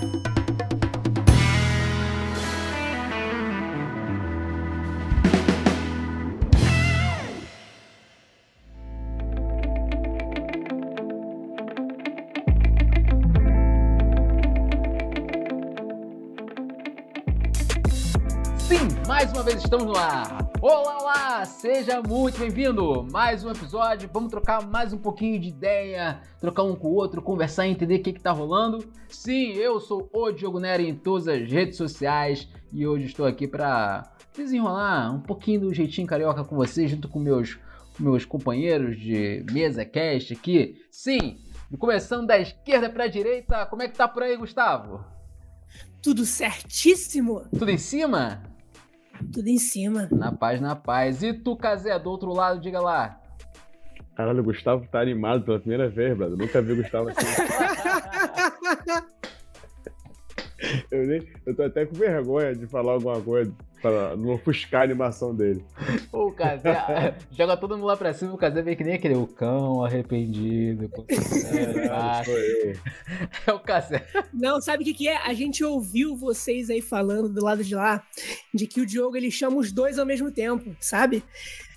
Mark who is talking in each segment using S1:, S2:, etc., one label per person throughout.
S1: Sim, mais uma vez estamos no ar. Olá, olá, seja muito bem-vindo. Mais um episódio. Vamos trocar mais um pouquinho de ideia, trocar um com o outro, conversar e entender o que, que tá rolando. Sim, eu sou o Diogo Neri em todas as redes sociais e hoje estou aqui para desenrolar um pouquinho do jeitinho carioca com vocês, junto com meus, meus companheiros de mesa cast aqui. Sim, começando da esquerda para a direita, como é que tá por aí, Gustavo?
S2: Tudo certíssimo?
S1: Tudo em cima?
S2: Tudo em cima.
S1: Na paz, na paz. E tu, Casé, do outro lado, diga lá.
S3: Caralho, o Gustavo tá animado pela primeira vez, brother. Nunca vi o Gustavo assim. eu, nem, eu tô até com vergonha de falar alguma coisa pra não ofuscar a animação dele.
S1: O Casé joga todo mundo lá pra cima, o Casé vem que nem aquele o cão arrependido.
S3: Eu.
S1: É o Casé.
S2: Não, sabe o que, que é? A gente ouviu vocês aí falando do lado de lá de que o Diogo ele chama os dois ao mesmo tempo, sabe?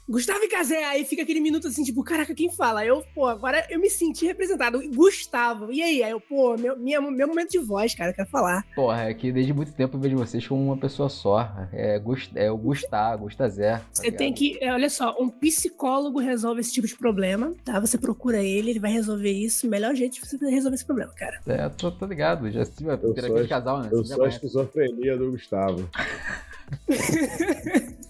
S2: Gustavo e Casé, aí fica aquele minuto assim, tipo, caraca, quem fala? Eu, pô, agora eu me senti representado. Gustavo, e aí? Aí eu, pô, meu, minha, meu momento de voz, cara, eu quero falar.
S1: Porra, é que desde muito tempo eu vejo vocês como uma pessoa só. É, Gust, é o Gustavo, Gustazé. Tá
S2: Você tem que, é, olha só, um psicólogo resolve esse tipo de problema, tá? Você procura ele, ele vai resolver isso. O melhor jeito de você resolver esse problema, cara.
S1: É, tô, tô ligado. Já tive a
S3: Eu
S1: terapia de casal, né?
S3: Eu sou a esquizofrenia do Gustavo.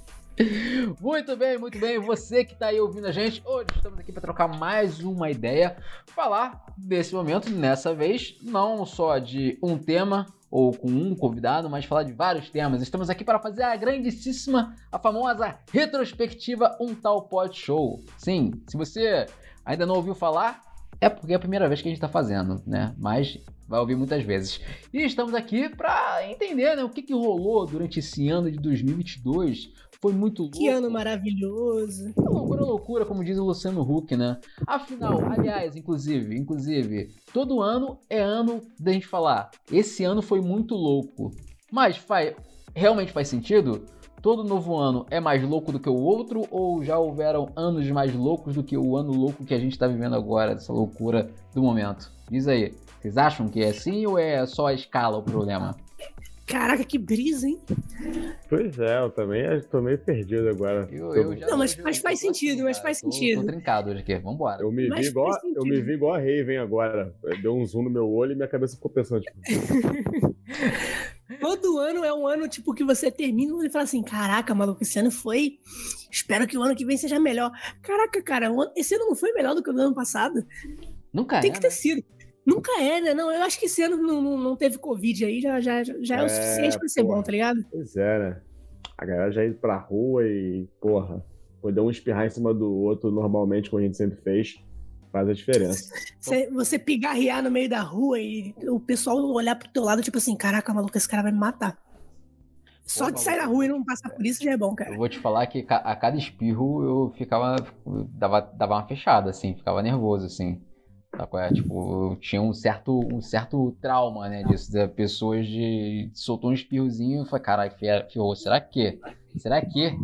S1: Muito bem, muito bem. Você que tá aí ouvindo a gente, hoje estamos aqui para trocar mais uma ideia, falar desse momento, nessa vez, não só de um tema ou com um convidado, mas falar de vários temas. Estamos aqui para fazer a grandíssima, a famosa retrospectiva Um Tal Pod Show. Sim, se você ainda não ouviu falar, é porque é a primeira vez que a gente está fazendo, né? Mas vai ouvir muitas vezes. E estamos aqui para entender né, o que, que rolou durante esse ano de 2022. Foi muito louco.
S2: Que ano maravilhoso.
S1: Uma loucura, loucura, como diz o Luciano Huck, né? Afinal, aliás, inclusive, inclusive, todo ano é ano da gente falar. Esse ano foi muito louco. Mas faz, realmente faz sentido? Todo novo ano é mais louco do que o outro ou já houveram anos mais loucos do que o ano louco que a gente tá vivendo agora, essa loucura do momento? Diz aí, vocês acham que é assim ou é só a escala o problema?
S2: Caraca, que brisa, hein?
S3: Pois é, eu também eu tô meio perdido agora.
S1: Eu,
S3: eu,
S1: já-
S2: Não, mas- mas faz sentido, mas
S1: cara,
S2: faz
S1: tô-
S2: sentido.
S1: Tô trincado hoje aqui, vambora.
S3: eu me,
S2: Mas
S3: vi igual,
S2: sentido.
S3: eu me vi igual a Raven agora. Deu um zoom no meu olho e minha cabeça ficou pensando, tipo,
S2: Todo ano é um ano, tipo, que você termina e fala assim: caraca, maluco, esse ano foi. Espero que o ano que vem seja melhor. Caraca, cara, esse ano não foi melhor do que o do ano passado.
S1: Nunca
S2: Tem
S1: é,
S2: que
S1: né?
S2: ter sido. Nunca é, né? Não, eu acho que esse ano não, não, não teve Covid aí, já, já, já é, o
S3: É,
S2: suficiente pra ser
S3: porra.
S2: bom, tá ligado?
S3: pois é, né? A galera já indo pra rua e, porra, poder um espirrar em cima do outro normalmente, como a gente sempre fez, faz a diferença.
S2: Você, você pigarrear no meio da rua e o pessoal olhar pro teu lado, tipo assim, caraca, maluco, esse cara vai me matar. Só
S1: Pô,
S2: de sair na
S1: maluco,
S2: rua e não passar por isso já é bom,
S1: Eu
S2: cara.
S1: vou te falar que a cada espirro eu ficava. dava, dava uma fechada, assim, ficava nervoso, assim. Sabe é? Tipo, eu tinha um certo, um certo trauma, né, disso. Da pessoas de. soltou um espirrozinho e falei, caralho, fe- ferrou, será que? Será que?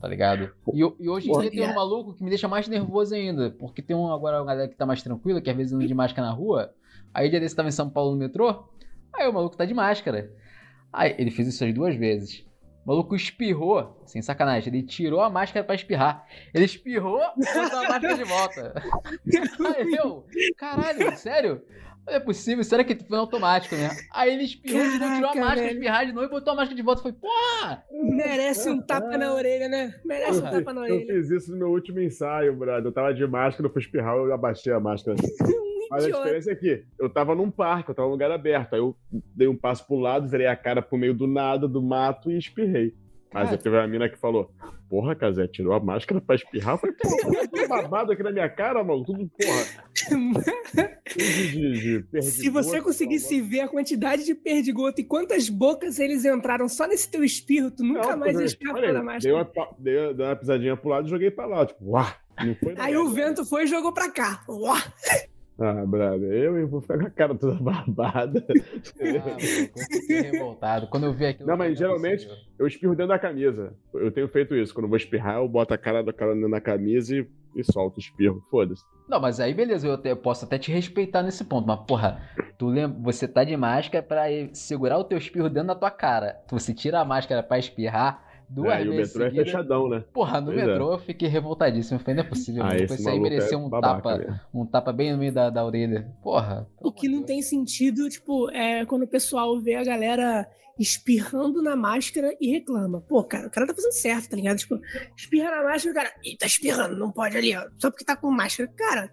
S1: Tá ligado? E, e hoje em dia tem um
S2: é.
S1: maluco que me deixa mais nervoso ainda. Porque tem um agora uma galera que tá mais tranquila, que às vezes anda de máscara na rua. Aí dia desse tava em São Paulo no metrô. Aí o maluco tá de máscara. Aí ele fez isso as duas vezes. O maluco espirrou, sem sacanagem, ele tirou a máscara pra espirrar. Ele espirrou e botou a máscara de volta. Aí eu, caralho, sério? Não é possível, será que foi automático, né? Aí ele espirrou, de novo, tirou a
S2: Caraca,
S1: máscara,
S2: velho.
S1: espirrar de novo e botou a máscara de volta. Foi, porra!
S2: Merece um tapa na orelha, né? Merece um tapa na
S3: Eu
S2: orelha.
S3: fiz isso no meu último ensaio, brother. Eu tava de máscara, eu fui espirrar, eu abaixei a máscara. Mas a diferença é que eu tava num parque, eu tava num lugar aberto. Aí eu dei um passo pro lado, virei a cara pro meio do nada, do mato e espirrei. Mas
S1: Cara.
S3: aí teve uma mina que falou: Porra, Casé, tirou a máscara pra espirrar? Eu falei, porra, tudo babado aqui na minha cara, mano. Tudo, porra. De, de
S2: Se você conseguisse ver a quantidade de perdigoto e quantas bocas eles entraram só nesse teu espirro, tu nunca
S3: Não,
S2: mais
S3: eu- aí,
S2: da
S3: Dei
S2: máscara.
S3: uma, pa- dei, dei uma pisadinha pro lado e joguei pra lá. Tipo, uá, não foi
S2: Aí
S3: nada.
S2: o vento foi e jogou pra cá. Uá!
S3: Ah, brother, eu, vou ficar com a cara toda barbada.
S1: Ah, revoltado. Quando eu vi aquilo.
S3: Não, mas geralmente-
S1: possível.
S3: Eu espirro dentro da camisa. Eu tenho feito isso. Quando eu vou espirrar, eu boto a cara da cara dentro da camisa e, e solto o espirro. Foda-se.
S1: Não, mas aí beleza, eu, até- eu posso até te respeitar nesse ponto, mas porra, tu lembra, você tá de máscara pra segurar o teu espirro dentro da tua cara. Você tira a máscara pra espirrar duas
S3: É, e o
S1: vezes
S3: metrô é
S1: seguida.
S3: fechadão, né?
S1: Porra, no
S3: Pois é.
S1: metrô eu fiquei revoltadíssimo. Eu falei, não é possível,
S3: Ah, Esse
S1: aí
S3: maluco
S1: mereceu
S3: é
S1: um
S3: babaca
S1: tapa,
S3: mesmo.
S1: um tapa bem no meio da, da orelha. Porra.
S2: O que não tem sentido, tipo, é quando o pessoal vê a galera espirrando na máscara e reclama. Pô, cara, o cara tá fazendo certo, tá ligado? Tipo, espirra na máscara, o cara, Ih, tá espirrando, não pode ali, ó. Só porque tá com máscara. Cara,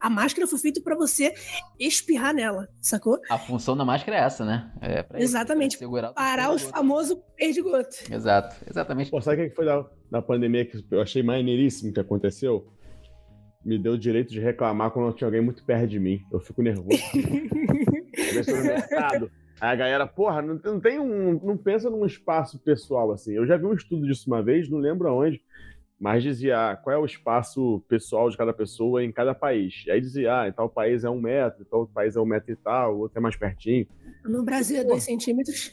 S2: a máscara foi feita pra você espirrar nela, sacou?
S1: A função da máscara é essa, né? É pra isso,
S2: Exatamente.
S1: pra segurar o
S2: Parar o famoso perdigoto.
S1: Exato, exatamente.
S3: Pô, sabe o que foi da, da pandemia que eu achei maneiríssimo que aconteceu? Me deu o direito de reclamar quando tinha alguém muito perto de mim. Eu fico nervoso. Eu estou no mercado. Aí a galera, porra, não, não tem um. Não pensa num espaço pessoal assim. Eu já vi um estudo disso uma vez, não lembro aonde, mas dizia ah, qual é o espaço pessoal de cada pessoa em cada país. E aí dizia, ah, em tal país é um metro, em tal país é um metro e tal, o outro é mais pertinho.
S2: No Brasil é
S3: Pô.
S2: dois centímetros.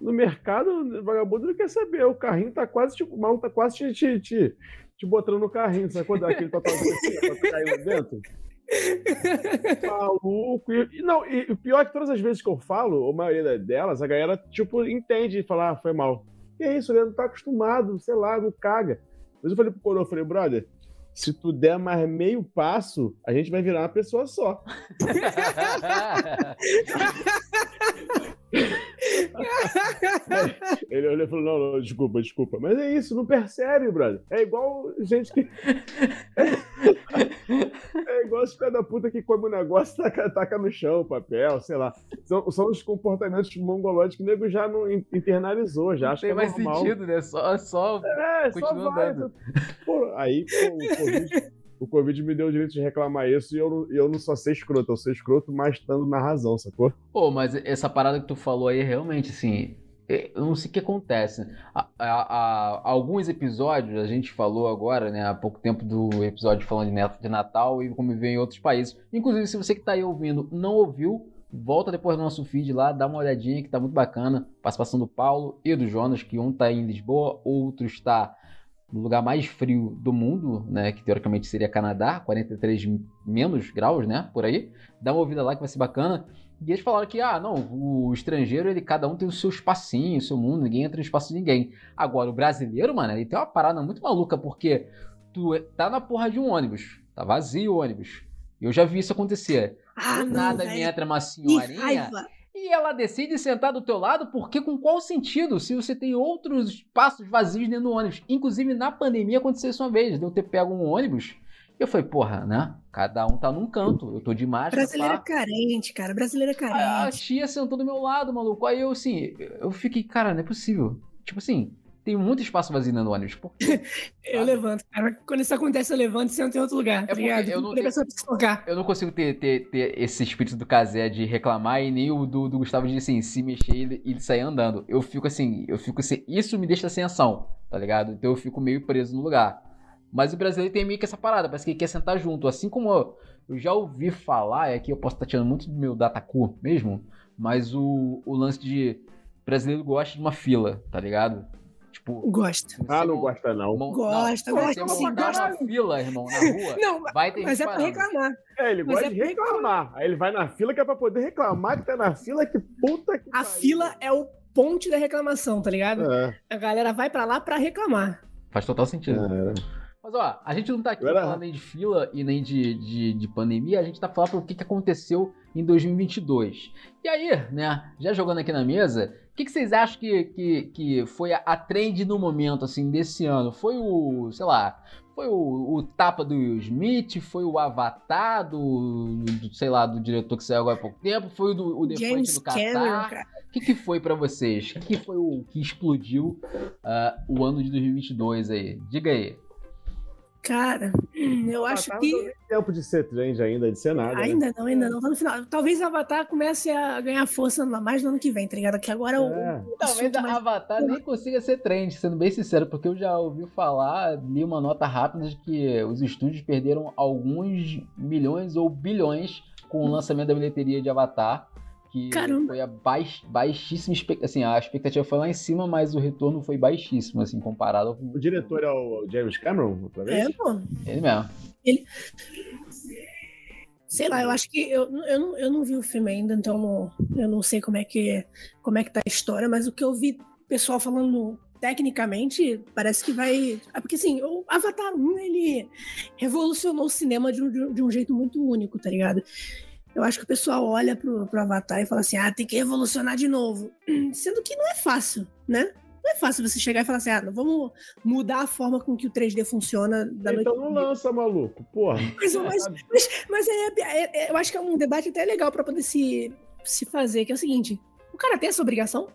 S3: No mercado, o vagabundo não quer saber. O carrinho tá quase, tipo, o maluco tá quase te, te, te, te botando no carrinho, sacou? Daquele totalzinho assim, pra tu cair lá dentro. Maluco. E, não, e o pior é que todas as vezes que eu falo, a maioria delas, a galera, tipo, entende e fala, ah, foi mal. Que é isso, ele não tá acostumado, sei lá, não caga. Mas eu falei pro coroa, eu falei, brother, se tu der mais meio passo, a gente vai virar uma pessoa só. Ele olhou e falou: não, não, desculpa, desculpa. Mas é isso, não percebe, brother. É igual gente que. É igual os filhos da puta que come um negócio e taca, taca no chão, papel, sei lá. São, são os comportamentos mongológicos que o nego já não in- internalizou, já
S1: Não
S3: acha
S1: tem
S3: que é
S1: mais
S3: normal.
S1: sentido, né? Só, só
S3: É, só vai. Pô, aí, pô, o Covid, o Covid me deu o direito de reclamar isso e eu, eu não só ser escroto, eu sou escroto, mas estando na razão, sacou?
S1: Pô, mas essa parada que tu falou aí, realmente, assim, é, eu não sei o que acontece. A- a- a- alguns episódios, a gente falou agora, né, há pouco tempo do episódio falando de Natal e como vem em outros países. Inclusive, se você que tá aí ouvindo não ouviu, volta depois do nosso feed lá, dá uma olhadinha que tá muito bacana. Participação do Paulo e do Jonas, que um tá em Lisboa, outro está no lugar mais frio do mundo, né, que teoricamente seria Canadá, 43 menos graus, né, por aí. Dá uma ouvida lá que vai ser bacana. E eles falaram que, ah, não, o estrangeiro, ele, cada um tem o seu espacinho, o seu mundo, ninguém entra no espaço de ninguém. Agora, o brasileiro, mano, ele tem uma parada muito maluca, porque tu tá na porra de um ônibus, tá vazio o ônibus. Eu já vi isso acontecer.
S2: Ah,
S1: Do
S2: não,
S1: nada me entra uma senhorinha. E ela decide sentar do teu lado, porque com qual sentido? Se você tem outros espaços vazios dentro do ônibus. Inclusive, na pandemia aconteceu isso uma vez, de eu ter pego um ônibus. E eu falei, porra, né? Cada um tá num canto. Eu tô de máscara.
S2: Brasileiro é
S1: pá.
S2: carente, cara. Brasileiro é
S1: A,
S2: carente.
S1: tia sentou do meu lado, maluco. Aí eu, assim, eu fiquei, cara, não é possível. Tipo assim, tem muito espaço vazio dentro do ônibus. Por quê?
S2: Eu levanto, cara. Quando isso acontece, eu levanto e sento em outro lugar, tá
S1: É porque
S2: ligado?
S1: eu não. Eu não consigo ter, ter, ter esse espírito do Kazé de reclamar e nem o do, do Gustavo de, assim, se mexer e ele- sair andando. Eu fico assim, eu fico assim, isso me deixa sem ação, tá ligado? Então eu fico meio preso no lugar. Mas o brasileiro tem meio que essa parada, parece que ele quer sentar junto. Assim como eu, eu já ouvi falar, e aqui eu posso estar tirando muito do meu datacu mesmo, mas o, o lance de brasileiro gosta de uma fila, tá ligado? Tipo, você
S3: Ah, não gosta, não.
S1: mon-
S2: Gosta,
S1: não,
S2: gosta
S1: você montar uma
S2: gosta.
S1: fila, irmão, na rua,
S2: Não,
S1: vai ter
S2: mas é pra reclamar.
S3: É, ele
S2: Mas
S3: gosta
S2: é
S3: de
S2: pra
S3: reclamar. Aí ele vai na fila que é pra poder reclamar que tá na fila, que puta que
S2: A
S3: pariu.
S2: fila é o ponte da reclamação, tá ligado?
S3: É,
S2: A galera vai pra lá pra reclamar.
S1: Faz total sentido.
S3: é.
S1: Mas ó, a gente não tá aqui
S3: era-
S1: falando nem de fila e nem de, de, de pandemia, a gente tá falando o que, que aconteceu em 2022. E aí, né, já jogando aqui na mesa, o que, que vocês acham que, que, que foi a, a trend no momento, assim, desse ano? Foi o, sei lá, foi o, o tapa do Will Smith, foi o Avatar do, do- sei lá, do diretor que saiu agora há pouco tempo, foi o do o Defante do
S2: cara.
S1: O que, que foi pra vocês? O que, que foi o que explodiu ah, o ano de 2022 aí? Diga aí.
S2: Cara, eu acho
S3: Avatar
S2: que.
S3: Não deu tempo de ser trend ainda, de ser nada. né?
S2: Ainda não, ainda não. Tá no final. Talvez Avatar comece a ganhar força mais no ano que vem, tá ligado? Que agora o-
S3: É.
S2: o.
S1: Talvez
S2: assunto
S1: a
S2: mais-
S1: Avatar nem consiga ser trend, sendo bem sincero, porque eu já ouvi falar, li uma nota rápida de que os estúdios perderam alguns milhões ou bilhões com o lançamento da bilheteria de Avatar. Que
S2: Caramba.
S1: foi a baix, baixíssima expectativa. Assim, a expectativa foi lá em cima, mas o retorno foi baixíssimo, assim, comparado ao
S3: O diretor é o James Cameron, outra vez?
S2: É, pô.
S1: ele mesmo.
S2: Sei lá, eu acho que eu, eu, não, eu não vi o filme ainda, então não- eu não sei como é que como é que tá a história, mas o que eu vi pessoal falando tecnicamente parece que vai. É porque assim, o Avatar 1 ele revolucionou o cinema de um- de um jeito muito único, tá ligado? Eu acho que o pessoal olha pro, pro Avatar e fala assim: ah, tem que revolucionar de novo. Sendo que não é fácil, né? Não é fácil você chegar e falar assim: ah, não, vamos mudar a forma com que o 3D funciona da noite
S3: Então
S2: pro
S3: não lança, maluco. Porra.
S2: Mas, mas, mas, mas é, é- é- eu acho que é um debate até legal pra poder se, se fazer, que é o seguinte: o cara tem essa obrigação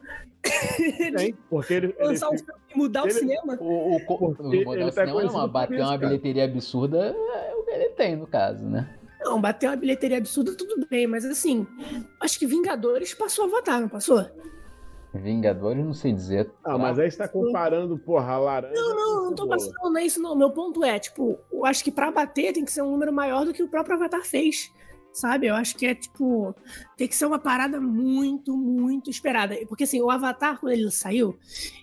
S3: Tem, porque ele, ele
S2: lançar um filme e mudar o
S3: ele-
S2: cinema?
S1: O, o, o
S3: ele
S1: modelo
S3: tá
S1: cinema não,
S3: conhecido por
S1: bater uma bilheteria absurda é o que ele tem, no caso, né?
S2: Não, bater uma bilheteria absurda, tudo bem, mas assim, acho que Vingadores passou Avatar, não passou?
S1: Vingadores, não sei dizer.
S3: Ah, mas aí você tá comparando, porra, a laranja.
S2: Não, não, não tô passando, não é isso não. Meu ponto é, tipo, eu acho que pra bater tem que ser um número maior do que o próprio Avatar fez. Sabe? Eu acho que é, tipo, tem que ser uma parada muito, muito esperada. Porque, assim, o Avatar, quando ele saiu,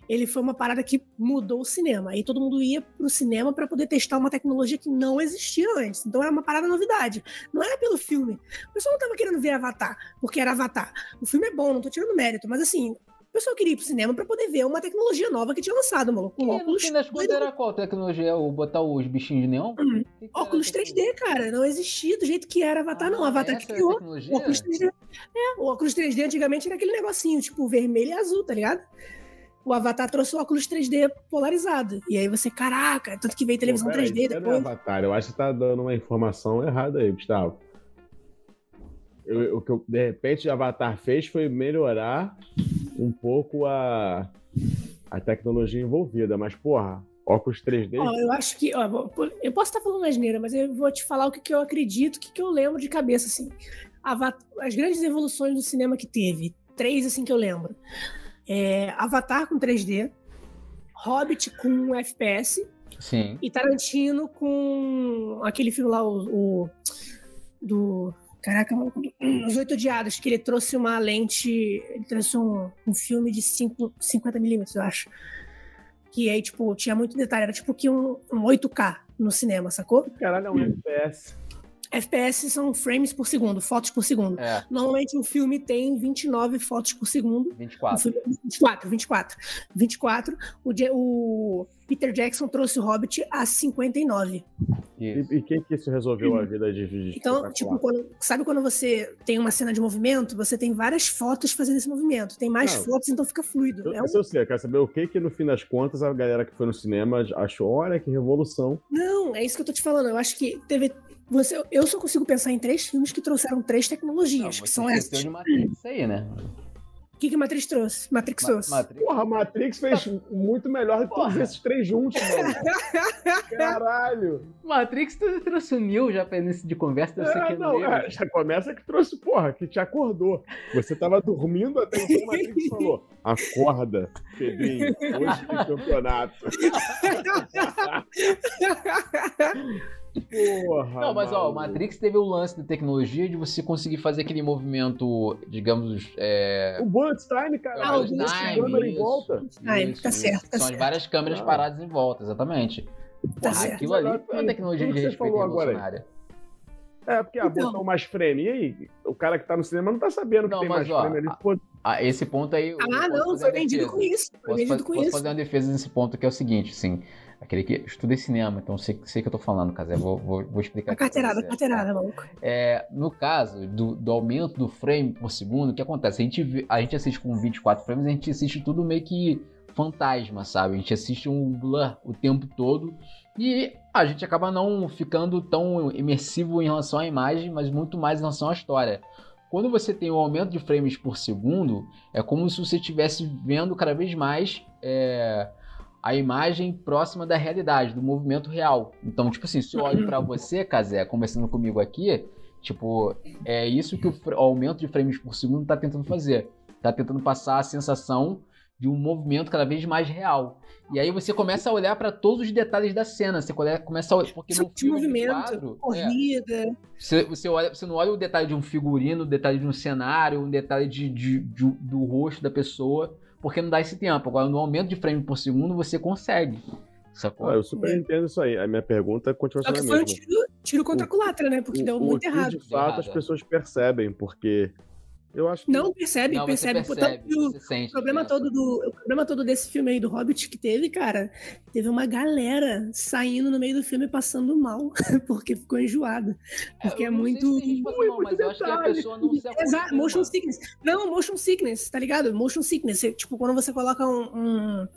S2: ele foi uma parada que mudou o cinema. Aí todo mundo ia pro cinema pra poder testar uma tecnologia que não existia antes. Então era uma parada novidade. Não era pelo filme. O pessoal não tava querendo ver Avatar, porque era Avatar. O filme é bom, não tô tirando mérito, mas assim, o pessoal queria ir pro cinema pra poder ver uma tecnologia nova que tinha lançado, maluco.
S1: E no
S2: óculos
S1: fim das contas
S2: doido.
S1: era qual tecnologia? O botar os bichinhos de neon?
S2: Hum,
S1: Que que
S2: Óculos
S1: essa
S2: 3D, cara, não existia do jeito que era Avatar, não.
S1: Ah,
S2: Avatar
S1: essa
S2: que
S1: é
S2: criou. O óculos 3D. É, o óculos 3D antigamente era aquele negocinho, tipo, vermelho e azul, tá ligado? O Avatar trouxe o óculos 3D polarizado. E aí você, caraca, tanto que veio televisão
S3: Pô, peraí,
S2: 3D
S3: isso não é
S2: depois.
S3: Avatar. Eu acho que você tá dando uma informação errada aí, Gustavo. Eu- o que eu, de repente o Avatar fez foi melhorar um pouco a, a tecnologia envolvida, mas porra, óculos 3D.
S2: Ó, eu acho que. Ó, eu posso estar falando asneira, mas eu vou te falar o que, que eu acredito, o que, que eu lembro de cabeça, assim. Avatar- as grandes evoluções do cinema que teve, três, assim, que eu lembro. É, Avatar com 3D, Hobbit com FPS
S1: Sim.
S2: e Tarantino com aquele filme lá, o. o- do. Caraca, maluco, Os Oito Odiados, que ele trouxe uma lente. Ele trouxe um, um filme de cinco- 50mm, eu acho. Que aí, tipo, tinha muito detalhe. Era tipo que um, um 8K no cinema, sacou?
S3: Caralho, é um FPS.
S2: FPS são frames por segundo, fotos por segundo.
S1: É,
S2: Normalmente um filme tem 29 fotos por segundo. Um
S1: 24.
S2: filme- 24, 24. 24. O, o Peter Jackson trouxe o Hobbit a 59.
S1: Isso.
S3: E, e quem que isso resolveu a vida de, de
S2: Então, tipo, quando- sabe quando você tem uma cena de movimento, você tem várias fotos fazendo esse movimento. Tem mais
S3: Não.
S2: fotos, então fica fluido.
S3: Eu,
S2: É um-
S3: eu sei, eu quero saber o que que no fim das contas a galera que foi no cinema achou, olha que revolução.
S2: Não, é isso que eu tô te falando. Eu acho que teve. Você, eu só consigo pensar em três filmes que trouxeram três
S1: Não,
S2: tecnologias,
S1: você
S2: que são essas.
S1: de Matrix aí, né?
S2: O que, que Matrix trouxe? Matrix
S1: Ma-
S2: trouxe.
S1: Matrix.
S3: Porra, Matrix fez muito melhor do que todos esses três juntos, mano. Caralho.
S1: Matrix tu trouxe o Neo já início de conversa,
S3: É,
S1: que
S3: não, é, já começa que trouxe, porra, que te acordou. Você tava dormindo até então, o Matrix falou: acorda, Pedrinho, hoje tem campeonato. Porra.
S1: Não, mas ó, o
S3: maluco.
S1: Matrix teve o lance da tecnologia de você conseguir fazer aquele movimento, digamos, é...
S3: O Bullet Time, cara.
S2: Ah, o
S3: a
S2: Bullet
S3: câmera
S2: Time,
S3: em volta.
S2: Time, tá certo, tá
S1: São as
S2: certo.
S1: várias câmeras
S3: Ah.
S1: paradas em volta, exatamente.
S2: Tá
S1: Porra,
S2: certo.
S1: aquilo ali foi uma tecnologia de respeito
S3: falou agora aí.
S1: revolucionária.
S3: É, porque ah,
S2: Então.
S3: botou mais frame. E aí, o cara que tá no cinema não tá sabendo que
S1: Não,
S3: tem
S1: mas,
S3: mais
S1: ó,
S3: frame ali.
S1: a-
S3: Pô,
S1: Ah, esse ponto aí.
S2: Ah, não,
S1: fazer
S2: foi vendido
S1: defesa.
S2: com isso. Foi
S1: Posso,
S2: vendido
S1: fa-
S2: com
S1: posso
S2: isso.
S1: fazer uma defesa nesse ponto que é o seguinte, assim. Aquele que eu estudei cinema, então sei, sei que eu tô falando, Casé. Vou, vou, vou explicar
S2: A carteirada,
S1: você.
S2: carteirada, maluco.
S1: É, no caso do, do aumento do frame por segundo, o que acontece? A gente, a gente assiste com 24 frames, a gente assiste tudo meio que fantasma, sabe? A gente assiste um blur o tempo todo e a gente acaba não ficando tão imersivo em relação à imagem, mas muito mais em relação à história. Quando você tem um aumento de frames por segundo, é como se você estivesse vendo cada vez mais é, a imagem próxima da realidade, do movimento real. Então, tipo assim, se eu olho pra você, Kazé, conversando comigo aqui, tipo, é isso que o, o aumento de frames por segundo tá tentando fazer. Tá tentando passar a sensação de um movimento cada vez mais real. E aí você começa a olhar para todos os detalhes da cena. Você começa a olhar. Porque no
S2: de
S1: filme, no
S2: movimento,
S1: quadro, é,
S2: corrida.
S1: você, você, olha, você não olha o detalhe de um figurino, o detalhe de um cenário, um detalhe de, de- de- do rosto da pessoa, porque não dá esse tempo. Agora, no aumento de frame por segundo, você consegue. Sacou?
S3: Ah, eu super entendo isso aí. A minha pergunta continua
S2: Só que
S3: sendo a
S2: foi um
S3: mesma.
S2: tiro, tiro contra a
S3: O-
S2: culatra, né? Porque
S3: O-
S2: deu
S3: o
S2: muito
S3: que,
S2: errado.
S3: De fato, as
S1: Errado, é.
S3: pessoas percebem, porque eu acho que.
S2: Não percebe,
S1: Não,
S2: percebe.
S1: percebe,
S2: Portanto, o
S1: sente.
S2: o problema,
S1: diferença.
S2: todo do, o problema todo desse filme aí do Hobbit que teve, cara, teve uma galera saindo no meio do filme passando mal, porque ficou enjoado. Porque é,
S1: eu não sei
S2: muito.
S1: se mal, mas eu acho que a pessoa não se
S2: Exato, motion sickness. Não, motion sickness, tá ligado? Motion sickness. Tipo, quando você coloca um, um,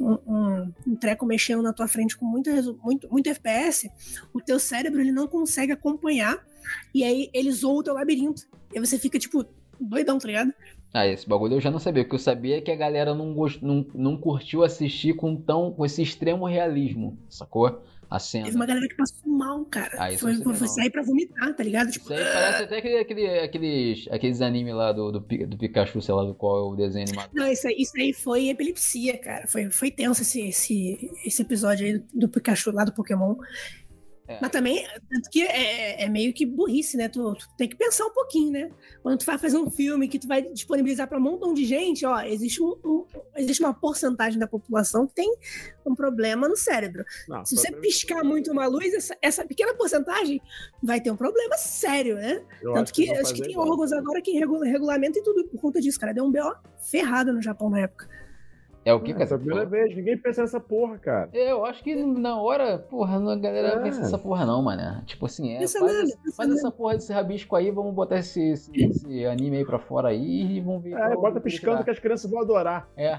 S2: um, um- um treco mexendo na tua frente com muito, muito, muito FPS, o teu cérebro ele não consegue acompanhar e aí ele zoa o teu labirinto. E aí você fica, tipo, doidão, tá ligado?
S1: Ah, esse bagulho eu já não sabia. O que eu sabia é que a galera não, gost... não, não curtiu assistir com, tão, com esse extremo realismo, sacou? A cena.
S2: Teve uma galera que passou mal, cara.
S1: Ah,
S2: foi, foi, foi sair pra vomitar, tá ligado? Tipo,
S1: Isso aí parece até aquele, aquele, aqueles, aqueles animes lá do, do, do Pikachu, sei lá do qual é o desenho animado.
S2: Não, isso aí, isso aí foi epilepsia, cara. Foi, foi tenso esse, esse, esse episódio aí do, do Pikachu lá do Pokémon.
S1: É.
S2: Mas também, tanto que é, é meio que burrice, né? Tu, tu tem que pensar um pouquinho, né? Quando tu vai fazer um filme que tu vai disponibilizar pra um montão de gente, ó, existe, um, um- existe uma porcentagem da população que tem um problema no cérebro.
S3: Não,
S2: Se você
S3: problema-
S2: piscar muito uma luz, essa, essa pequena porcentagem vai ter um problema sério, né?
S3: eu
S2: Tanto que
S3: vão
S2: acho que tem
S3: igual.
S2: órgãos agora que regula, regulamentam e tudo por conta disso, cara. Deu um BO ferrado no Japão na época.
S1: É o que, cara?
S3: essa é a primeira vez, ninguém pensa nessa porra, cara.
S1: Eu acho que na hora, porra, a galera
S3: É.
S1: pensa nessa porra não, mano. Tipo assim, é,
S2: Pensa
S1: faz,
S2: nada,
S1: faz essa porra desse rabisco aí, vamos botar esse, esse, esse anime aí pra fora aí e vamos ver.
S3: É, bota piscando que as crianças vão adorar.
S1: É.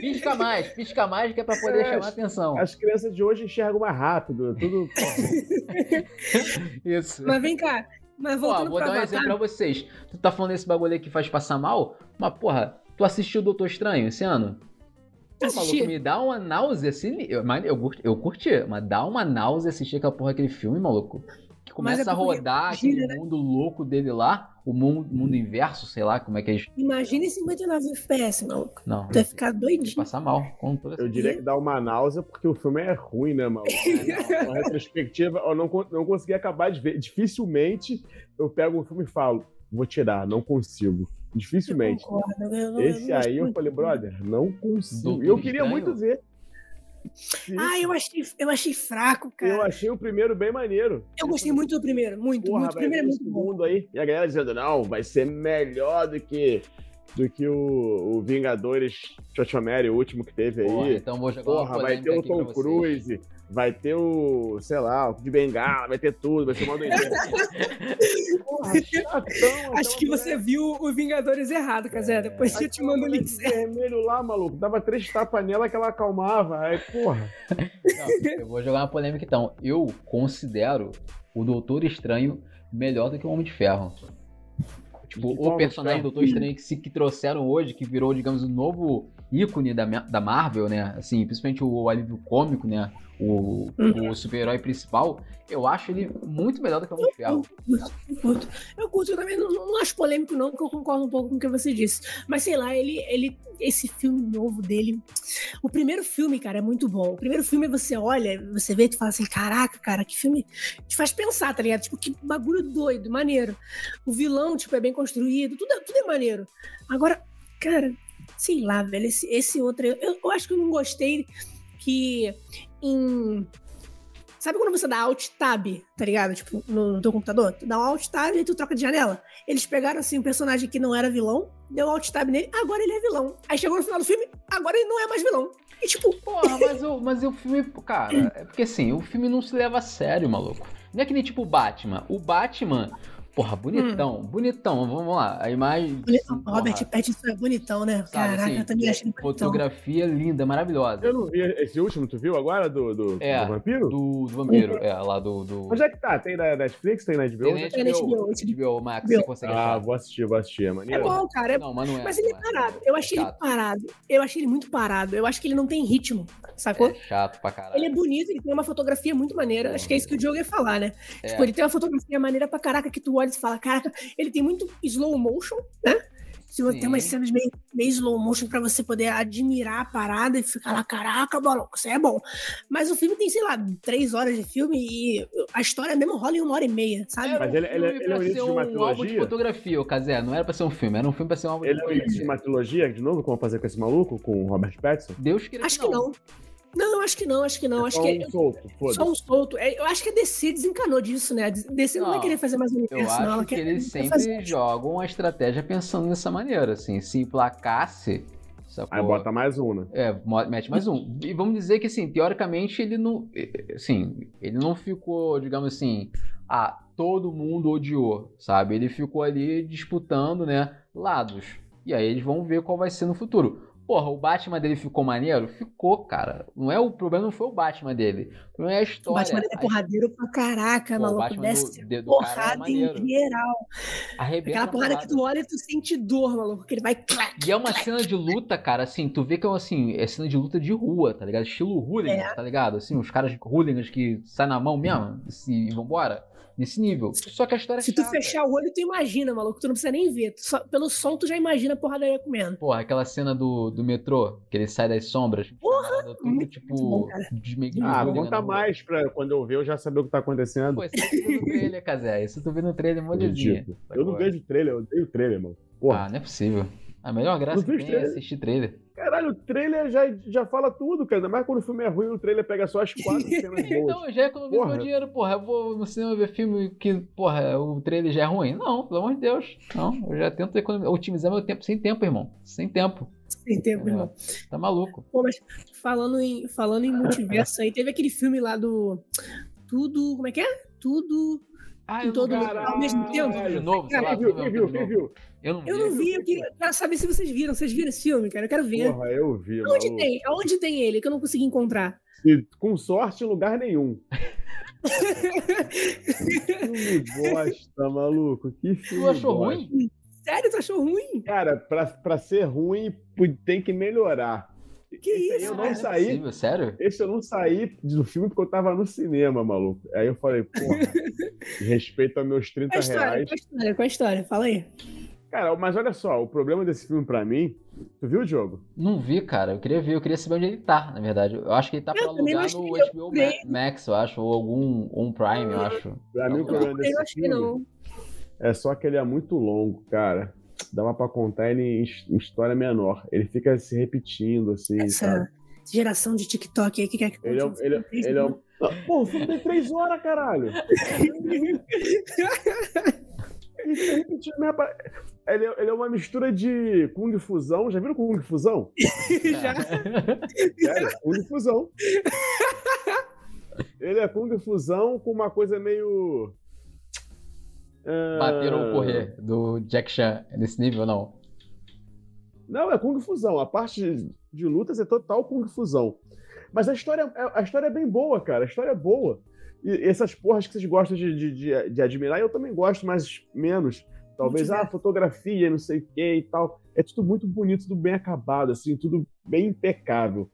S1: Pisca mais, pisca mais que é pra poder
S3: É,
S1: chamar atenção.
S3: As crianças de hoje enxergam mais rápido. Tudo.
S1: Isso.
S2: Mas vem cá, mas
S1: Ó,
S2: voltando
S1: vou
S2: pra
S1: dar um
S2: Avatar,
S1: exemplo pra vocês. Tu tá falando desse bagulho aí que faz passar mal, mas porra, tu assistiu o Doutor Estranho esse ano? Pô,
S2: Assisti.
S1: maluco, me dá uma náusea assim. Eu, eu, curti- eu curti, mas dá uma náusea assistir aquela porra aquele filme, maluco. Que
S2: é
S1: começa a
S2: porque
S1: rodar
S2: gira,
S1: aquele mundo louco dele lá, o mundo, mundo inverso, sei lá como é que é isso.
S2: imagina em 59 FPS, maluco.
S1: Não,
S2: Tu vai ficar doidinho.
S1: passar mal. Com toda
S3: Eu diria que dá uma náusea porque o filme é ruim, né, mano? Uma retrospectiva, eu não, não consegui acabar de ver. Dificilmente eu pego um filme e falo, vou tirar, não consigo.
S2: Eu
S3: Dificilmente.
S2: concordo, eu- eu-
S3: Esse
S2: eu
S3: aí eu falei, brother, não consigo.
S1: Doutor
S3: Eu queria
S1: Estranho?
S3: muito ver. Sim,
S2: Ah, eu achei, eu achei fraco, cara.
S3: eu
S2: Eu,
S3: achei o primeiro bem maneiro.
S2: gostei muito do primeiro, muito,
S3: Porra,
S2: muito. O primeiro é muito bom.
S3: segundo aí. E a galera dizendo, não, vai ser melhor do que, do que o, o Vingadores Chochomere, o último que teve aí.
S1: Porra, então vou jogar
S3: Porra, vai ter o Tom
S1: vocês.
S3: Cruise, vai ter o, sei lá, o de Bengala, vai ter tudo, vai ser uma doideira. Porra, chatão.
S2: Acho que você viu o Vingadores errado, Casé. Depois eu te mando o link.
S3: vermelho lá, maluco. Dava três tapas nela que ela acalmava. Aí, porra.
S1: Não, eu vou jogar uma polêmica então. Eu considero o Doutor Estranho melhor do que o Homem de Ferro. Tipo, o personagem
S3: Ferro?
S1: Doutor Estranho que, se, que trouxeram hoje, que virou, digamos, o novo ícone da, da Marvel, né? Assim, principalmente o alívio cômico, né? O,
S2: Uhum.
S1: o super-herói principal. Eu acho ele muito melhor do que o Homem de Ferro.
S2: Eu curto. Eu curto, eu também não, não acho polêmico, não, porque eu concordo um pouco com o que você disse. Mas sei lá, ele, ele. Esse filme novo dele. O primeiro filme, cara, é muito bom. O primeiro filme você olha, você vê e tu fala assim: caraca, cara, que filme. Te faz pensar, tá ligado? Tipo, que bagulho doido, maneiro. O vilão, tipo, é bem construído, tudo, é- tudo é maneiro. Agora, cara, sei lá, velho, esse, esse outro. Eu, eu acho que eu não gostei que em. Sabe quando você dá Alt Tab, tá ligado? Tipo, no, no teu computador? Tu dá um Alt Tab e tu troca de janela. Eles pegaram, assim, um personagem que não era vilão, deu Alt Tab nele, agora ele é vilão. Aí chegou no final do filme, agora ele não é mais vilão. E tipo,
S1: Porra, mas o, mas o filme, cara, é porque assim, o filme não se leva a sério, maluco. Não é que nem tipo o Batman. O Batman, porra, bonitão, bonitão, vamos lá. A imagem. assim,
S2: o Robert Pattinson é bonitão, né?
S1: sabe,
S2: Caraca,
S1: assim,
S2: eu também achei ele bonitão.
S1: Fotografia linda, maravilhosa.
S3: Eu não vi esse último, tu viu agora? Do, do,
S1: É,
S3: do vampiro?
S1: Do, do vampiro, é, lá do. do...
S3: Onde é que tá? Tem na Netflix? Tem na HBO?
S1: Tem na
S2: Tem na
S1: HBO,
S2: HBO,
S1: HBO Max,
S2: HBO.
S1: você consegue
S3: Ah,
S1: achar.
S3: vou assistir, vou assistir. É
S2: É
S3: maneiro.
S2: bom, cara. é
S1: Não, mas não é.
S2: Mas ele é
S1: não
S2: parado. Eu achei ele
S1: chato.
S2: parado. Eu achei ele muito parado. Eu acho que ele não tem ritmo, sacou?
S1: É chato pra caralho.
S2: Ele é bonito, ele tem uma fotografia muito maneira. Acho que é isso que o Diogo ia falar, né?
S1: É.
S2: Tipo, ele tem uma fotografia maneira pra caraca que tu olha e fala, caraca, ele tem muito slow motion, né? Se você tem umas cenas meio, meio slow motion pra você poder admirar a parada e ficar lá, caraca, maluco, isso é bom. Mas o filme tem, sei lá, três horas de filme e a história mesmo rola em uma hora e meia, sabe?
S1: Era
S3: Mas
S1: um
S3: ele- ele- ele é início
S1: ser
S3: de uma
S1: um álbum de
S3: trilogia?
S1: fotografia, o Kazé. Não era pra ser um filme, era um filme pra ser um álbum de
S3: Ele é o início de
S1: fotografia.
S3: uma trilogia, de novo, como fazer com esse maluco, com o Robert Pattinson?
S1: Deus queria
S2: Acho que não. Não, acho que não, acho que não. Acho
S3: Só
S2: que
S3: um solto, foda-se.
S2: só um solto. É, eu acho que a DC desencanou disso, né? A DC não, vai
S1: Não,
S2: querer fazer mais um
S1: Eu
S2: universo, não. Ela
S1: acho que
S2: quer,
S1: eles sempre
S2: fazer-
S1: jogam a estratégia pensando dessa maneira, assim. Se emplacasse, sacou?
S3: Aí bota mais um, né?
S1: É, mete mais um. E vamos dizer que, assim, teoricamente ele não. Assim, ele não ficou, digamos assim, ah, todo mundo odiou, sabe? Ele ficou ali disputando, né, lados. E aí eles vão ver qual vai ser no futuro. Porra, o Batman dele ficou maneiro? Ficou, cara. Não é o problema, não foi o Batman dele. O problema é a
S2: O
S1: história.
S2: Batman é
S1: A-
S2: porradeiro pra caraca,
S1: Pô, o
S2: maluco.
S1: Batman
S2: Desce
S1: do- do cara é
S2: porrada em geral.
S1: arrebenta
S2: Aquela porrada que tu olha e tu sente dor, maluco. Que ele vai clac.
S1: E é uma cena de luta, cara, assim, tu vê que é assim, é cena de luta de rua, tá ligado? Estilo hooligans,
S2: É.
S1: tá ligado? Assim, os caras hooligans que saem na mão mesmo e vambora. Nesse nível. Só que a história é
S2: Se tu
S1: chata.
S2: fechar o olho, tu imagina, maluco. Tu não precisa nem ver. Tu só- pelo som, tu já imagina a porradaria comendo.
S1: Porra, aquela cena do, do metrô, que ele sai das sombras.
S2: Porra!
S1: Tudo,
S2: Muito
S1: tipo,
S2: bom, cara.
S1: de meio que
S3: Ah, conta mais pra quando eu ver eu já saber o que tá acontecendo.
S1: Pô, isso tu vê no trailer, Casé. Isso tu vê no trailer, molezinha.
S3: Ridículo. Eu não vejo trailer, eu odeio trailer, mano. Porra.
S1: Ah, não é possível. A melhor graça que
S3: viu
S1: tem é assistir trailer.
S3: Caralho, o trailer já, já fala tudo, cara. Ainda mais quando o filme é ruim, o trailer pega só as quatro cenas boas.
S1: Então, eu já economizo
S3: Porra.
S1: meu dinheiro, porra. Eu vou no cinema ver filme que, porra, o trailer já é ruim. Não, pelo amor de Deus. Não, eu já tento economizar, otimizar meu tempo. Sem tempo, irmão. Sem tempo.
S2: Sem tempo, irmão.
S1: Tá maluco.
S2: Pô, mas falando em, falando em multiverso aí, teve aquele filme lá do. Tudo. Como é que é? Tudo.
S1: Ah,
S2: Em todo
S3: Caralho,
S2: ao mesmo tempo.
S1: De novo, sei lá,
S3: Quem viu, viu, quem viu?
S1: Eu não vi.
S2: Eu não vi, eu queria, saber se vocês viram. Vocês viram esse filme, cara? Eu quero ver.
S3: Porra, eu vi,
S2: Onde
S3: maluco.
S2: tem? Aonde tem ele? Que eu não consegui encontrar.
S3: E, com sorte, em lugar nenhum. filme bosta, maluco. Que filme
S1: Tu achou
S3: bosta.
S1: ruim?
S2: Sério, tu achou ruim?
S3: Cara, pra, pra ser ruim, tem que melhorar.
S2: Que
S3: Esse
S2: isso,
S3: eu não
S1: Cara, é
S3: saí.
S1: possível, sério?
S3: Esse eu não saí do filme porque eu tava no cinema, maluco. Aí eu falei, porra, respeito aos meus 30
S2: Qual a história?
S3: reais.
S2: Qual a história? Qual a história? Fala aí.
S3: Cara, mas olha só, o problema desse filme pra mim. Tu viu o jogo?
S1: Não vi, cara. Eu queria ver, eu queria saber onde ele tá, na verdade. Eu acho que ele tá pra
S2: Eu não
S1: alugar no
S2: eu
S1: HBO Max, eu acho, ou algum um Prime, eu acho.
S3: Pra mim, o
S1: Eu
S3: problema
S2: Eu
S3: desse
S2: acho que
S3: filme
S2: não.
S3: é só que ele é muito longo, cara. Dava pra contar ele em his- em história menor. Ele fica se repetindo, assim, sabe?
S2: Essa geração de TikTok aí que quer que
S3: Ele é,
S2: continue
S3: ele, é-
S2: três
S3: ele é um. Ah, Pô, o filme tem três horas, caralho! Ele fica repetindo, né, rapaz? Ele é, ele é uma mistura de Kung Fusão. Já viram Kung Fusão?
S2: Já.
S3: Sério, Kung Fusão. Ele é Kung Fusão com uma coisa meio. ah,
S1: Bater ou correr do Jack Chan nesse nível, não.
S3: Não, é Kung Fusão. A parte de, de lutas é total Kung Fusão. Mas a história, a história é bem boa, cara. A história é boa. E essas porras que vocês gostam de, de, de, de admirar, eu também gosto, mas menos. Talvez, ah, fotografia, não sei o que e tal. É tudo muito bonito, tudo bem acabado, assim, tudo bem impecável.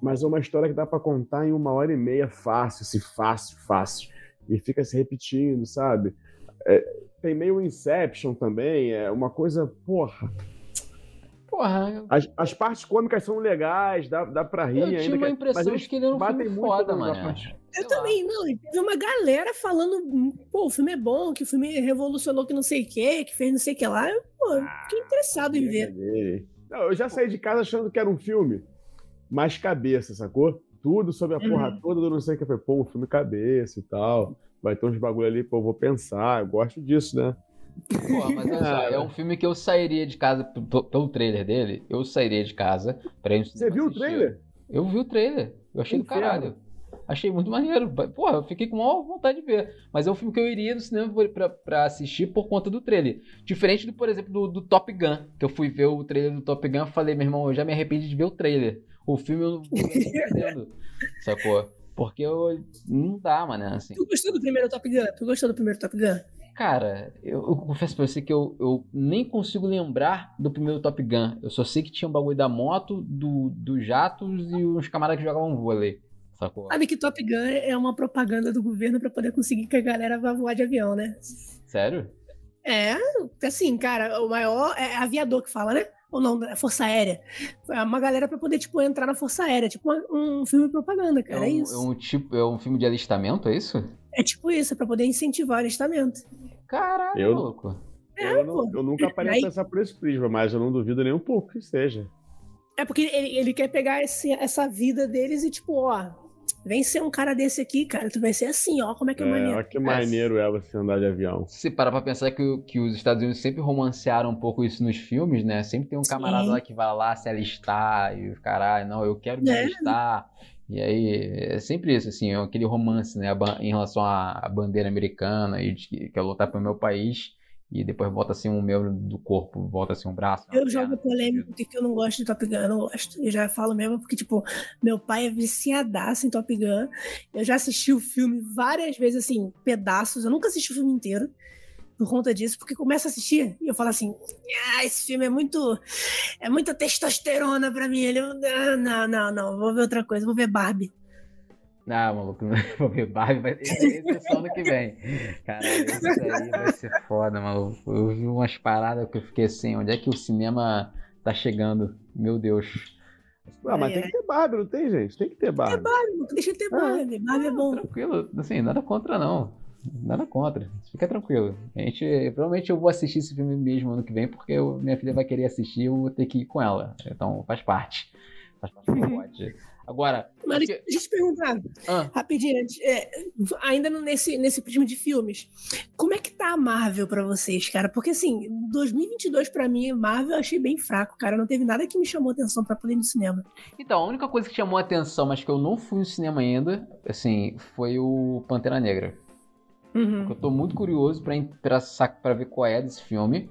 S3: Mas é uma história que dá pra contar em uma hora e meia fácil, assim, fácil, fácil. E fica se repetindo, sabe? É, tem meio Inception também, é uma coisa, porra.
S1: Porra,
S3: As, as partes cômicas são legais, dá, dá pra rir
S1: eu
S3: ainda.
S1: tive uma
S3: mas
S1: impressão
S3: eles
S1: de que ele era um
S3: batem
S1: filme
S3: muito
S1: foda, mano.
S3: parte-
S2: Eu também, não. Teve uma galera falando, pô, o filme é bom, que o filme revolucionou que não sei o quê, que fez não sei o que lá. Eu, pô, fiquei interessado em ver.
S3: Dele. Não, eu já saí de casa achando que era um filme mais cabeça, sacou? Tudo sobre a porra
S2: Uhum.
S3: toda do não sei o que. Falei, pô, um filme cabeça e tal. Vai ter uns bagulho ali, pô, eu vou pensar. Eu gosto disso, né?
S1: Porra, mas olha só, é um filme que eu sairia de casa pelo trailer dele. Eu sairia de casa pra ir no
S3: Você viu o
S1: assistir.
S3: trailer?
S1: Eu vi o trailer. Eu achei do
S3: Inferno.
S1: caralho. Achei muito maneiro. Porra, eu fiquei com maior vontade de ver. Mas é um filme que eu iria no cinema pra, pra assistir por conta do trailer. Diferente do, por exemplo, do, do Top Gun. Que eu fui ver o trailer do Top Gun e falei, meu irmão, eu já me arrependi de ver o trailer. O filme eu não eu não tô entendendo. Sacou? Porque eu. Não dá, mano. Assim.
S2: Tu gostou do primeiro Top Gun? Tu gostou do primeiro Top Gun?
S1: Cara, eu, eu confesso pra você que eu, eu nem consigo lembrar do primeiro Top Gun. Eu só sei que tinha um bagulho da moto, do, dos jatos e uns camaradas que jogavam vôlei. Sacou?
S2: Sabe que Top Gun é uma propaganda do governo pra poder conseguir que a galera vá voar de avião, né?
S1: Sério?
S2: É, assim, cara, o maior é aviador que fala, né? Ou não, é Força Aérea. É uma galera pra poder, tipo, entrar na Força Aérea. Tipo uma- um filme de propaganda,
S1: É
S2: cara.
S1: um,
S2: É,
S1: é
S2: isso.
S1: um tipo, é um filme de alistamento, é isso?
S2: É tipo isso, é pra poder incentivar o alistamento.
S1: Caralho,
S3: Eu-
S1: maluco.
S3: Eu, não- eu nunca parei
S2: Aí-
S3: a pensar por esse prisma, mas eu não duvido nem um pouco que seja.
S2: É porque ele, ele quer pegar esse- essa vida deles e, tipo, ó, vem ser um cara desse aqui, cara. Tu vai ser assim, ó, como é que é,
S3: É,
S2: maneiro.
S3: olha que maneiro é você andar de avião.
S1: Se parar pra pensar que, que os Estados Unidos sempre romancearam um pouco isso nos filmes, né? Sempre tem um camarada
S2: Sim.
S1: lá que vai lá se alistar e caralho, não, eu quero me
S2: É.
S1: alistar. E aí, é sempre isso, assim, é aquele romance, né? Em relação à, bandeira americana e de que quer lutar pelo meu país e depois volta assim um membro do corpo, volta assim um braço.
S2: Eu jogo
S1: perna,
S2: polêmico porque eu não gosto de Top Gun, eu não gosto. Eu já falo mesmo porque, tipo, meu pai é viciadaço em Top Gun. Eu já assisti o filme várias vezes, assim, pedaços. Eu nunca assisti o filme inteiro por conta disso, porque começa a assistir e eu falo assim: ah, esse filme é muito. É muita testosterona pra mim. Ele, ah, não, não, não, vou ver outra coisa, vou ver Barbie.
S1: Ah, maluco, vou ver Barbie, vai é só ano que vem. Caralho, isso aí vai ser foda, maluco. Eu vi umas paradas que eu fiquei assim, onde é que o cinema tá chegando? Meu Deus.
S3: Ah, mas
S2: É.
S3: tem que ter Barbie, não tem, gente? Tem que ter Barbie.
S2: Deixa eu ter Barbie, Barbie é bom.
S1: Tranquilo, assim, nada contra não. Nada contra. Fica tranquilo. A gente, provavelmente eu vou assistir esse filme mesmo ano que vem, porque eu- minha filha vai querer assistir, eu vou ter que ir com ela. Então faz parte. Faz parte do pacote. Agora,
S2: Mas
S1: porque-
S2: deixa eu te perguntar,
S1: ah,
S2: rapidinho, é, ainda nesse, nesse prisma de filmes, como é que tá a Marvel pra vocês, cara? Porque assim, 2022 pra mim, Marvel eu achei bem fraco, cara. Não teve nada que me chamou atenção pra poder ir no cinema.
S1: Então, a única coisa que chamou a atenção, mas que eu não fui no cinema ainda, assim, foi o Pantera Negra.
S2: Uhum.
S1: Eu tô muito curioso pra, pra, pra ver qual é desse filme.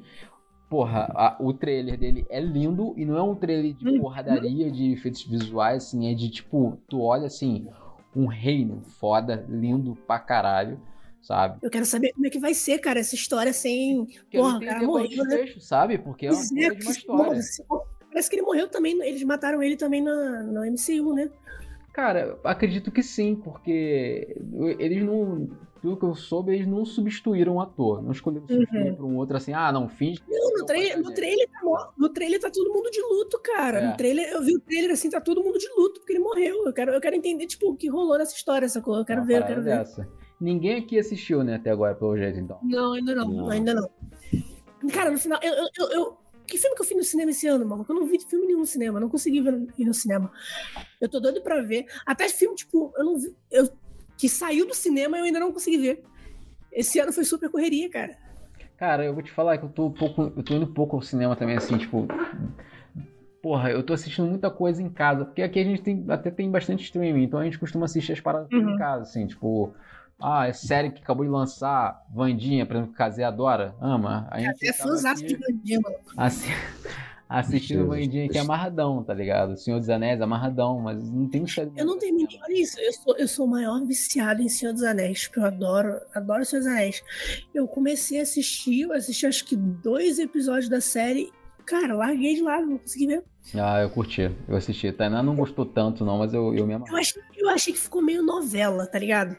S1: Porra, a- o trailer dele é lindo e não é um trailer de
S2: Uhum.
S1: porradaria, de efeitos visuais, assim, é de tipo, tu olha assim, um reino foda, lindo pra caralho, sabe?
S2: Eu quero saber como é que vai ser, cara, essa história sem.
S1: Quero
S2: Porra, cara, morreu, né?
S1: sabe? Porque é uma
S2: é,
S1: uma
S2: porque,
S1: história.
S2: Parece que ele morreu também, eles mataram ele também na, no MCU, né?
S1: Cara, acredito que sim, porque eles não. Pelo que eu soube, eles não substituíram o ator. Não escolheram substituir
S2: Uhum.
S1: por um outro assim, ah, não, finge.
S2: Não,
S1: é
S2: no trailer, no, trailer tá, no trailer tá todo mundo de luto, cara.
S1: É.
S2: No trailer, eu vi o trailer assim, tá todo mundo de luto, porque ele morreu. Eu quero, eu quero entender, tipo, o que rolou nessa história, sacou? Eu quero ver, eu quero ver.
S1: dessa. Ninguém aqui assistiu, né, até agora, pelo jeito, então.
S2: Não, ainda não,
S3: Não.
S2: ainda não. Cara, no final, eu, eu, eu, Que filme que eu fui no cinema esse ano, maluco? Eu não vi filme nenhum no cinema, não consegui ver, ir no cinema. Eu tô doido pra ver. Até filme, tipo, eu não vi. Eu, que saiu do cinema eu ainda não consegui ver. Esse ano foi super correria, cara.
S1: Cara, eu vou te falar que eu tô um pouco. Eu tô indo pouco ao cinema também, assim, tipo. Porra, eu tô assistindo muita coisa em casa, porque aqui a gente tem, até tem bastante streaming, então a gente costuma assistir as paradas
S2: Uhum.
S1: em casa, assim, tipo. Ah, é série que acabou de lançar, Vandinha, por exemplo, que Kazé adora, ama. A gente
S2: É
S1: aqui
S2: de Vandinha, mano.
S1: assi- assistindo
S3: Jesus
S1: Vandinha aqui amarradão, tá ligado? Senhor dos Anéis amarradão, mas não tem.
S2: Eu não terminei. Olha isso, eu sou, eu sou o maior viciado em Senhor dos Anéis, porque eu adoro, adoro Senhor dos Anéis. Eu comecei a assistir, eu assisti acho que dois episódios da série. Cara, larguei de lado, não consegui ver.
S1: Ah, eu curti, eu assisti. Tainá não gostou tanto, não, mas eu, eu me
S2: Eu
S1: amarrei.
S2: achei, eu achei que ficou meio novela, tá ligado?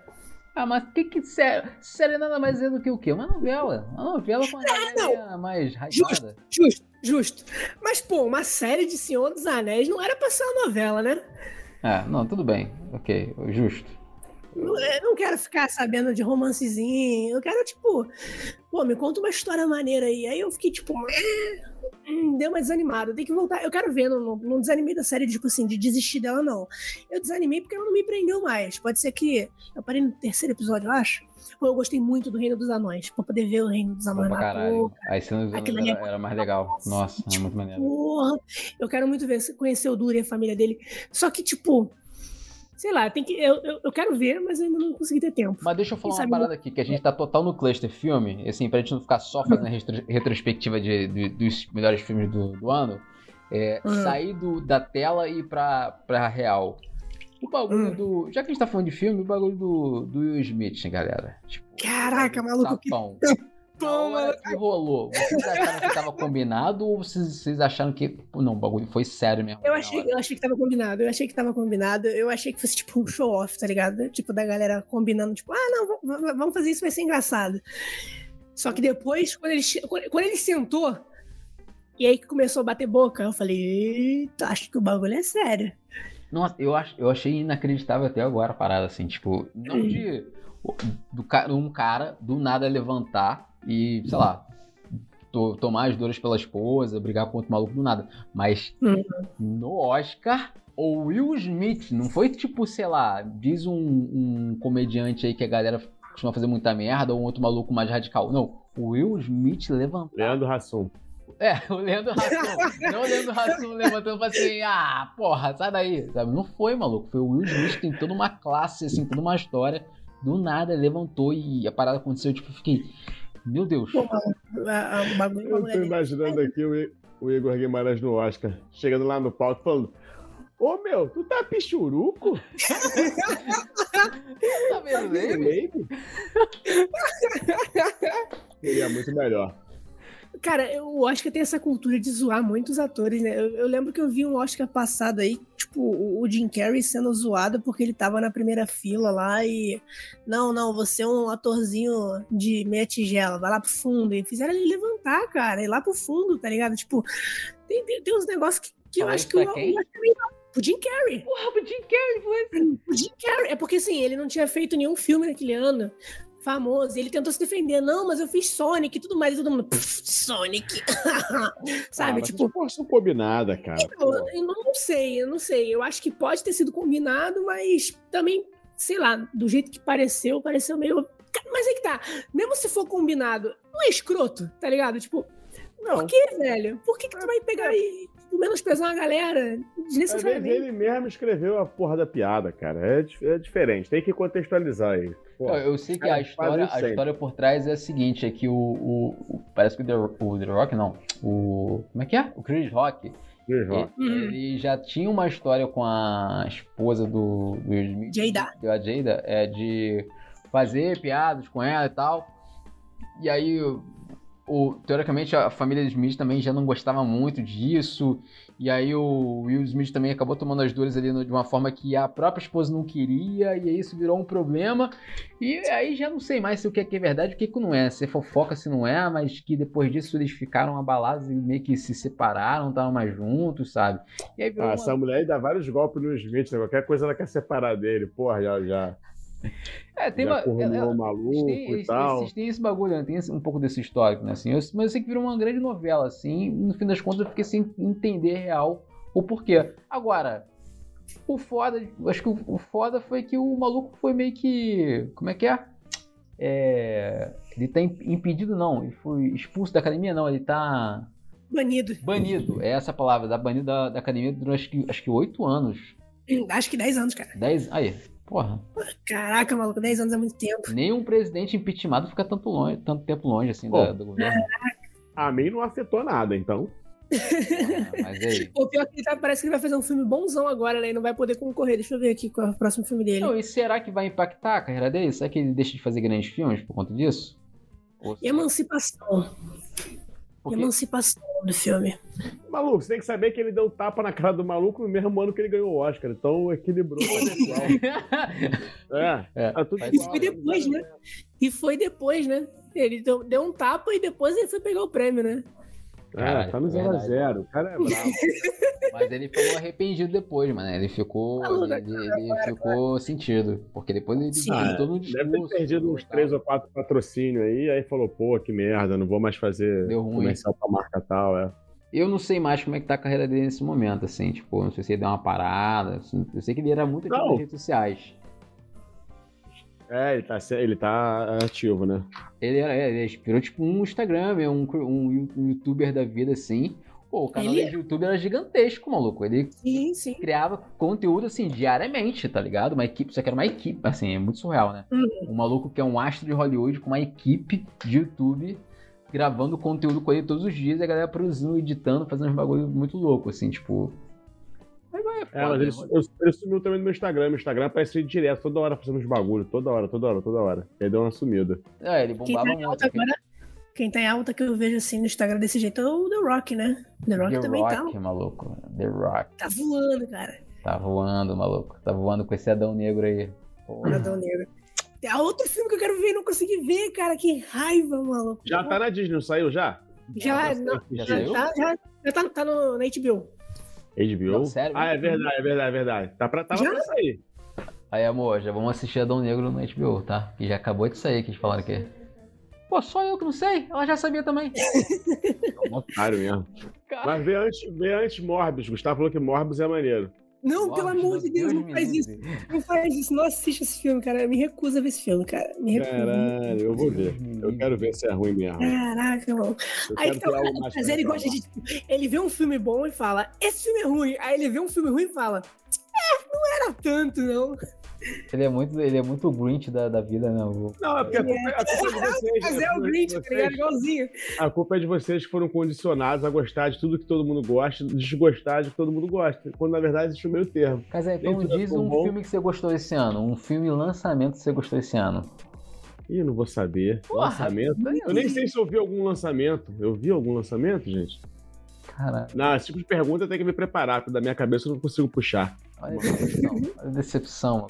S1: Ah, mas que que série? Série nada mais é do que o quê? Uma novela. Uma novela com uma galera mais raiada.
S2: Justo, justo. Mas, pô, uma série de Senhor dos Anéis não era pra ser uma novela, né?
S1: Ah, não, tudo bem. Ok, justo.
S2: Não- Eu não quero ficar sabendo de romancezinho. Eu quero, tipo, pô, me conta uma história maneira aí. Aí eu fiquei, tipo, hum, deu uma desanimada. Tem que voltar. Eu quero ver, não, não, não desanimei da série, tipo assim, de desistir dela, não. Eu desanimei porque ela não me prendeu mais. Pode ser que. Eu parei no terceiro episódio, eu acho. Pô, eu gostei muito do Reino dos Anões. Pra poder ver o Reino dos Anões lá.
S1: caralho. Aí cenas
S2: Aquilo ali é
S1: era, era mais legal. Nossa, é muito maneiro.
S2: Porra, eu quero muito ver, conhecer o Duri e a família dele. Só que, tipo, sei lá, tem que, eu, eu, eu quero ver, mas ainda não consegui ter tempo.
S1: Mas deixa eu falar uma parada aqui, que a gente tá total no cluster filme, assim, pra gente não ficar só fazendo a retro- retrospectiva de, de- dos melhores filmes do, do ano, é,
S2: Uhum.
S1: sair do, da tela e ir pra, pra real. O bagulho
S2: Hum.
S1: do. Já que a gente tá falando de filme, o bagulho do, do Will Smith, galera. Tipo,
S2: Caraca, maluco, que
S1: sapão. Na hora
S2: maluco.
S1: que rolou, vocês acharam que tava combinado ou vocês, vocês acharam que. Não, o bagulho foi sério mesmo?
S2: Eu achei, eu achei que tava combinado, eu achei que tava combinado, eu achei que fosse tipo um show-off, tá ligado? Tipo, da galera combinando, tipo, ah, não, vamos fazer isso, vai ser engraçado. Só que depois, quando ele, quando ele sentou, e aí que começou a bater boca, eu falei, eita, acho que o bagulho é sério.
S1: Nossa, eu, ach, eu achei inacreditável até agora a parada, assim, tipo, não de do, um cara do nada levantar e, sei lá, to- tomar as dores pela esposa, brigar com outro maluco do nada. Mas
S2: Uhum.
S1: no Oscar, o Will Smith, não foi tipo, sei lá, diz um, um comediante aí que a galera costuma fazer muita merda, ou um outro maluco mais radical. Não, o Will Smith levantar.
S3: Leandro Hassum.
S1: É, o Leandro Hassum. não o Leandro Hassum levantando pra assim, ah, porra, sai daí. Sabe? Não foi, maluco. Foi o Will Smith, tem toda uma classe, assim, toda uma história. Do nada levantou e a parada aconteceu. Tipo, eu fiquei, meu Deus.
S2: Pô, a- a- o bagulho
S3: Eu tô imaginando aqui o, Igor Guimarães no Oscar, chegando lá no palco falando: Ô meu, tu tá pichuruco?
S1: Tá ele?
S3: Baby? Seria muito melhor.
S2: Cara, eu- o Oscar tem essa cultura de zoar muitos atores, né? Eu, eu lembro que eu vi um Oscar passado aí, tipo, o, o Jim Carrey sendo zoado porque ele tava na primeira fila lá e. Não, não, você é um atorzinho de meia tigela, vai lá pro fundo. E fizeram ele levantar, cara, ir lá pro fundo, tá ligado? Tipo, tem, tem, tem uns negócios que, que eu acho que o, o Oscar. O Jim Carrey.
S1: Porra, o Jim Carrey foi.
S2: O Jim Carrey. É porque assim, ele não tinha feito nenhum filme naquele ano famoso. E ele tentou se defender. Não, mas eu fiz Sonic e tudo mais. E todo mundo, "Pff, Sonic. Sabe?
S3: Ah,
S2: tipo,
S3: são combinadas, cara.
S2: eu, eu não sei, eu não sei. Eu acho que pode ter sido combinado, mas também, sei lá, do jeito que pareceu, pareceu meio. Mas é que tá. Mesmo se for combinado, não é escroto, tá ligado? Tipo,
S3: Não,
S2: por que, velho? Por que, que tu vai pegar e tipo, menosprezar uma galera desnecessariamente?
S3: ele mesmo escreveu a porra da piada, cara. É, é diferente, tem que contextualizar aí. Pô,
S1: Eu, sei que a história, a história por trás é a seguinte: é que o. o- o- parece que o The, o The Rock, não. O. Como é que é? O Chris Rock.
S3: Chris Rock.
S1: Ele,
S2: Uhum.
S1: ele já tinha uma história com a esposa do, do Will Smith.
S2: Jada.
S1: A Jada, é de fazer piadas com ela e tal. E aí, o, teoricamente, a família Smith também já não gostava muito disso. E aí o Will Smith também acabou tomando as dores ali de uma forma que a própria esposa não queria, e aí isso virou um problema. E aí já não sei mais se o que é, que é verdade o que, que não é. Se é fofoca, se não é, mas que depois disso eles ficaram abalados e meio que se separaram, estavam mais juntos, sabe? E
S3: Ah,
S1: uma-
S3: essa mulher aí dá vários golpes no Smith, né? Qualquer coisa ela quer separar dele. Porra, já, já,
S1: É, tem uma. ela-
S3: o maluco
S1: Tem,
S3: e
S1: eles,
S3: tal.
S1: eles têm esse bagulho, né? tem esse- um pouco desse histórico, né? Assim, eu- mas eu sei que virou uma grande novela, assim, e no fim das contas eu fiquei sem entender real o porquê. Agora, o foda, acho que o, o foda foi que o maluco foi meio que. Como é que é? É, ele tá im- impedido, não, ele foi expulso da academia, não, ele tá
S2: Banido.
S1: banido, é essa a palavra, tá banido da, da academia durante acho que, acho que 8 anos.
S2: Acho que 10 anos, cara.
S1: 10. Aí, porra.
S2: Caraca, maluco, 10 anos é muito tempo.
S1: Nenhum presidente impeachmentado fica tanto, longe, tanto tempo longe assim
S3: Pô.
S1: da- do governo.
S3: A mim não afetou nada, então.
S1: Ah, mas aí.
S2: O pior é que ele tá- parece que ele vai fazer um filme bonzão agora, né? E não vai poder concorrer. Deixa eu ver aqui qual é o próximo filme dele.
S1: Não, e será que vai impactar a carreira dele? Será que ele deixa de fazer grandes filmes por conta disso? Ou
S2: Emancipação.
S1: Porque-
S2: Emancipação do filme.
S3: Maluco, você tem que saber que ele deu tapa na cara do maluco no mesmo ano que ele ganhou o Oscar. Então equilibrou o pessoal. É,
S1: É,
S3: tá tudo
S1: faz
S2: E
S3: igual,
S2: foi depois, né? E foi depois, né? Ele deu, deu um tapa e depois ele foi pegar o prêmio, né?
S3: É, tá no
S1: Verdade.
S3: 0x0. O cara é bravo.
S1: Mas ele ficou arrependido depois, mano. Ele ficou.
S2: Falou,
S1: Ele, ele- ele ficou sentido. Porque depois ele
S2: Sim.
S3: Ah,
S1: todo um
S3: Deve ter
S1: discurso.
S3: perdido uns três ou quatro patrocínios aí, aí falou, pô, que merda, não vou mais fazer
S1: Deu ruim.
S3: comercial pra marca tal, é.
S1: Eu não sei mais como é que tá a carreira dele nesse momento, assim. Tipo, não sei se ele deu uma parada. assim, Eu sei que ele era muito ativo nas redes sociais.
S3: É, ele tá, ele tá ativo, né?
S1: Ele era, é, ele virou tipo um Instagram, um, um, um youtuber da vida, assim. Pô, o canal
S2: Ele-
S1: dele de YouTube era gigantesco, maluco. Ele
S2: Sim, sim.
S1: criava conteúdo, assim, diariamente, tá ligado? Uma equipe, só que era uma equipe, assim, é muito surreal, né?
S2: Uhum.
S1: Um maluco que é um astro de Hollywood com uma equipe de YouTube gravando conteúdo com ele todos os dias e a galera produzindo, editando, fazendo uns bagulho muito louco, assim, tipo... Aí vai, é
S3: É,
S1: foda,
S3: mas ele,
S1: né?
S3: eu- ele sumiu também no meu Instagram. Meu Instagram aparece direto, toda hora fazendo uns bagulho, toda hora, toda hora, toda hora. Ele deu uma sumida.
S1: É, ele
S2: Quem
S1: bombava
S2: tá
S1: muito.
S2: alta agora. Quem tá em alta que eu vejo assim no Instagram desse jeito é o The Rock, né? The Rock
S1: The
S2: também
S1: Rock, maluco. The Rock.
S2: tá. Tá voando, cara.
S1: Tá voando, maluco. Tá voando com esse Adão Negro aí. Porra.
S2: Adão Negro. É outro filme que eu quero ver e não consegui ver, cara. Que raiva, maluco.
S3: Já tá na Disney, não saiu já?
S2: Já, não,
S1: Já
S2: já,
S1: saiu?
S2: tá, já, já tá, tá no, na HBO.
S3: HBO?
S1: Não, sério?
S3: Ah, é verdade, é verdade, é verdade. Tá pra, tava
S2: Já?
S3: pra sair.
S1: Aí, amor, já vamos assistir Adão Negro no HBO, tá? Que já acabou de sair, que eles falaram aqui. Pô, só eu que não sei? Ela já sabia também.
S3: É um otário mesmo.
S1: Cara,
S3: Mas vê antes, vê antes Morbius. Gustavo falou que Morbius é maneiro.
S2: Não, pelo amor de Deus, não
S1: me
S2: faz isso. Não faz isso. Não assiste esse filme, cara. Eu me recuso a ver esse filme, cara. Me recuso.
S3: Caralho, eu vou ver. Eu quero ver se é ruim mesmo.
S2: Caraca, mano.
S3: Eu
S2: Aí
S3: mais
S2: mas ele gosta de. tipo, Ele vê um filme bom e fala: Esse filme é ruim. Aí ele vê um filme ruim e fala: É, não era tanto, não.
S1: Ele é muito, ele é muito Grinch da, da vida, né?
S3: Não, é porque a culpa, a culpa é de vocês.
S2: Mas é o
S3: culpa
S2: Grinch, tá ligado? Igualzinho.
S3: A culpa é de vocês que foram condicionados a gostar de tudo que todo mundo gosta, desgostar de que todo mundo gosta. Quando na verdade existe o meio termo.
S1: Casé, então
S3: Nem tudo é
S1: diz um
S3: bom.
S1: filme que você gostou esse ano. Um filme lançamento que você gostou esse ano.
S3: Ih, não vou saber.
S1: Porra,
S3: lançamento? Eu nem sei se eu vi algum lançamento. Eu vi algum lançamento, gente?
S1: Cara,
S3: Não, esse tipo de pergunta eu tenho que me preparar, porque da minha cabeça eu não consigo puxar.
S1: Olha a decepção. Olha a decepção.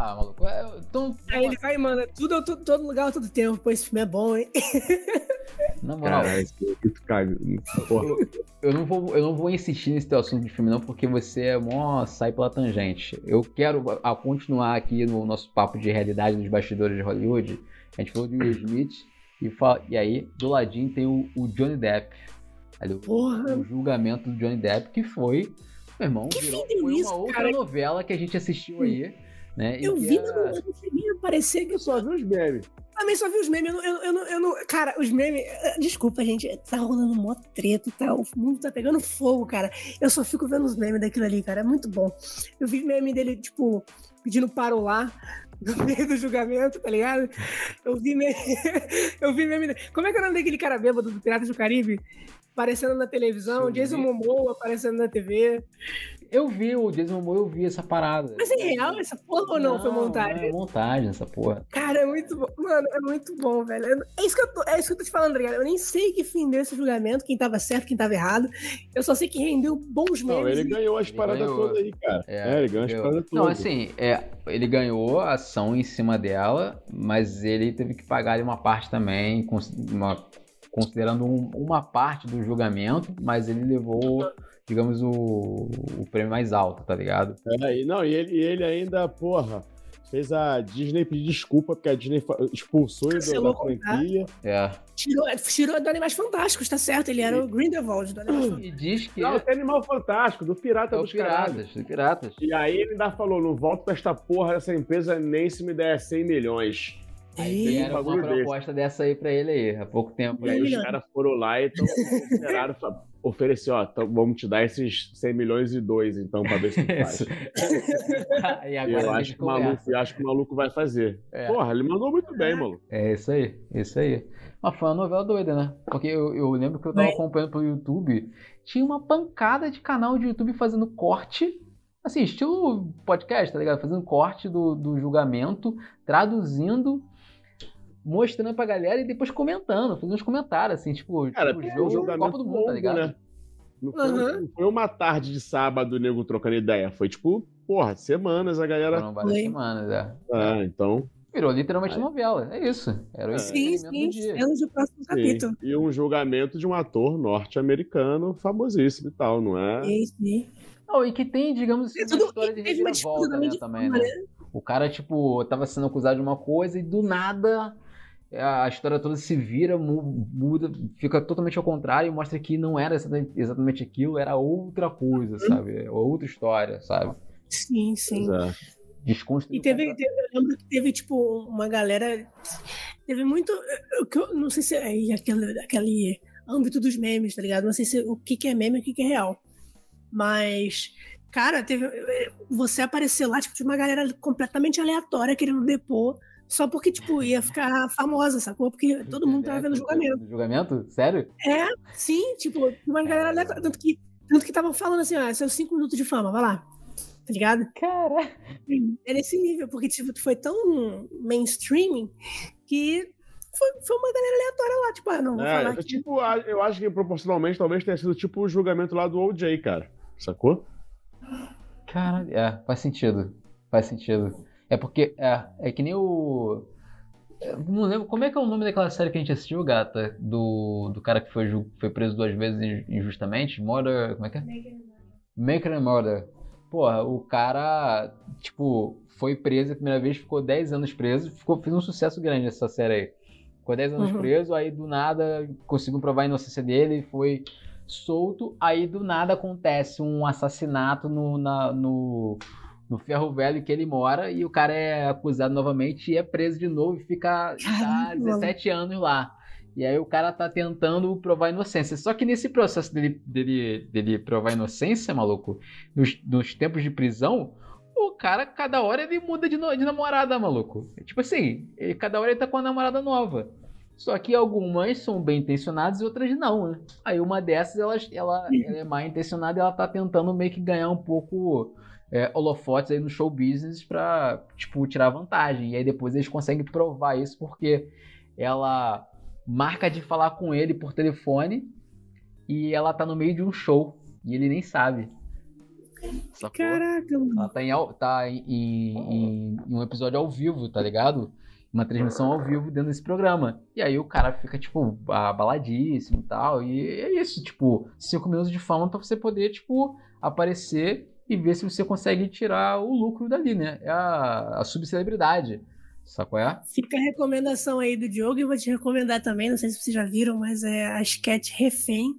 S1: Ah, maluco. é, Então,
S2: Aí ele vai e manda tudo, tudo, todo lugar, todo tempo. Pô, esse filme é bom, hein?
S1: na moral,
S3: Cara, esse é cago. Porra.
S1: eu não, vou, eu não vou insistir nesse teu assunto de filme, não, porque você é mó sai pela tangente. Eu quero a, continuar aqui no nosso papo de realidade dos bastidores de Hollywood. A gente falou de Will Smith e, fa- e aí, do ladinho, tem o, o Johnny Depp. Ali, o,
S2: Porra.
S1: o julgamento do Johnny Depp, que foi, meu irmão,
S2: Que
S1: virou, foi uma
S2: isso,
S1: outra
S2: cara?
S1: novela que a gente assistiu aí. Né,
S2: Eu vi,
S1: é-
S2: mas não, cheguei a aparecer que eu
S3: Eu só vi os memes.
S2: também só vi os memes. Eu não, eu, eu não, eu não- Cara, os memes. eh, Desculpa, gente. Tá rolando mó treta e tal. O mundo tá pegando fogo, cara. Eu só fico vendo os memes daquilo ali, cara. É muito bom. Eu vi meme dele, tipo, pedindo parolar no meio do julgamento, tá ligado? Eu vi meme. eu vi meme. dele- Como é que é o nome daquele cara bêbado do Piratas do Caribe? Aparecendo na televisão,
S1: Sim.
S2: Jason Momoa aparecendo na TV.
S1: Eu vi o Jason Momoa, eu vi essa parada.
S2: Mas é real essa porra ou não? Foi montagem?
S1: É montagem essa porra.
S2: Cara, é muito bom. Mano, é muito bom, velho. É isso que eu tô, é isso que eu tô te falando, tá ligado? Eu nem sei que fim deu esse julgamento, quem tava certo, quem tava errado. Eu só sei que rendeu bons memes.
S3: Não, ele
S2: e-
S3: ganhou as
S1: Ele
S3: paradas
S1: ganhou.
S3: todas aí, cara. É, ele ganhou as
S1: eu-
S3: paradas todas.
S1: Não, assim, é, ele ganhou a ação em cima dela, mas ele teve que pagar ali uma parte também, uma- considerando um- uma parte do julgamento, mas ele levou, digamos, o, o prêmio mais alto, tá ligado?
S3: É, e não, e ele, e ele ainda, porra, fez a Disney pedir desculpa, porque a Disney expulsou ele
S2: Cancelou
S3: da
S2: o contrato.
S3: franquia.
S1: É.
S2: Tirou, tirou do Animais Fantásticos, tá certo? Ele era o Grindelwald do Animais Fantásticos.
S1: E diz que
S3: Não,
S1: é
S3: tem Animal Fantástico, do Pirata
S1: o
S3: dos Piratas.
S1: Piratas, do Piratas.
S3: E aí ele ainda falou, não volto pra esta porra dessa empresa nem se me der 100 milhões.
S1: Aí era uma
S3: desse.
S1: proposta dessa aí pra ele aí, há pouco tempo.
S3: E aí os caras foram lá e tão, esperaram, fa- ofereceu, ó, então vamos te dar esses 100 milhões e dois, então, pra ver se tu faz.
S1: E agora
S3: eu acho que, o maluco, eu acho que o maluco vai fazer.
S1: É.
S3: Porra, ele mandou muito bem, maluco.
S1: É isso aí, isso aí. Mas foi uma novela doida, né? Porque eu, eu lembro que eu tava acompanhando pelo YouTube, tinha uma pancada de canal de YouTube fazendo corte, assim, estilo podcast, tá ligado? Fazendo corte do, do julgamento, traduzindo, mostrando pra galera e depois comentando, fazendo uns comentários, assim, tipo,
S3: Cara,
S1: tipo
S3: um
S1: jogo
S3: julgamento
S1: Copa do Mundo, tá ligado?
S3: né? Não foi, não foi uma tarde de sábado o nego trocando ideia. Foi tipo, porra, semanas a galera.
S1: Foram várias semanas, é.
S3: Ah, então.
S1: Virou literalmente
S3: Aí.
S1: novela, é isso. Era o
S3: É.
S2: Sim, sim.
S1: do dia.
S2: Cenas do próximo
S3: sim.
S2: capítulo.
S3: E um julgamento de um ator norte-americano famosíssimo e tal, não é?
S2: Sim, sim.
S1: Não, e que tem, digamos,
S2: É
S1: uma
S2: tudo-
S1: história de reviravolta, né, também,
S2: fama,
S1: né? O cara, tipo, tava sendo acusado de uma coisa e do nada a história toda se vira, mu- muda, fica totalmente ao contrário e mostra que não era exatamente- aquilo, era outra coisa,
S2: Uhum.
S1: sabe? Outra história, sabe?
S2: Sim, sim.
S3: É.
S1: Desconstruir
S2: E teve, teve- eu lembro que teve, tipo, uma galera. Teve muito. Eu, eu não sei se é aí aquele, aquele âmbito dos memes, tá ligado? Não sei se o que, que é meme e o que, que é real. Mas, cara, teve. Você aparecer lá, tipo, tinha uma galera completamente aleatória querendo depor. Só porque, tipo, ia ficar famosa, sacou? Porque todo mundo tava vendo o julgamento.
S1: Julgamento? Sério?
S2: É, sim, tipo, uma galera aleatória. Tanto que tanto que estavam falando assim, ó, seus cinco minutos de fama, vai lá. Tá ligado?
S1: Cara.
S2: É nesse nível, porque tipo, foi tão mainstream que foi, foi uma galera aleatória lá, tipo, ah, não, vou
S3: É,
S2: falar
S3: é
S2: aqui.
S3: tipo, eu acho que proporcionalmente talvez tenha sido tipo o julgamento lá do OJ, cara. Sacou?
S1: Cara, é, faz sentido. Faz sentido. É porque é, é que nem o. eu Não lembro como é que é o nome daquela série que a gente assistiu, gata? Do, do cara que foi, foi preso duas vezes in- injustamente? Murder. Como é que é? Maker and Murder. Porra, o cara, tipo, foi preso a primeira vez, ficou 10 anos preso, ficou, fez um sucesso grande essa série aí. Ficou 10 anos
S2: Uhum.
S1: preso, aí do nada conseguiu provar a inocência dele, foi solto, aí do nada acontece um assassinato no, na- no, no ferro velho que ele mora, e o cara é acusado novamente e é preso de novo e fica tá
S2: Caramba.
S1: 17 anos lá. E aí o cara tá tentando provar inocência. Só que nesse processo dele, dele, dele provar inocência, maluco, nos, nos tempos de prisão, o cara, cada hora ele muda de, no- de namorada, maluco. Tipo assim, ele- cada hora ele tá com uma namorada nova. Só que algumas são bem intencionadas e outras não, né? Aí uma dessas, ela, ela, ela é mal intencionada e ela tá tentando meio que ganhar um pouco é, holofotes aí no show business pra, tipo, tirar vantagem. E aí depois eles conseguem provar isso porque ela marca de falar com ele por telefone e ela tá no meio de um show e ele nem sabe. Sacou?
S2: Caraca, mano.
S1: Ela tá, em, tá em, em- em um episódio ao vivo, tá ligado? Uma transmissão ao vivo dentro desse programa. E aí o cara fica, tipo, abaladíssimo e tal. E é isso, tipo, cinco minutos de fama pra você poder, tipo, aparecer e ver se você consegue tirar o lucro dali, né? É a, a subcelebridade. Sacou? É?
S2: Fica a recomendação aí do Diogo e vou te recomendar também, não sei se vocês já viram, mas é a sketch Refém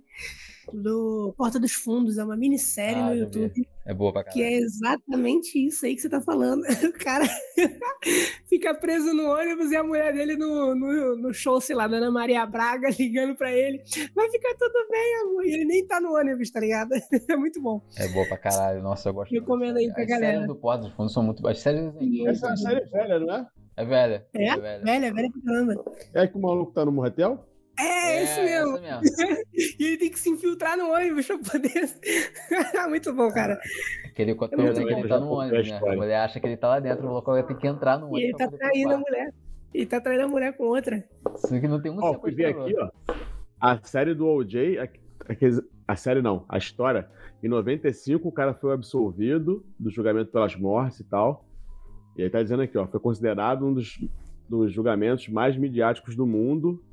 S2: do Porta dos Fundos, é uma minissérie
S1: Ah,
S2: no
S1: já vi.
S2: YouTube
S1: É boa pra
S2: que
S1: caralho.
S2: é exatamente isso aí que você tá falando. O cara fica preso no ônibus e a mulher dele no, no, no show, sei lá, da Ana Maria Braga ligando pra ele. Vai ficar tudo bem, amor. E ele nem tá no ônibus, tá ligado? É muito bom.
S1: É boa pra caralho. Nossa, eu gosto
S2: Recomendo aí pra
S1: As
S2: galera.
S1: séries do Porta dos Fundos são muito boas. As séries.
S3: Essa é uma série velha, não é?
S1: É velha.
S2: É?
S1: velha.
S2: Velha, velha pra caramba.
S3: É que o maluco tá no motel?
S2: É, esse mesmo.
S1: mesmo.
S2: E ele tem que se infiltrar no ônibus pra poder. muito bom, cara.
S1: Aquele
S2: Eu
S1: cotoco
S2: não
S1: que ele
S3: lembro,
S1: tá no
S3: a
S1: ônibus, né? A mulher acha que ele tá lá dentro, o local vai ter que entrar no ônibus.
S2: E ele tá traindo a mulher. Ele tá traindo a mulher com outra.
S1: Sendo que não tem um
S3: Ó, fui ver aqui, ó. A série do OJ, a, aqueles- a série não, a história. Em 95, o cara foi absolvido do julgamento pelas mortes e tal. E aí tá dizendo aqui, ó, foi considerado um dos, dos julgamentos mais midiáticos do mundo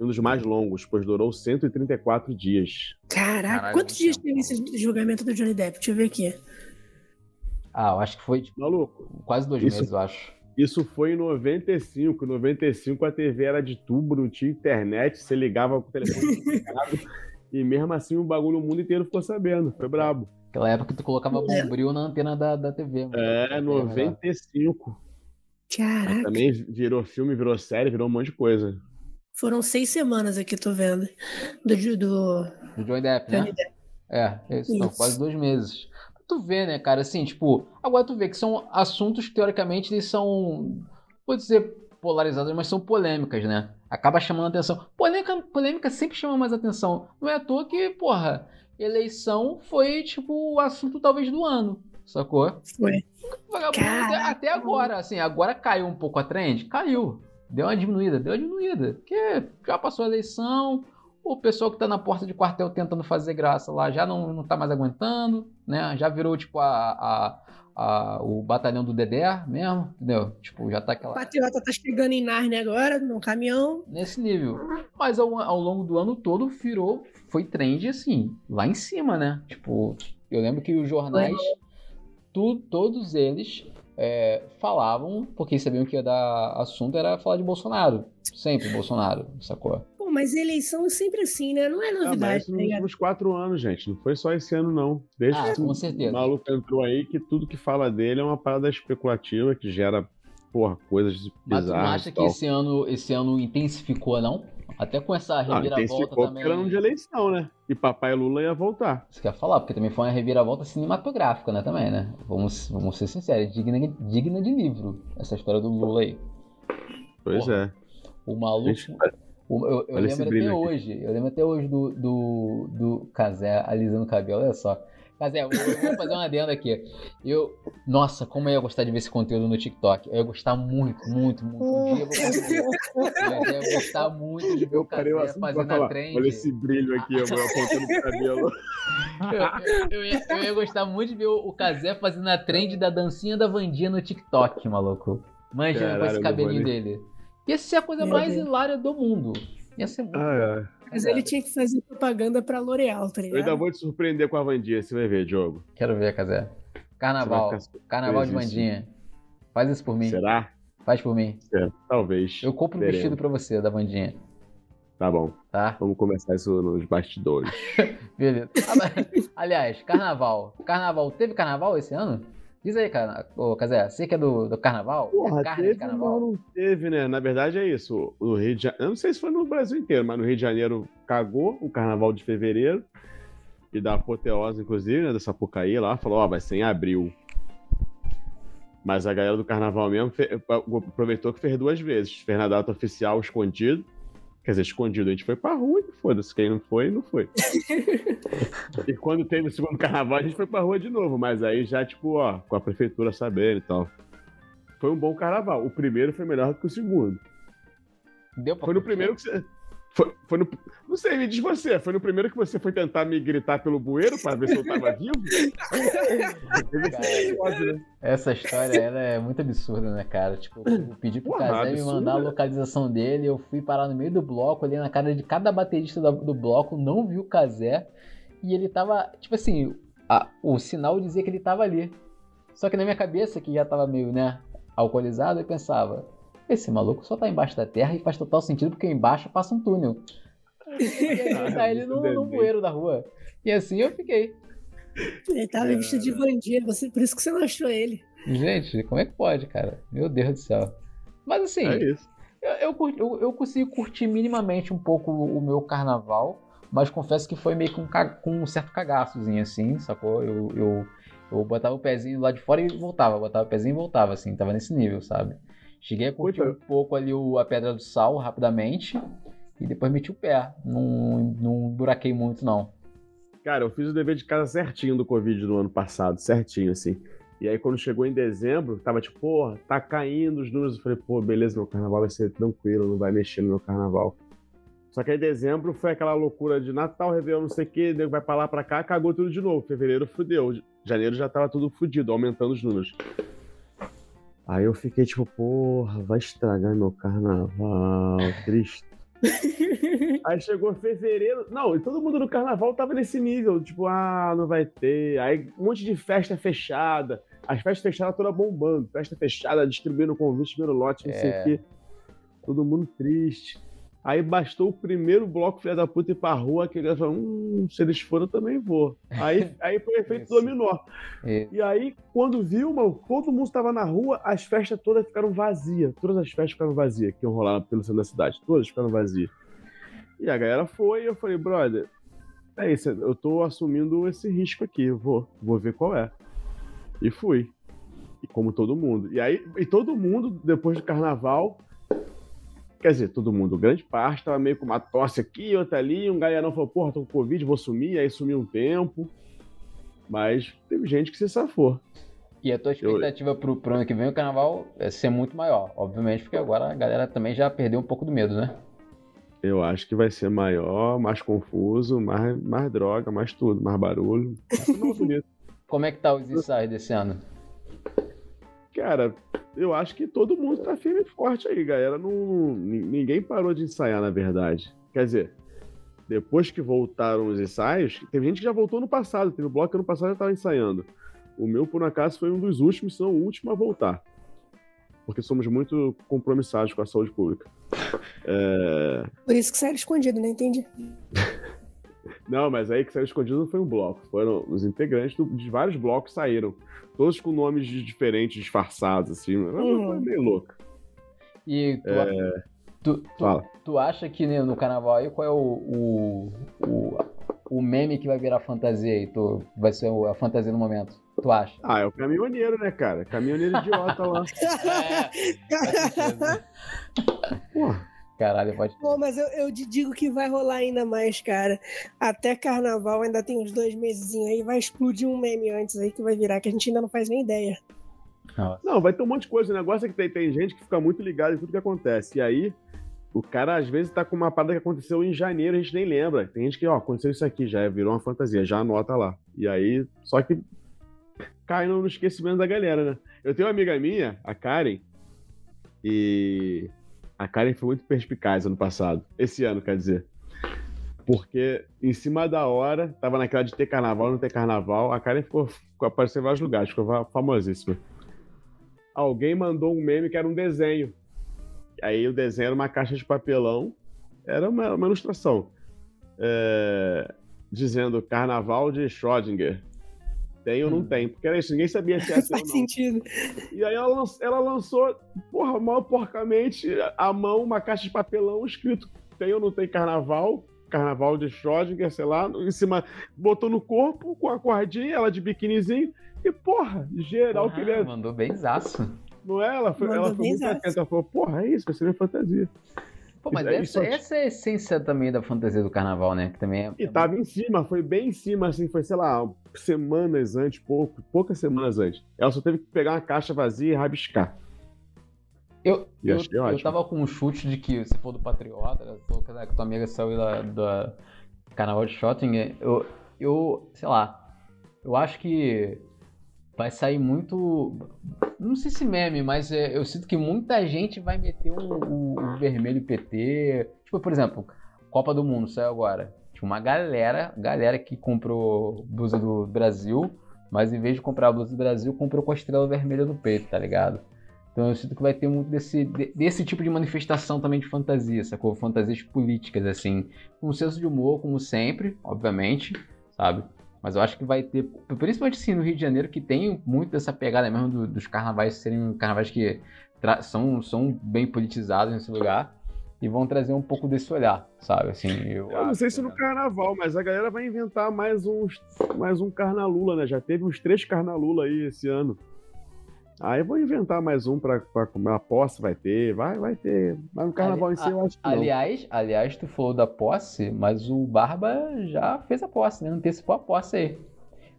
S3: um dos mais longos, pois durou 134 dias.
S2: Caraca,
S1: Caralho,
S2: quantos dias teve esse julgamento do Johnny Depp? Deixa eu ver aqui.
S1: Ah, eu acho que foi tipo,
S3: Maluco,
S1: quase dois
S3: Isso-
S1: meses, eu acho.
S3: isso foi em 95. Em 95 a TV era de tubo, não tinha internet, você ligava com o telefone ligado, e mesmo assim o bagulho, o mundo inteiro ficou sabendo. Foi brabo.
S1: Aquela época que tu colocava bombril na antena da, da TV. mano.
S3: É,
S1: Era
S3: 95.
S2: Caraca.
S3: Também virou filme, virou série, virou um monte de coisa.
S2: Foram seis semanas aqui, tô vendo. Do, do, do
S1: Johnny Depp, né?
S2: Johnny Depp.
S1: É, isso, são
S2: Isso.
S1: quase dois meses. Tu vê, né, cara, assim, tipo, agora tu vê que são assuntos que, teoricamente, eles são, vou dizer polarizados, mas são polêmicas, né? Acaba chamando atenção. Polêmica, polêmica sempre chama mais atenção. Não é à toa que, porra, eleição foi, tipo, o assunto talvez do ano, sacou?
S2: Foi.
S1: Vagabundo até agora, assim, agora caiu um pouco a trend? Caiu. Deu uma diminuída, deu uma diminuída. Porque já passou a eleição, o pessoal que tá na porta de quartel tentando fazer graça lá já não, não tá mais aguentando, né? Já virou, tipo, a, a, a- o batalhão do Dedé mesmo, entendeu? Tipo, já tá
S2: O
S1: aquela...
S2: Patriota tá chegando em Narnia agora, num caminhão.
S1: Nesse nível. Mas ao, ao longo do ano todo virou, foi trend, assim, lá em cima, né? Tipo, eu lembro que os jornais, tu- todos eles é, falavam, porque sabiam que ia dar assunto, era falar de Bolsonaro. Sempre Bolsonaro, sacou?
S2: Pô, mas eleição é sempre assim, né? Não é
S3: Ah, mas
S2: novidade, tá
S3: nos
S2: ligado?
S3: últimos quatro anos, gente. Não foi só esse ano, não. Desde
S1: Ah,
S3: que
S1: com
S3: o
S1: certeza.
S3: maluco entrou aí, que tudo que fala dele é uma parada especulativa que gera, porra, coisas
S1: Mas tu não
S3: bizarras.
S1: acha que esse ano, esse ano intensificou, não? Até com essa reviravolta também.
S3: era ano de eleição, né? E papai Lula ia voltar.
S1: Você quer falar, porque também foi uma reviravolta cinematográfica, né? Também, né? Vamos, vamos ser sinceros, digna, digna de livro, essa história do Lula aí.
S3: Pois
S1: Porra.
S3: é.
S1: O maluco.
S3: Gente,
S1: o- eu eu lembro até
S3: aqui.
S1: hoje. Eu lembro até hoje do, do, do Casé alisando o cabelo, olha só. Mas é, eu vou fazer uma adenda aqui. Eu, nossa, como eu ia gostar de ver esse conteúdo no TikTok. Eu ia gostar muito, muito, muito. Um dia eu vou fazer. Eu ia gostar muito de ver o Casé
S3: assim
S1: fazendo
S3: falar,
S1: a trend.
S3: Olha esse brilho aqui, eu vou apontando pro cabelo.
S1: Eu, eu, eu ia, eu ia gostar muito de ver o, Casé fazendo a trend da dancinha da Vandinha no TikTok, maluco. Manjando com esse cabelinho dele. Ia ser a coisa mais hilária do mundo. Ia ser muito.
S3: Ah, é.
S2: Mas ele tinha que fazer propaganda pra L'Oreal, tá
S3: Eu
S2: ligado?
S3: ainda vou te surpreender com a Vandinha, você vai ver, Diogo.
S1: Quero ver, Casé. Carnaval. Carnaval de. Vandinha. Faz isso por mim.
S3: Será?
S1: Faz por mim.
S3: É, talvez.
S1: Eu compro um
S3: Veremos.
S1: vestido pra você da Vandinha.
S3: Tá bom.
S1: Tá?
S3: Vamos começar isso nos bastidores.
S1: Beleza. Aliás, carnaval. Carnaval. Teve carnaval esse ano? Diz aí, cara. Ô, Casé, você que é do, do carnaval?
S3: Porra,
S1: é carne
S3: teve,
S1: de carnaval?
S3: mas não teve, né? Na verdade é isso. O Rio de Janeiro. Eu não sei se foi no Brasil inteiro, mas no Rio de Janeiro cagou o carnaval de fevereiro. E da apoteose, inclusive, né? Da Sapucaí lá, falou: Ó, vai ser em abril. Mas a galera do carnaval mesmo fe- aproveitou que fez duas vezes. Fez na data oficial escondido. Quer dizer, escondido. A gente foi pra rua e foda-se. Quem não foi, não foi. e quando teve o segundo carnaval, a gente foi pra rua de novo. Mas aí já, tipo, ó, com a prefeitura sabendo e tal. Foi um bom carnaval. O primeiro foi melhor do que o segundo.
S1: Deu pra
S3: Foi no primeiro que você. Foi, foi no. Não sei, me diz você. Foi no primeiro que você foi tentar me gritar pelo bueiro pra ver se eu tava vivo? Né?
S1: Essa história ela é muito absurda, né, cara? Tipo, eu pedi pro Casé me mandar a localização dele, eu fui parar no meio do bloco, ali na cara de cada baterista do, do bloco, não vi o Casé, e ele tava, tipo assim, a- o sinal dizia que ele tava ali. Só que na minha cabeça, que já tava meio, né, alcoolizado, eu pensava, esse maluco só tá embaixo da terra e faz total sentido porque embaixo passa um túnel. E aí tá ele no, no bueiro da rua. E assim eu fiquei.
S2: Ele tava
S3: É.
S2: vestido de Vandinha, você, por isso que você não achou ele.
S1: Gente, como é que pode, cara? Meu Deus do céu. Mas assim,
S3: É
S1: eu, eu, eu, eu consigo curtir minimamente um pouco o meu carnaval, mas confesso que foi meio com, ca- com um certo cagaçozinho, assim, sacou? Eu, eu, eu botava o pezinho lá de fora e voltava, botava o pezinho e voltava, assim, tava nesse nível, sabe? Cheguei a curtir
S3: Puta.
S1: um pouco ali o, a Pedra do Sal rapidamente e depois meti o pé. Não, não buraquei muito, não.
S3: Cara, eu fiz o dever de casa certinho do Covid no ano passado, certinho, assim. E aí, quando chegou em dezembro, tava tipo, porra, tá caindo os números. Eu falei, pô, beleza, meu carnaval vai ser tranquilo, não vai mexer no meu carnaval. Só que aí, dezembro foi aquela loucura de Natal, Réveillon, não sei o quê, nego vai pra lá, pra cá, cagou tudo de novo. Fevereiro fudeu. Janeiro já tava tudo fudido, aumentando os números. Aí eu fiquei tipo, porra, vai estragar meu carnaval, triste. Aí chegou fevereiro. Não, e todo mundo no carnaval tava nesse nível. Tipo, ah, não vai ter. Aí um monte de festa fechada. As festas fechadas toda bombando. Festa fechada, distribuindo convite, primeiro lote, não sei
S1: É.
S3: o quê. Todo mundo triste. Aí bastou o primeiro bloco, filha da puta, ir pra rua, que ele falou, hum, se eles foram, eu também vou. Aí, aí foi efeito
S1: Isso.
S3: dominó.
S1: E-
S3: E aí, quando viu, mano, todo mundo estava na rua, as festas todas ficaram vazias. Todas as festas ficaram vazias que iam rolar pelo centro da cidade. Todas ficaram vazias. E a galera foi e eu falei, brother, é isso, eu tô assumindo esse risco aqui, eu vou, vou ver qual é. E fui. E como todo mundo. E aí, e todo mundo, depois do carnaval, quer dizer, todo mundo, grande parte, tava meio com uma tosse aqui, outra ali, um galharão falou, porra, tô com Covid, vou sumir, aí sumiu um tempo. Mas teve gente que se safou.
S1: E a tua expectativa pro, pro ano que vem, o carnaval, é ser muito maior, obviamente, porque agora a galera também já perdeu um pouco do medo, né?
S3: Eu acho que vai ser maior, mais confuso, mais, mais droga, mais tudo, mais barulho.
S1: Como é que tá os ensaios desse ano?
S3: Cara, eu acho que todo mundo tá firme e forte aí, galera. Não, ni- ninguém parou de ensaiar, na verdade. Quer dizer, depois que voltaram os ensaios, teve gente que já voltou no passado. Teve bloco que ano passado já tava ensaiando. O meu, por um acaso, foi um dos últimos, se não o último a voltar. Porque somos muito compromissados com a saúde pública. É...
S2: Por isso que saiu escondido, não entendi.
S3: Não, mas aí que saiu escondido não foi um bloco. Foram os integrantes do- de vários blocos saíram. Todos com nomes diferentes, disfarçados, assim. Uma
S2: Uhum.
S3: coisa meio louca.
S1: E tu, tu, tu,
S3: Fala.
S1: tu acha que né, no carnaval aí qual é o, o, o, o meme que vai virar fantasia aí? Tu, vai ser o- a fantasia no momento? Tu acha?
S3: Ah, é o caminhoneiro, né, cara? Caminhoneiro idiota lá.
S1: É, sentido.
S3: Porra.
S1: Caralho, pode.
S2: Pô, mas eu, eu te digo que vai rolar ainda mais, cara. Até carnaval, ainda tem uns dois meses aí, vai explodir um meme antes aí que vai virar, que a gente ainda não faz nem ideia.
S1: Nossa.
S3: Não, vai ter um monte de coisa. O negócio é que tem, tem gente que fica muito ligada em tudo que acontece. E aí, o cara às vezes tá com uma parada que aconteceu em janeiro, a gente nem lembra. Tem gente que, ó, aconteceu isso aqui, já virou uma fantasia, já anota lá. E aí, só que cai no esquecimento da galera, né? Eu tenho uma amiga minha, a Karen, e a Karen foi muito perspicaz ano passado. Esse ano, quer dizer. Porque em cima da hora, tava naquela de ter carnaval, não ter carnaval, a Karen ficou, apareceu em vários lugares, ficou fa- famosíssima. Alguém mandou um meme que era um desenho. Aí o desenho era uma caixa de papelão, era uma, uma ilustração. É, dizendo carnaval de Schrödinger. Tem ou não
S1: Hum.
S3: tem? Porque era isso, ninguém sabia se ia ter ou
S2: faz
S3: não.
S2: sentido.
S3: E aí ela, ela lançou, porra, mal porcamente, à mão, uma caixa de papelão escrito tem ou não tem carnaval, carnaval de Schrödinger, sei lá, em cima, botou no corpo com a cordinha, ela de biquinizinho, e porra, geral
S1: Porra,
S3: queria,
S1: Mandou bem zaço.
S3: não é? Ela foi,
S2: Mandou
S3: ela foi muito
S2: benzaço.
S3: atenta, ela falou, porra, é isso, vai ser minha fantasia.
S1: Pô, mas
S3: Isso-
S1: essa,
S3: isso-
S1: essa é a essência também da fantasia do carnaval, né? Que também é.
S3: E tava em cima, foi bem em cima, assim, foi, sei lá, semanas antes, pouco, poucas semanas antes. Ela só teve que pegar uma caixa vazia e rabiscar.
S1: Eu,
S3: E
S1: eu, eu
S3: ótimo.
S1: tava com um chute de que se for do Patriota, né, falou que tua amiga saiu da, da Carnaval de Shopping, eu, eu, sei lá, eu acho que vai sair muito. Não sei se meme, mas é, eu sinto que muita gente vai meter o, vermelho PT. Tipo, por exemplo, Copa do Mundo saiu agora. Tinha uma galera, galera que comprou blusa do Brasil, mas em vez de comprar a blusa do Brasil, comprou com a estrela vermelha no peito, tá ligado? Então eu sinto que vai ter muito desse, de- desse tipo de manifestação também de fantasia, sacou? Fantasias políticas, assim. Com um senso de humor, como sempre, obviamente, sabe? Mas eu acho que vai ter, principalmente assim no Rio de Janeiro, que tem muito dessa pegada mesmo do- dos carnavais serem carnavais que são, são bem politizados nesse lugar e vão trazer um pouco desse olhar, sabe? Assim, eu,
S3: Eu não sei se no carnaval, mas a galera vai inventar mais uns, mais um carnalula, né? Já teve uns três carnalula aí esse ano. Aí vou inventar mais um pra, pra comer uma posse, vai ter, vai, vai ter. Mas no carnaval em si eu acho que não.
S1: Aliás, aliás, tu falou da posse, mas o Barba já fez a posse, né? Antecipou a posse aí.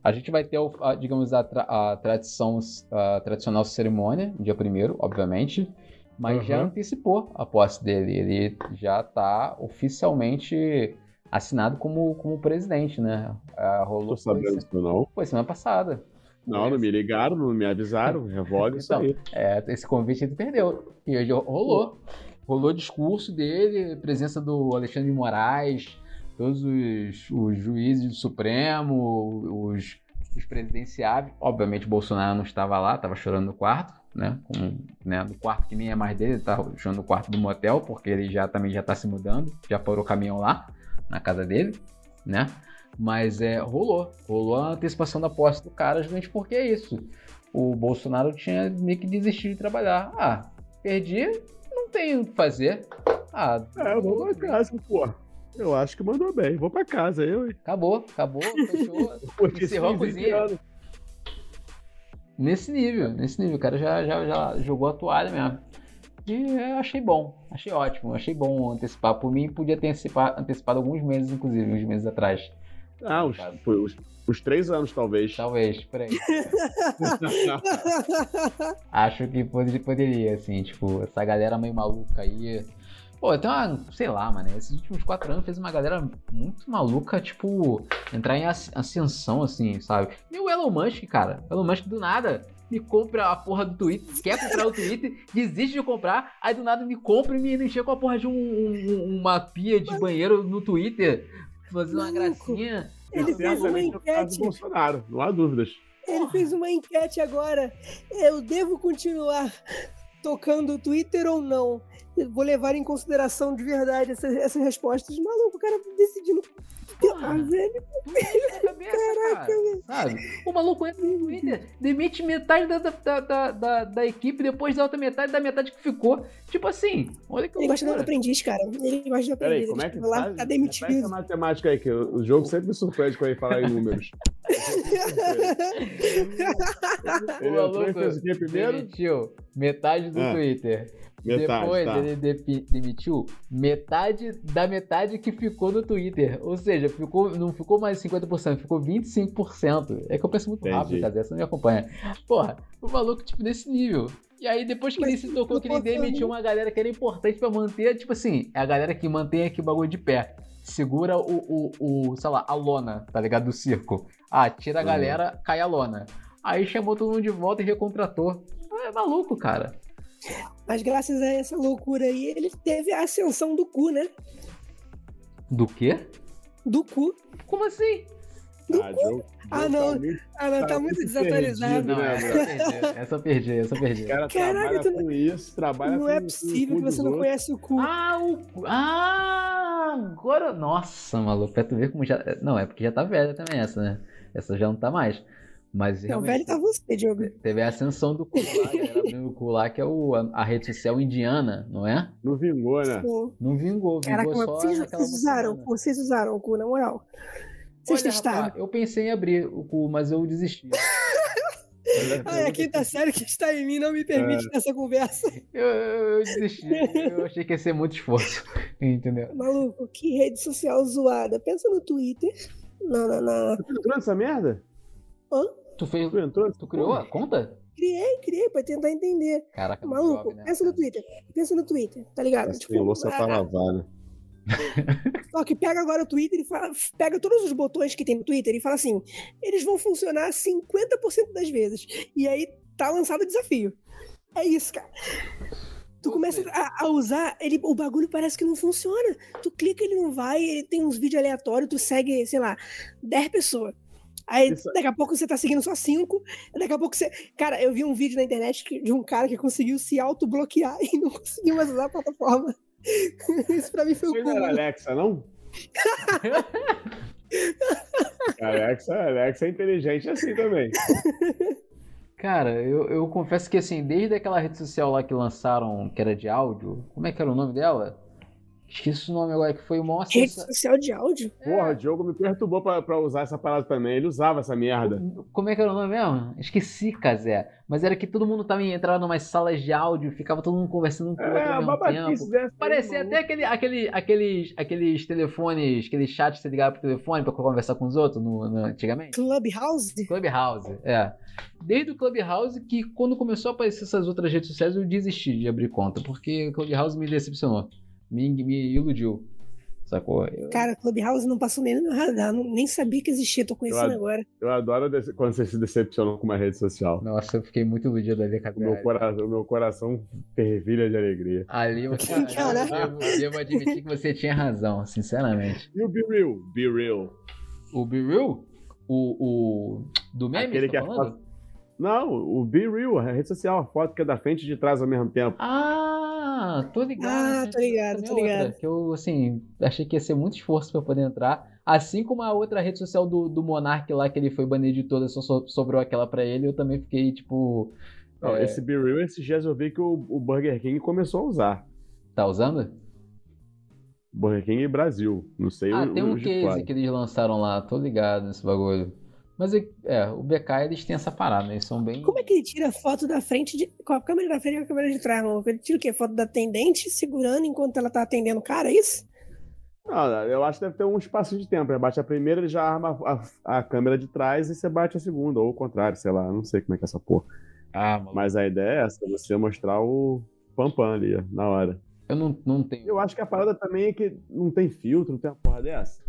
S1: A gente vai ter, a, digamos, a, tra- a tradição, a tradicional cerimônia, dia primeiro, obviamente, mas já
S3: Uhum.
S1: antecipou a posse dele. Ele já tá oficialmente assinado como, como presidente, né?
S3: Não
S1: rolou
S3: tô sabendo
S1: foi,
S3: disso, não.
S1: foi semana passada.
S3: Não, não me ligaram, não me avisaram. Revoga isso
S1: Então,
S3: aí.
S1: É, esse convite ele perdeu. E hoje rolou. Rolou discurso dele, presença do Alexandre de Moraes, todos os, os juízes do Supremo, os, os presidenciáveis. Obviamente, Bolsonaro não estava lá, estava chorando no quarto, né? Com, né? No quarto que nem é mais dele, ele estava chorando no quarto do motel, porque ele já também já está se mudando, já parou o caminhão lá, na casa dele, né? Mas é, rolou. Rolou a antecipação da posse do cara, justamente porque é isso. O Bolsonaro tinha meio que desistido de trabalhar. Ah, perdi, não tenho o que fazer. Ah,
S3: É, eu vou pra casa, pô. Eu acho que mandou bem. Vou pra casa, eu. hein?
S1: Acabou, acabou, fechou. Encerrou a
S3: esses 20
S1: cozinha. nesse nível, nesse nível. O cara já, já, já jogou a toalha mesmo. E eu achei bom, achei ótimo, achei bom antecipar. Por mim, podia ter antecipado, antecipado alguns meses, inclusive, uns meses atrás.
S3: Ah, os, foi os, os três anos, talvez.
S1: Talvez, peraí. Acho que poderia, assim, tipo, essa galera meio maluca aí. Pô, tem uma, sei lá, mano, esses últimos quatro anos fez uma galera muito maluca, tipo, entrar em as- ascensão, assim, sabe? E o Elon Musk, cara, o Elon Musk do nada me compra a porra do Twitter, quer comprar o Twitter, desiste de comprar, aí do nada me compra e me enche com a porra de um- um- uma pia de banheiro no Twitter, fazendo uma gracinha.
S2: Ele fez uma
S3: é
S2: enquete.
S3: Bolsonaro, não há dúvidas.
S2: Ele fez uma enquete agora. Eu devo continuar tocando o Twitter ou não? Eu vou levar em consideração de verdade essas, essas respostas. Maluco, o cara decidindo.
S1: Porra.
S2: Velho.
S1: Cabeça, cara, sabe? O maluco entra no Twitter, demite metade da, da, da, da, da equipe, depois da outra metade da metade que ficou. Tipo assim, olha que
S2: Ele gosta
S1: loucura.
S2: aprendiz, cara. Ele gosta de
S3: Peraí,
S2: aprendiz.
S3: como é que
S2: lá,
S3: faz?
S2: tá demitido.
S3: essa matemática aí, que o jogo sempre me surpreende quando ele fala em números.
S1: O
S3: Ele entrou e
S1: maluco
S3: fez o quê primeiro?
S1: demitiu metade do
S3: Ah.
S1: Twitter.
S3: Metade,
S1: Depois
S3: tá.
S1: ele de- demitiu metade da metade que ficou no Twitter. Ou seja, ficou, não ficou mais 50%, ficou 25%. É que eu penso muito
S3: Entendi.
S1: rápido, cara. Essa não me acompanha. Porra, o maluco, tipo, nesse nível. E aí, depois que
S2: Mas
S1: ele se tocou que ele demitiu uma galera que era importante pra manter, tipo assim, é a galera que mantém aqui o bagulho de pé. Segura o, o, o, sei lá, a lona, tá ligado? Do circo. Ah, tira a
S3: Uhum.
S1: galera, cai a lona. Aí chamou todo mundo de volta e recontratou. É maluco, cara.
S2: Mas graças a essa loucura aí, ele teve a ascensão do cu, né?
S1: Do quê?
S2: Do cu.
S1: Como assim?
S2: Do
S3: Ah,
S2: cu. Ah, não.
S3: Tá
S2: Ah, não, tá,
S3: Tá
S2: muito desatualizado.
S1: Não,
S3: né,
S1: essa eu perdi, essa eu perdi, essa eu perdi.
S3: o cara
S2: Caraca,
S3: trabalha
S2: tu
S3: com isso, trabalha
S2: Não
S3: com
S2: é
S3: com
S2: possível que
S3: cu
S2: você não
S3: outros.
S2: conhece o cu.
S1: Ah, o... ah, agora... Nossa, maluco, pra tu ver como já... Não, é porque já tá velha também essa, né? Essa já não tá mais. Mas
S2: Não,
S1: realmente...
S2: velho tá você, Diogo.
S1: Teve a ascensão do cu lá, a galera abrindo o cu lá, que é o, a, a rede social indiana, não é?
S3: Não vingou, né?
S1: Não vingou, vingou
S2: Caraca,
S1: só
S2: vocês, vocês usaram,
S1: semana.
S2: pô, vocês usaram o cu, na moral. Vocês
S1: Olha,
S2: testaram.
S1: rapaz, eu pensei em abrir o cu, mas eu desisti.
S2: É a quinta série que está em mim não me permite ter essa conversa.
S1: Eu, eu, eu desisti, eu achei que ia ser muito esforço, entendeu?
S2: Maluco, que rede social zoada. Pensa no Twitter. Não, não, não.
S3: Tu entrou nessa merda?
S1: Tu fez...
S3: Tu entrou?
S1: Tu criou a conta?
S2: Criei, criei pra tentar entender.
S1: Caraca,
S2: Maluco,
S1: jovem, né?
S2: pensa no Twitter. Pensa no Twitter, tá ligado?
S3: Nossa, tem louça pra
S2: ah,
S3: lavar, né?
S2: Só que pega agora o Twitter e fala, pega todos os botões que tem no Twitter e fala assim: eles vão funcionar 50% das vezes. E aí tá lançado o desafio. É isso, cara. Tu começa a, a usar, ele, o bagulho parece que não funciona. Tu clica, ele não vai, ele tem uns vídeos aleatórios, tu segue, sei lá, 10 pessoas. Aí
S3: Isso-
S2: daqui a pouco você tá seguindo só 5, daqui a pouco você. Cara, eu vi um vídeo na internet que- de um cara que conseguiu se autobloquear e não conseguiu mais usar a plataforma. Isso pra mim foi o
S3: Você não era
S2: cúmulo.
S3: Alexa, não? Alexa, Alexa é inteligente assim também.
S1: Cara, eu, eu confesso que assim, desde aquela rede social lá que lançaram, que era de áudio, como é que era o nome dela? Esqueci o nome agora, que foi o maior
S2: Rede
S1: sensa-
S2: social de áudio?
S3: Porra, o Diogo me perturbou pra, pra usar essa parada também. Ele usava essa merda.
S1: Como é que era o nome mesmo? Esqueci, Casé. Mas era que todo mundo tava entrando em umas salas de áudio, ficava todo mundo conversando um com o outro
S3: É,
S1: ao mesmo tempo. Parecia até aquele, aquele, aqueles, aqueles telefones, aqueles chats que você ligava pro telefone pra conversar com os outros no, no- antigamente.
S2: Clubhouse?
S1: Clubhouse, é. Desde o Clubhouse que quando começou a aparecer essas outras redes sociais eu desisti de abrir conta, porque o Clubhouse me decepcionou, me, me iludiu, sacou? Eu-
S2: Cara, Clubhouse não passou nem no meu radar, não- nem sabia que existia, tô conhecendo
S3: Eu
S2: agora.
S3: Eu adoro quando você se decepciona com uma rede social.
S1: Nossa, eu fiquei muito iludido ali,
S3: O meu,
S1: cara.
S3: coração, o meu coração fervilha de alegria.
S1: Ali, eu devo, devo admitir que você tinha razão, sinceramente.
S3: E o Be Real? Be Real.
S1: O Be Real? O, o do meme,
S3: Aquele
S1: você
S3: que
S1: tá
S3: é
S1: falando?
S3: Não, o Be Real, a rede social, a foto que é da frente e de trás ao mesmo tempo.
S1: Ah, tô ligado.
S2: Ah, tô ligado, tô
S1: é outra,
S2: ligado.
S1: Que eu, assim, achei que ia ser muito esforço pra poder entrar. Assim como a outra rede social do, do Monark lá, que ele foi banido de todas, só so- sobrou aquela pra ele, eu também fiquei, tipo...
S3: Não,
S1: é,
S3: Esse Be Real, esses dias eu vi que o, o Burger King começou a usar.
S1: Tá usando?
S3: Burger King Brasil. Não sei
S1: Ah,
S3: o,
S1: tem um case que eles lançaram lá, tô ligado nesse bagulho. Mas, é, é, o BK, eles têm essa parada, eles são bem...
S2: Como é que ele tira foto da frente de. Com a câmera da frente e com a câmera de trás, maluco? Ele tira o quê? Foto da atendente segurando enquanto ela tá atendendo o cara, é isso?
S3: Não, eu acho que deve ter um espaço de tempo. Ele bate a primeira, ele já arma a, a câmera de trás e você bate a segunda, ou o contrário, sei lá. Não sei como é que é essa porra.
S1: Ah, maluco.
S3: Mas a ideia é essa, você mostrar o pampam ali, ó, na hora.
S1: Eu não, não tenho...
S3: Eu acho que a parada também é que não tem filtro, não tem uma porra dessa.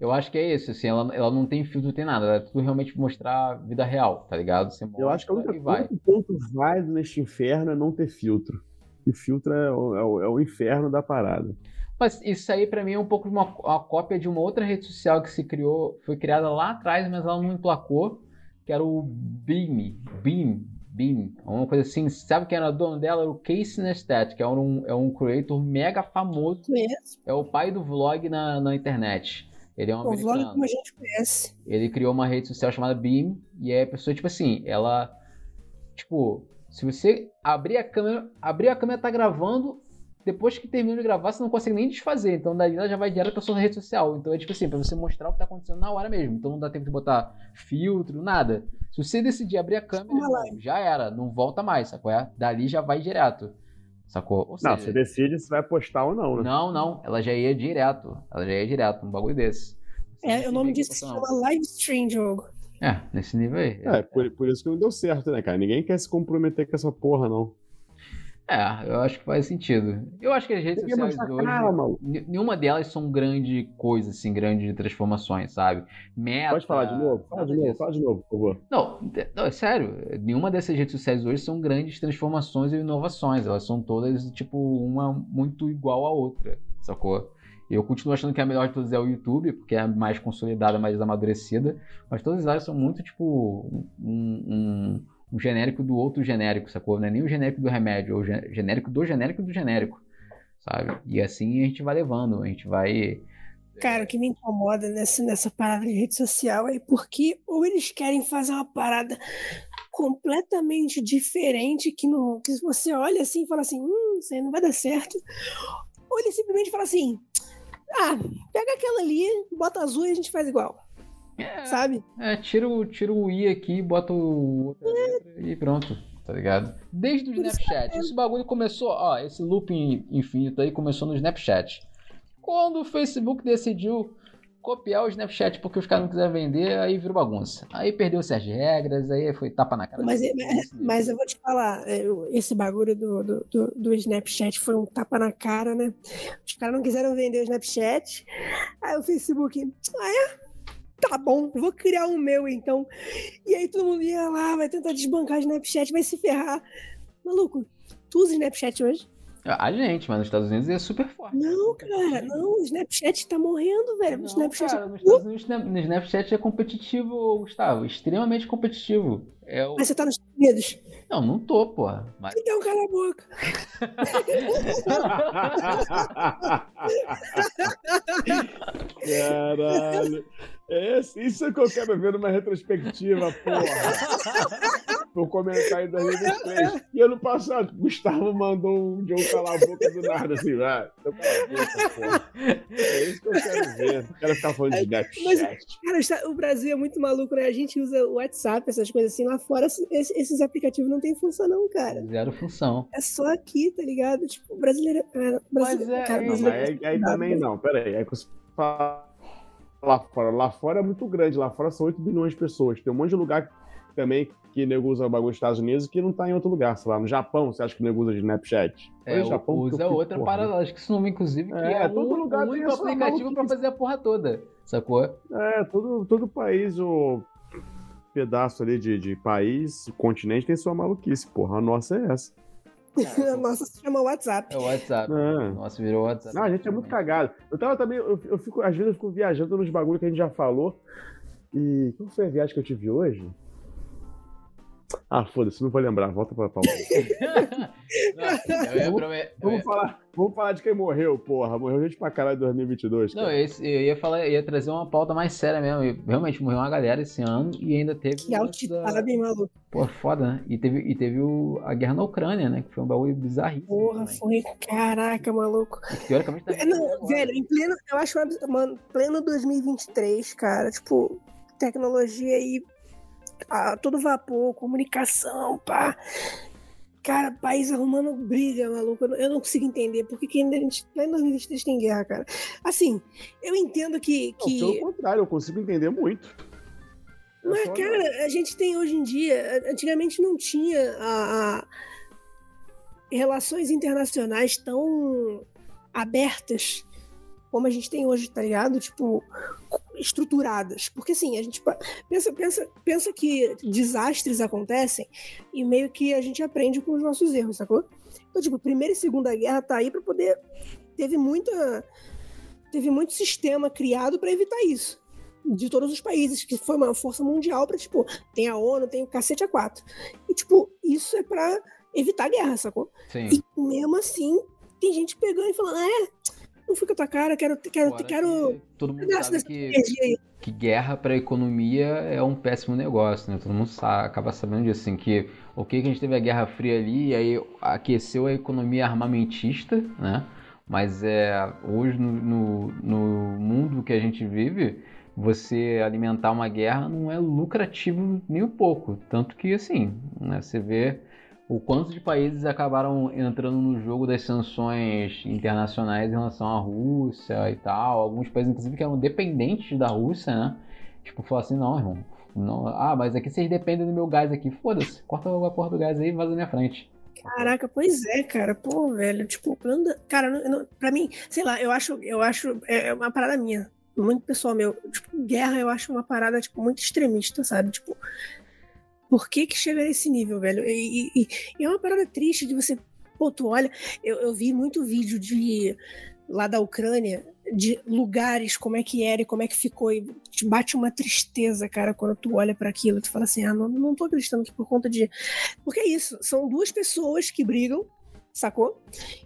S1: Eu acho que é isso, assim, ela, ela não tem filtro, não tem nada. Ela é tudo realmente mostrar a vida real, tá ligado? Você
S3: Eu acho que a
S1: mostra
S3: única
S1: vai.
S3: o único ponto válido neste inferno é não ter filtro. E filtro é o, é o- é o inferno da parada.
S1: Mas isso aí pra mim é um pouco uma, uma cópia de uma outra rede social que se criou, foi criada lá atrás, mas ela não emplacou, que era o Beam, Beam, Beam, uma coisa assim. Sabe quem era o dono dela? Era o Casey Neistat, que é um, é um creator mega famoso,
S2: Conhece.
S1: é o pai do vlog na, na internet. Ele é um
S2: vlog
S1: americano.
S2: como a gente conhece.
S1: Ele criou uma rede social chamada Beam e aí a pessoa, tipo assim, ela. Tipo, se você abrir a câmera, abrir a câmera tá gravando, depois que termina de gravar, você não consegue nem desfazer. Então daí ela já vai direto pra sua rede social. Então é tipo assim, pra você mostrar o que tá acontecendo na hora mesmo. Então não dá tempo de botar filtro, nada. Se você decidir abrir a câmera,
S2: Uma live.
S1: já era, não volta mais, sacou? É? Dali já vai direto. Sacou? Ou
S3: Não,
S1: seja,
S3: você decide se vai postar ou não, né?
S1: não, não, ela já ia direto. Ela já ia direto, um bagulho desse. Você
S2: É,
S1: não
S2: o nome disso
S1: que
S2: se chama live stream jogo.
S1: É, nesse nível aí.
S3: É, por, por isso que não deu certo, né, cara? Ninguém quer se comprometer com essa porra, não.
S1: É, eu acho que faz sentido. Eu acho que as redes sociais hoje. N- Nenhuma delas são grande coisa, assim, grande transformações, sabe? Meta.
S3: Pode falar de novo? Fala de novo, fala de novo, por favor.
S1: Não, não, é sério. Nenhuma dessas redes sociais hoje são grandes transformações e inovações. Elas são todas, tipo, uma muito igual à outra, sacou? Eu continuo achando que a melhor de todas é o YouTube, porque é a mais consolidada, mais amadurecida. Mas todas elas são muito, tipo, um, um- um genérico do outro genérico, sacou? Não é nem o genérico do remédio, é o gen- genérico do genérico do genérico, sabe? E assim a gente vai levando, a gente vai.
S2: Cara, o que me incomoda nessa, nessa parada de rede social é porque ou eles querem fazer uma parada completamente diferente que, não, que você olha assim e fala assim, hum, isso aí não vai dar certo. Ou ele simplesmente fala assim, ah, pega aquela ali, bota azul e a gente faz igual, sabe?
S1: É, tira o, tira o i aqui, bota o letra e pronto, tá ligado? Desde o Snapchat. Esse bagulho começou, ó, esse looping infinito aí começou no Snapchat. Quando o Facebook decidiu copiar o Snapchat porque os caras não quiseram vender, aí virou bagunça. Aí perdeu-se as regras, aí foi tapa na cara.
S2: Mas, é- mas,
S1: mundo.
S2: mas eu vou te falar, é, esse bagulho do, do, do, do Snapchat foi um tapa na cara, né? Os caras não quiseram vender o Snapchat. Aí o Facebook, ah é? Tá bom, vou criar o meu então. E aí todo mundo ia lá, vai tentar desbancar o Snapchat, vai se ferrar. Maluco, tu usa Snapchat hoje?
S1: A gente, mas nos Estados Unidos é super forte.
S2: Não, cara, não, o Snapchat tá morrendo, velho. O
S1: Não,
S2: Snapchat
S1: cara, nos Estados Unidos no Snapchat é competitivo, Gustavo, extremamente competitivo. É o...
S2: Mas você tá nos Unidos?
S1: Não, não tô, porra. Mas...
S2: Então cala a boca.
S3: Caralho. É, isso é que eu quero ver numa retrospectiva, porra. Vou comentar em 2023. E ano passado, Gustavo mandou um John calar a boca do nada, assim, vai. Então cala a boca, porra. É isso que eu quero ver. Não quero ficar falando de Snapchat.
S2: Cara, está- o Brasil é muito maluco, né? A gente usa o WhatsApp, essas coisas assim. Lá fora, esses, esses aplicativos não tem função, não, cara.
S1: Zero função.
S2: É só aqui, tá ligado? Tipo, o brasileiro. é- brasileiro
S1: Mas é-
S2: cara,
S1: é-
S2: brasileiro-
S3: mas aí, aí também não, peraí. Aí você fala lá fora. Lá fora é muito grande, lá fora são 8 bilhões de pessoas. Tem um monte de lugar também que nego usa o bagulho nos Estados Unidos que não tá em outro lugar. Sei lá, no Japão, você acha que o nego usa de Snapchat?
S1: É, o-
S3: porque
S1: usa
S3: fico,
S1: outra
S3: porra,
S1: parada, acho que esse nome, inclusive, que
S3: É,
S1: é,
S3: todo
S1: um,
S3: lugar
S1: um único aplicativo pra
S3: maluquice.
S1: fazer a porra toda, sacou?
S3: É, todo, todo país, o pedaço ali de, de país, continente, tem sua maluquice, porra. A nossa é essa.
S2: A nossa se chama WhatsApp.
S1: É o WhatsApp.
S3: É.
S1: Nossa, virou WhatsApp.
S3: Não, a gente é muito cagado. Eu tava também, eu, eu fico, às vezes eu fico viajando nos bagulhos que a gente já falou. E qual foi a viagem que eu tive hoje? Ah, foda-se, não vou lembrar. Volta pra pauta.
S1: Não, eu promet- eu
S3: vamos,
S1: ia-
S3: falar, vamos falar de quem morreu, porra. Morreu gente pra caralho em 2022.
S1: Não,
S3: Cara.
S1: esse- eu ia falar, eu ia trazer uma pauta mais séria mesmo. E Realmente morreu uma galera esse ano e ainda teve.
S2: Que altitada, bem maluco.
S1: Pô, foda, né? E teve, e teve o, a guerra na Ucrânia, né? Que foi um bagulho bizarríssimo.
S2: Porra,
S1: também.
S2: foi. Caraca, maluco.
S1: E Teoricamente tá
S2: É, Não, velho, em pleno. Eu acho, mano, pleno 2023, cara. Tipo, tecnologia aí. A todo vapor, comunicação, pá. Cara, país arrumando briga, maluco. Eu não, eu não consigo entender por que ainda a gente. Lá em 2023 tem guerra, cara. Assim, eu entendo que.
S3: Não,
S2: que...
S3: pelo contrário, eu consigo entender muito. É
S2: Mas, cara, a gente tem hoje em dia. Antigamente não tinha a, a- relações internacionais tão abertas como a gente tem hoje, tá ligado? Tipo, estruturadas. Porque assim, a gente pensa, pensa, pensa que desastres acontecem e meio que a gente aprende com os nossos erros, sacou? Então, tipo, Primeira e Segunda Guerra tá aí pra poder. Teve muita. Teve muito sistema criado pra evitar isso de todos os países, que foi uma força mundial pra, tipo, tem a ONU, tem o cacete a quatro. E, tipo, isso é pra evitar guerra, sacou?
S1: Sim.
S2: E mesmo assim, tem gente pegando e falando, ah, é, não fica tua cara, quero, quero,
S1: Fora
S2: quero
S1: que Todo mundo sabe que, que guerra para a economia é um péssimo negócio, né? Todo mundo sabe, acaba sabendo disso, assim, que o que a gente teve a Guerra Fria ali, e aí aqueceu a economia armamentista, né? Mas é, hoje no, no, no mundo que a gente vive, você alimentar uma guerra não é lucrativo nem um pouco. Tanto que, assim, né, você vê o quanto de países acabaram entrando no jogo das sanções internacionais em relação à Rússia e tal. Alguns países, inclusive, que eram dependentes da Rússia, né? Tipo, falou assim, não, irmão. Não, ah, mas aqui vocês dependem do meu gás aqui. Foda-se, corta a porra do gás aí e vaza na minha frente.
S2: Caraca, pois é, cara. Pô, velho, tipo, o plano da... Cara, não, não, pra mim, sei lá, eu acho, eu acho, é, é uma parada minha, muito pessoal meu. Tipo, guerra eu acho uma parada, tipo, muito extremista, sabe? Tipo, por que que chega nesse nível, velho? E, e, e é uma parada triste de você, pô, tu olha, eu, eu vi muito vídeo de, lá da Ucrânia, de lugares, como é que era e como é que ficou, e te bate uma tristeza, cara, quando tu olha para aquilo, tu fala assim, ah, não, não tô acreditando que por conta de... Porque é isso, são duas pessoas que brigam, sacou?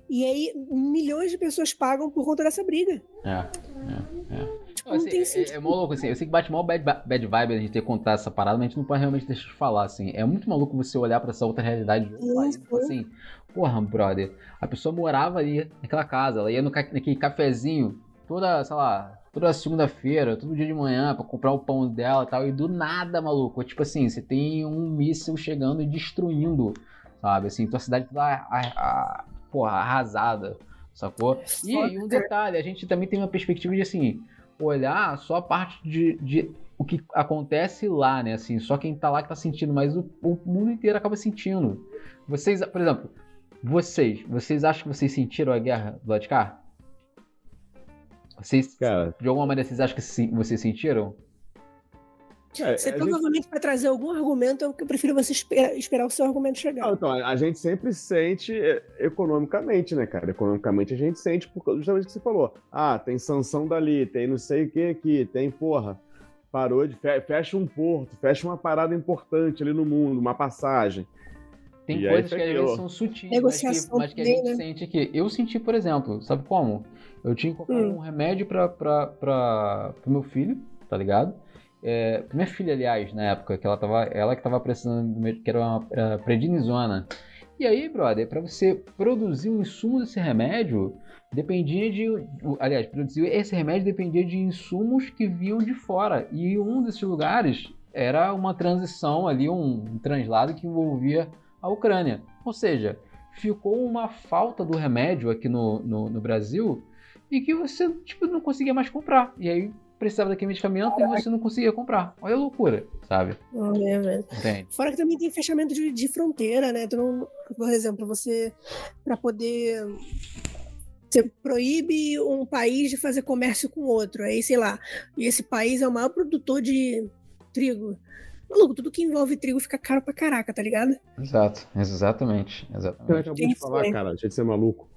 S2: E aí milhões de pessoas pagam por conta dessa briga.
S1: É, é, é. Não, assim, tem é, é maluco, assim, eu sei que bate mal bad, bad vibe a gente ter contado essa parada, mas a gente não pode realmente deixar de falar, assim. É muito maluco você olhar pra essa outra realidade de outro país assim, porra, brother, a pessoa morava ali naquela casa, ela ia no, naquele cafezinho toda, sei lá, toda segunda-feira, todo dia de manhã para comprar o pão dela e tal, e do nada, maluco, tipo assim, você tem um míssil chegando e destruindo, sabe, assim, tua cidade toda, a, a, porra, arrasada, sacou? E, e um detalhe, a gente também tem uma perspectiva de, assim, olhar só a parte de, de o que acontece lá, né, assim, só quem tá lá que tá sentindo, mas o, o mundo inteiro acaba sentindo. Vocês, por exemplo, vocês, vocês acham que vocês sentiram a guerra do lado de cá? Vocês, Cara, de alguma maneira, vocês acham que vocês sentiram?
S2: É, você provavelmente gente... vai trazer algum argumento, eu prefiro você esperar, esperar o seu argumento chegar.
S3: Não, então, a gente sempre sente é, economicamente, né, cara? Economicamente a gente sente por justamente o que você falou. Ah, tem sanção dali, tem não sei o que aqui, tem porra. Parou de. Fecha um porto, fecha uma parada importante ali no mundo, uma passagem.
S1: Tem e coisas que às vezes são sutis, Negociação mas que, mas que a gente né? sente aqui. Eu senti, por exemplo, sabe como? Eu tinha que comprar hum. um remédio para o meu filho, tá ligado? É, minha filha, aliás, na época, que ela tava. Ela que tava precisando, que era uma era prednisona. E aí, brother, para você produzir o insumo desse remédio, dependia de. Aliás, produzir esse remédio dependia de insumos que vinham de fora. E um desses lugares era uma transição ali, um translado que envolvia a Ucrânia. Ou seja, ficou uma falta do remédio aqui no, no, no Brasil e que você tipo, não conseguia mais comprar. E aí precisava daquele medicamento Caraca. e você não conseguia comprar. Olha a loucura, sabe?
S2: É, velho. Fora que também tem fechamento de, de fronteira, né? Então, por exemplo, você, para poder você proíbe um país de fazer comércio com outro. Aí, sei lá, e esse país é o maior produtor de trigo. Maluco, tudo que envolve trigo fica caro pra caraca, tá ligado?
S1: Exato, exatamente. exatamente.
S3: Eu acabou de falar, cara, deixa de ser maluco.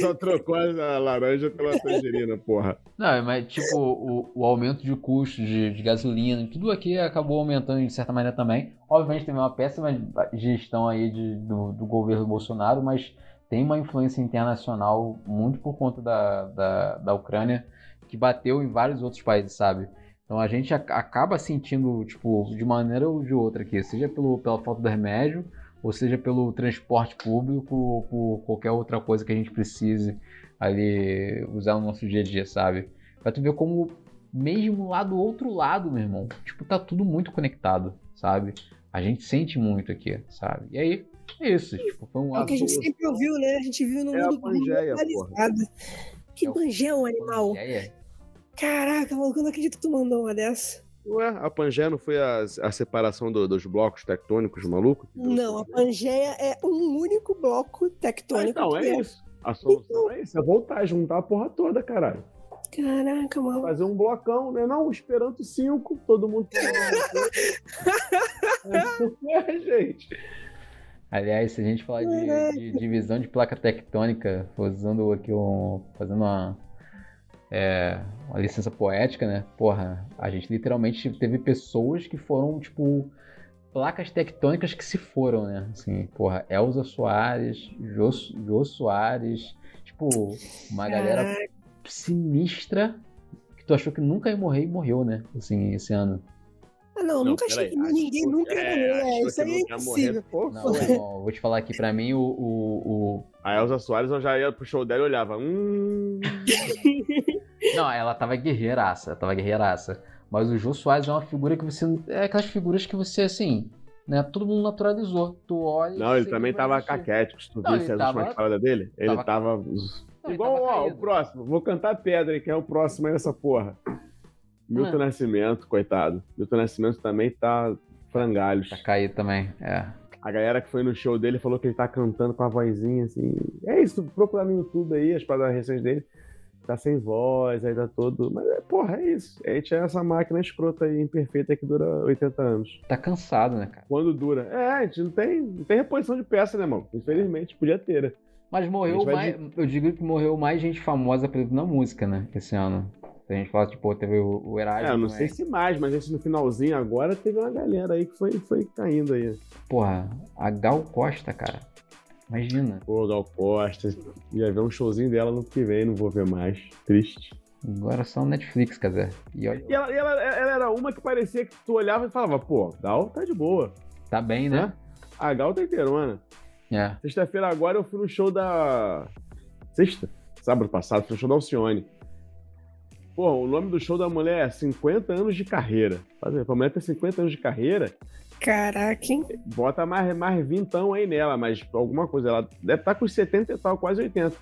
S3: Só trocou a laranja pela tangerina, porra.
S1: Não, mas tipo, o, o aumento de custos de, de, gasolina, tudo aqui acabou aumentando de certa maneira também. Obviamente teve uma péssima gestão aí de, do, do governo Bolsonaro, mas tem uma influência internacional muito por conta da, da, da Ucrânia, que bateu em vários outros países, sabe? Então a gente acaba sentindo, tipo, de maneira ou de outra aqui, seja pelo, pela falta do remédio, ou seja pelo transporte público, ou por qualquer outra coisa que a gente precise ali usar no nosso dia a dia, sabe? Pra tu ver como, mesmo lá do outro lado, meu irmão, tipo, tá tudo muito conectado, sabe? A gente sente muito aqui, sabe? E aí, é isso. Tipo, foi um
S2: é o que a gente sempre ouviu, né? A gente viu no é mundo globalizado. Que é um animal? Pangeia? Caraca, maluco, eu não acredito que tu mandou uma dessa.
S3: Ué, a Pangeia não foi a, a separação do, dos blocos tectônicos malucos?
S2: Não, a Pangeia é um único bloco tectônico. Ah,
S3: então, é, é isso. A solução então... é isso, é voltar, juntar a porra toda, caralho.
S2: Caraca, mano.
S3: Fazer um blocão, né? Não, esperando cinco, todo mundo. é, gente.
S1: Aliás, se a gente falar de, de divisão de placa tectônica, usando aqui um. fazendo uma é, uma licença poética, né? Porra, a gente literalmente teve pessoas que foram, tipo, placas tectônicas que se foram, né? Assim, porra, Elza Soares, Jô, Jô Soares, tipo, uma galera sinistra que tu achou que nunca ia morrer e morreu, né? Assim, esse ano.
S2: Ah, não, não nunca achei que ninguém nunca ia morrer. É, isso aí é impossível.
S1: Não, irmão, vou te falar aqui, pra mim, o, o, o...
S3: A Elza Soares, eu já ia pro show dela e olhava. Hum...
S1: não, ela tava guerreiraça, ela tava guerreiraça. Mas o Jô Soares é uma figura que você. É aquelas figuras que você, assim. Né, todo mundo naturalizou. Tu olha.
S3: Não, ele também tava
S1: assistir.
S3: caquético. Se tu
S1: Não,
S3: visse as últimas paradas dele, ele
S1: tava-
S3: tava.
S1: Não,
S3: Igual, ó, o próximo. Vou cantar pedra aí, quem é o próximo aí nessa porra. Milton
S1: Hum.
S3: Nascimento, coitado. Milton Nascimento também tá frangalhos.
S1: Tá caído também. É.
S3: A galera que foi no show dele falou que ele tá cantando com a vozinha assim. É isso, procura no YouTube aí, as paradas recentes dele. Tá sem voz, aí tá todo. Mas, é, porra, é isso. A gente é essa máquina escrota aí, imperfeita que dura 80 anos.
S1: Tá cansado, né, cara?
S3: Quando dura. É, a gente não tem, não tem reposição de peça, né, irmão? Infelizmente, podia ter. né?
S1: Mas morreu mais. Eu digo que morreu mais gente famosa preto na música, né? Esse ano. Se a gente fala, tipo, teve o, o Erasmo.
S3: É, eu não
S1: né?
S3: sei se mais, mas esse no finalzinho agora teve uma galera aí que foi, foi caindo aí.
S1: Porra, a Gal Costa, cara. Imagina.
S3: Pô, Gal Costa. Ia ver um showzinho dela no que vem, não vou ver mais. Triste.
S1: Agora só no Netflix, quer dizer. E olha,
S3: E ela, e ela- ela era uma que parecia que tu olhava e falava, pô, Gal tá de boa.
S1: tá bem, né?
S3: A Gal tá inteirona.
S1: É.
S3: Sexta-feira agora eu fui no show da. Sexta? Sábado passado, fui no show da Alcione. Pô, o nome do show da mulher é 50 anos de carreira. Pra mulher ter 50 anos de carreira,
S2: Caraca, hein?
S3: bota mais, mais vintão aí nela, mas alguma coisa. Ela deve estar com os 70 e tal, quase 80.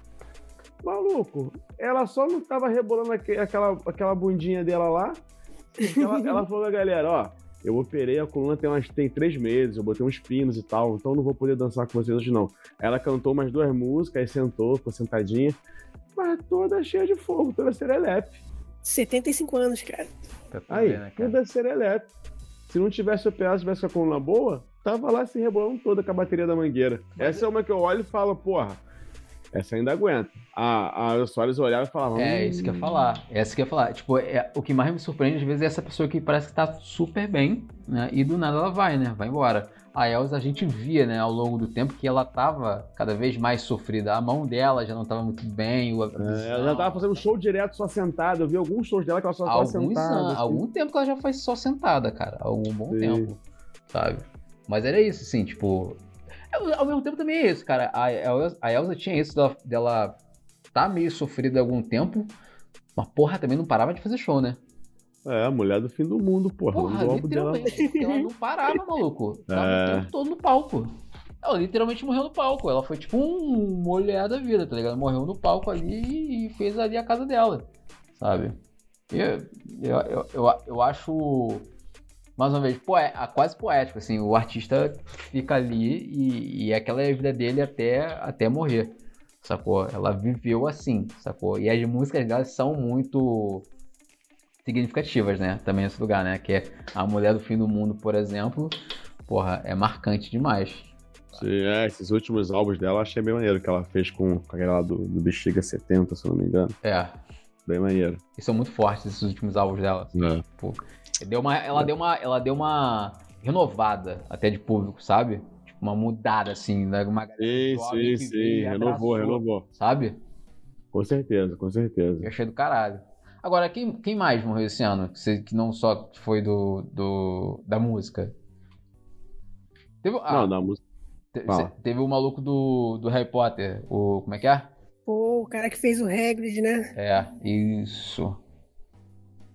S3: Maluco, ela só não tava rebolando aque- aquela, aquela bundinha dela lá. Ela, ela falou pra galera, ó, eu operei a coluna tem, umas, tem três meses, eu botei uns pinos e tal, então não vou poder dançar com vocês hoje não. Ela cantou umas duas músicas, aí sentou, ficou sentadinha, mas toda cheia de fogo, toda serelepe.
S2: 75 anos, cara.
S1: Tu
S3: Aí,
S1: né, cara?
S3: toda serelepe. Se não tivesse operado, se tivesse com a coluna boa, tava lá se rebolando toda com a bateria da mangueira. Essa é uma que eu olho e falo, porra, essa ainda aguenta. A, a Soares olhava e falava,
S1: É,
S3: hum,
S1: isso que eu ia falar. É isso que eu ia falar. Tipo, é, o que mais me surpreende às vezes é essa pessoa que parece que tá super bem, né? E do nada ela vai, né? Vai embora. A Elsa a gente via, né, ao longo do tempo que ela tava cada vez mais sofrida. A mão dela já não tava muito bem. O,
S3: É, ela já tava fazendo show direto só sentada. Eu vi alguns shows dela que ela só tava
S1: alguns
S3: sentada.
S1: anos,
S3: assim.
S1: algum tempo que ela já foi só sentada, cara. Algum bom
S3: Sim.
S1: tempo, sabe? Mas era isso, assim, tipo. ao- Ao mesmo tempo também é isso, cara. A Elsa, a Elsa tinha isso dela, dela tá meio sofrida há algum tempo, mas porra, também não parava de fazer show, né?
S3: É, a mulher do fim do mundo, porra.
S1: Porra,
S3: álbum dela.
S1: Ela não parava, maluco. Tava
S3: É.
S1: o tempo todo no palco. Ela literalmente morreu no palco. Ela foi tipo um mulher da vida, tá ligado? Morreu no palco ali e fez ali a casa dela, sabe? Eu, eu, eu, eu, eu acho, mais uma vez, poé, quase poético, assim. O artista fica ali e, e aquela é a vida dele até, até morrer, sacou? Ela viveu assim, sacou? E as músicas dela são muito significativas, né? Também nesse lugar, né? Que é a Mulher do Fim do Mundo, por exemplo. Porra, é marcante demais.
S3: Sim, é, esses últimos álbuns dela eu achei bem maneiro que ela fez com, com aquela lá do, do Bexiga 70, se eu não me engano.
S1: É.
S3: Bem maneiro.
S1: E são muito fortes esses últimos álbuns dela. assim,
S3: É.
S1: tipo, deu uma, ela, deu uma, ela deu uma renovada até de público, sabe? Tipo, uma mudada, assim, né? Uma
S3: Sim, sim, sim. Renovou,
S1: abraçou,
S3: renovou.
S1: Sabe?
S3: Com certeza, com certeza.
S1: Eu achei do caralho. Agora, quem, quem mais morreu esse ano? Que, não só foi do, do da música? Teve, ah,
S3: Não, da música.
S1: te- teve o maluco do, do Harry Potter. O, como é que é?
S2: Pô, o cara que fez o Hagrid, né?
S1: É, isso.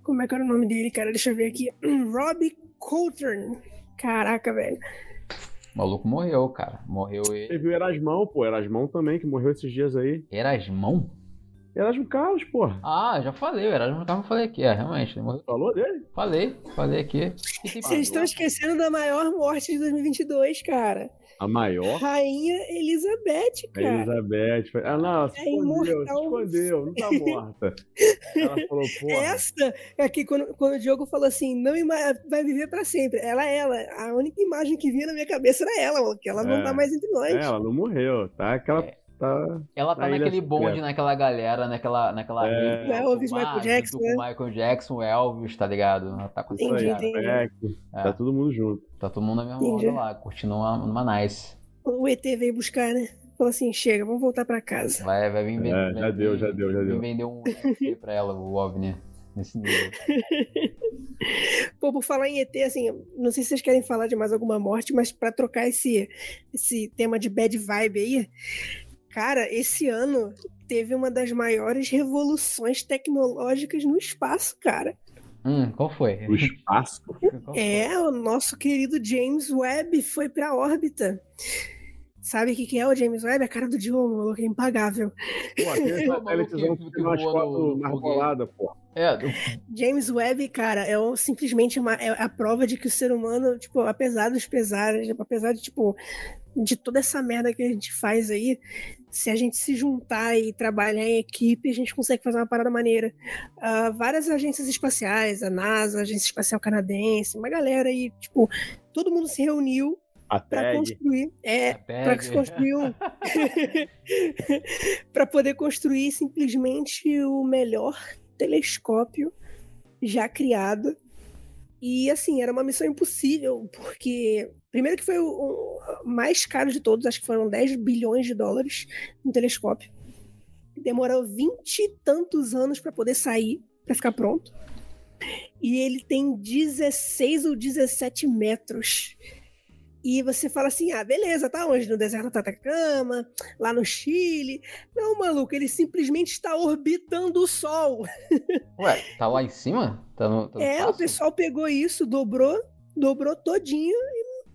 S2: Como é que era o nome dele, cara? Deixa eu ver aqui. Robbie Coulthard. Caraca, velho.
S1: O maluco morreu, cara. Morreu ele.
S3: Teve o Erasmão, pô. Erasmão também, que morreu esses dias aí.
S1: Erasmão?
S3: Erasmo Carlos, porra.
S1: Ah, já falei, o Erasmo Carlos eu falei aqui, é, realmente.
S3: Falou dele?
S1: Falei, falei aqui.
S2: Vocês estão esquecendo da maior morte de 2022, cara.
S3: A maior.
S2: Rainha Elizabeth, cara.
S3: Elizabeth. foi- Ah, não, se
S2: É
S3: escondeu, se escondeu, não tá morta. Ela falou, porra.
S2: Essa é que quando, quando o Diogo falou assim, não vai viver pra sempre. Ela é ela. A única imagem que vinha na minha cabeça era ela, que ela não
S3: É.
S2: tá mais entre nós.
S3: É, ela não morreu, tá? Aquela.
S1: É.
S3: Tá...
S1: Ela tá
S3: Na
S1: naquele
S3: Secreta.
S1: bonde, naquela galera, naquela. naquela
S3: É.
S1: rede,
S2: Elvis, Michael Jackson, né?
S1: Michael Jackson, Elvis, tá ligado? Ela tá com
S2: Entendi, entendi.
S3: É,
S1: É.
S3: Tá todo mundo junto.
S1: Tá todo mundo na mesma
S2: Entendi.
S1: onda lá, curtindo uma, uma nice.
S2: O ET veio buscar, né? Falou assim, chega, vamos voltar pra casa.
S1: Vai, vai vir vender.
S3: É, já deu, já deu, já deu.
S1: vender um NFT pra ela, o OVNI, nesse nível.
S2: Pô, por falar em ET, assim, não sei se vocês querem falar de mais alguma morte, mas pra trocar esse, esse tema de bad vibe aí, cara, esse ano teve uma das maiores revoluções tecnológicas no espaço, cara.
S1: Hum, qual foi?
S3: O espaço.
S2: É, o nosso querido James Webb foi pra órbita. Sabe o que, que é o James Webb? A cara do Diogo, maluco, é impagável.
S3: Pô, umas fotos pô.
S1: É,
S2: James Webb, cara, é um- simplesmente uma, é a prova de que o ser humano, tipo, apesar dos pesares, apesar de, tipo, de toda essa merda que a gente faz aí, se a gente se juntar e trabalhar em equipe, a gente consegue fazer uma parada maneira. Ah, várias agências espaciais, a NASA, a Agência Espacial Canadense, uma galera aí, tipo, todo mundo se reuniu para construir. É, para construir um. para poder construir simplesmente o melhor telescópio já criado. E assim, era uma missão impossível, porque primeiro que foi o, o mais caro de todos, acho que foram 10 bilhões de dólares no telescópio. Demorou 20 e tantos anos para poder sair, para ficar pronto. E ele tem 16 ou 17 metros. E você fala assim: ah, beleza, tá onde? No deserto do Atacama, lá no Chile. Não, maluco, ele simplesmente está orbitando o Sol.
S1: Ué, tá lá em cima? Tá no, tá no
S2: É, o
S1: espaço?
S2: pessoal pegou isso, dobrou, dobrou todinho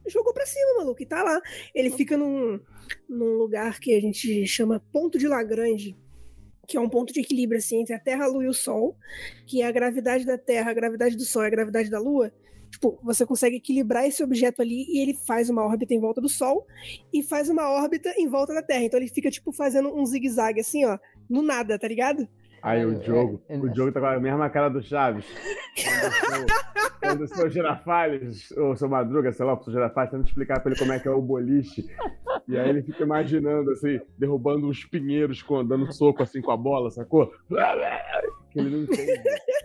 S2: e jogou pra cima, maluco. E tá lá. Ele fica num, num lugar que a gente chama ponto de Lagrange, que é um ponto de equilíbrio assim, entre a Terra, a Lua e o Sol, que é a gravidade da Terra, a gravidade do Sol e a gravidade da Lua. Tipo, você consegue equilibrar esse objeto ali e ele faz uma órbita em volta do Sol e faz uma órbita em volta da Terra. Então ele fica, tipo, fazendo um zigue-zague assim, ó, no nada, tá ligado?
S3: Aí o
S1: É,
S3: Diogo,
S1: é, é,
S3: o Diogo tá com a mesma cara do Chaves. O seu- Girafales, ou o seu Madruga, sei lá, o seu Girafales, tenta explicar pra ele como é que é o boliche. E aí ele fica imaginando, assim, derrubando uns pinheiros, com, dando soco assim com a bola, sacou? Que ele não entende.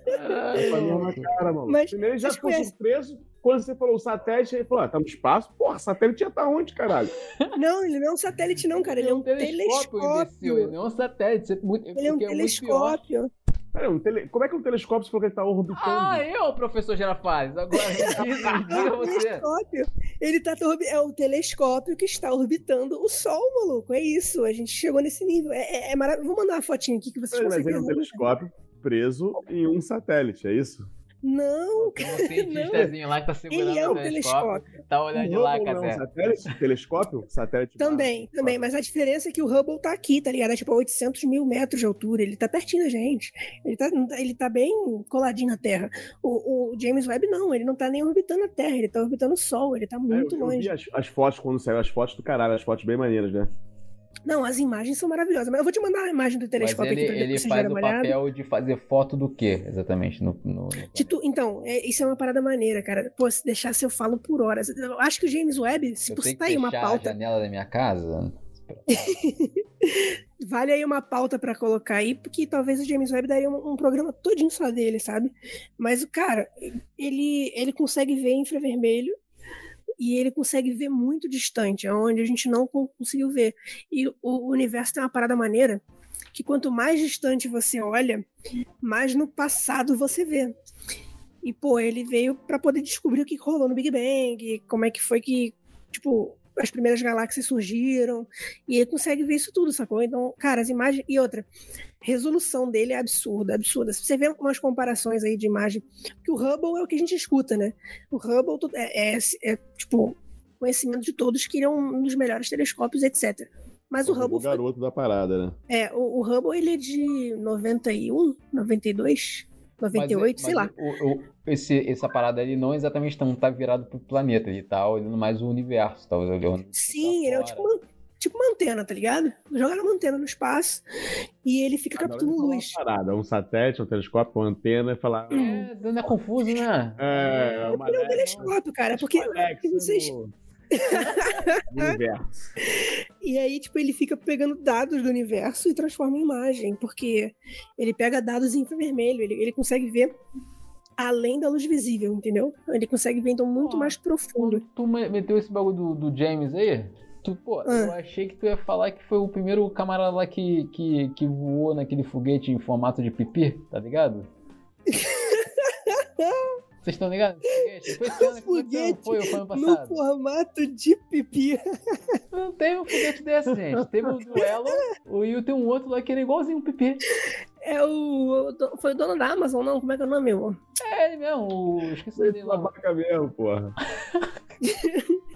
S3: É a mesma cara, mano.
S2: Mas
S3: Primeiro ele já ficou
S2: conhecem-
S3: surpreso quando você falou o satélite, ele falou, ah, tá no espaço? Porra, satélite já tá onde, caralho?
S2: Não, ele não é um satélite, não, cara. Ele é um telescópio.
S1: imbecil, Ele não é um satélite.
S2: Ele é um
S1: pior.
S2: telescópio.
S3: Peraí, um tele... como é que um telescópio se for que ele tá orbitando?
S1: Ah, eu, professor Girafales. Agora, diga, você.
S2: telescópio. Ele tá orbi- é o telescópio que está orbitando o Sol, maluco. É isso. A gente chegou nesse nível. É, é, é maravilhoso. Vou mandar uma fotinha aqui que vocês
S3: Mas ele é um
S2: conseguem
S3: telescópio preso em um satélite, é isso?
S2: Não,
S1: Tem um cientistazinho lá que tá segurando
S2: ele é
S1: o
S2: um
S1: telescópio.
S2: telescópio.
S1: Tá olhando de lá,
S3: é um
S1: Casé.
S3: satélite? Telescópio? Satélite
S2: Também,
S3: básico.
S2: também. Mas a diferença é que o Hubble tá aqui, tá ligado? É tipo a 800 mil metros de altura. Ele tá pertinho da gente. Ele tá, ele tá bem coladinho na Terra. O, o James Webb não. Ele não tá nem orbitando a Terra. Ele tá orbitando o Sol. Ele tá
S3: É,
S2: muito
S3: eu, eu
S2: longe.
S3: vi as, as fotos quando saiu, as fotos do caralho, as fotos bem maneiras, né?
S2: Não, as imagens são maravilhosas. Mas eu vou te mandar a imagem do
S1: Mas
S2: telescópio
S1: ele,
S2: aqui pra
S1: ele faz o
S2: uma olhada.
S1: papel de fazer foto do quê, exatamente? No, no,
S2: tu- Então, é- isso é uma parada maneira, cara. Pô, se deixasse eu falo por horas. Eu acho que o James Webb, se
S1: tenho
S2: tá aí uma
S1: fechar a
S2: pauta,
S1: janela da minha casa?
S2: vale aí uma pauta pra colocar aí, porque talvez o James Webb daria um, um programa todinho só dele, sabe? Mas o cara, ele, ele consegue ver infravermelho e ele consegue ver muito distante, onde a gente não con- conseguiu ver. E o universo tem uma parada maneira que quanto mais distante você olha, mais no passado você vê. E, pô, ele veio pra poder descobrir o que rolou no Big Bang, como é que foi que, tipo, as primeiras galáxias surgiram. E ele consegue ver isso tudo, sacou? Então, cara, as imagens. E outra, resolução dele é absurda, absurda. Se você vê umas comparações aí de imagem, porque o Hubble é o que a gente escuta, né? O Hubble é, é- é, tipo, conhecimento de todos que ele é um dos melhores telescópios, etc. Mas o Hubble
S3: o
S2: foi
S3: garoto da parada, né?
S2: é, o, o Hubble ele é de 91, 92, 98,
S1: Mas-
S2: sei
S1: mas
S2: lá.
S1: o- o- esse, essa parada ele não exatamente não tá virado pro planeta, ele tá olhando mais o universo, tá olhando
S2: Sim, ele é tipo uma, tipo uma antena, tá ligado? Jogaram uma antena no espaço e ele fica
S3: Agora
S2: captando luz.
S3: uma parada, um satélite, um telescópio, uma antena e falar.
S1: É, não é confuso, né?
S3: É, uma
S2: Ele é um telescópio, cara, porque
S3: Alex
S2: porque vocês...
S3: no universo.
S2: E aí, tipo, ele fica pegando dados do universo e transforma em imagem, porque ele pega dados em infravermelho, ele, ele consegue ver além da luz visível, entendeu? Ele consegue ver, então, muito
S1: Pô,
S2: mais profundo.
S1: Tu me- meteu esse bagulho do, do James aí, tu, pô, eu
S2: Ah.
S1: achei que tu ia falar que foi o primeiro camarada lá que, que, que voou naquele foguete em formato de pipi, tá ligado? Vocês estão ligados? Foguete? Foi esse ano que aconteceu,
S2: Foguete
S1: foi, foi ano
S2: No
S1: passado.
S2: formato de pipi.
S1: Não teve um foguete desse, gente. Teve o duelo, o Will tem um outro lá que era igualzinho um pipi.
S2: é o. Foi o dono da Amazon, não? Como é que é o nome, meu?
S1: É ele mesmo, o... esqueci o
S3: Esse
S1: dele
S3: babaca mesmo, porra.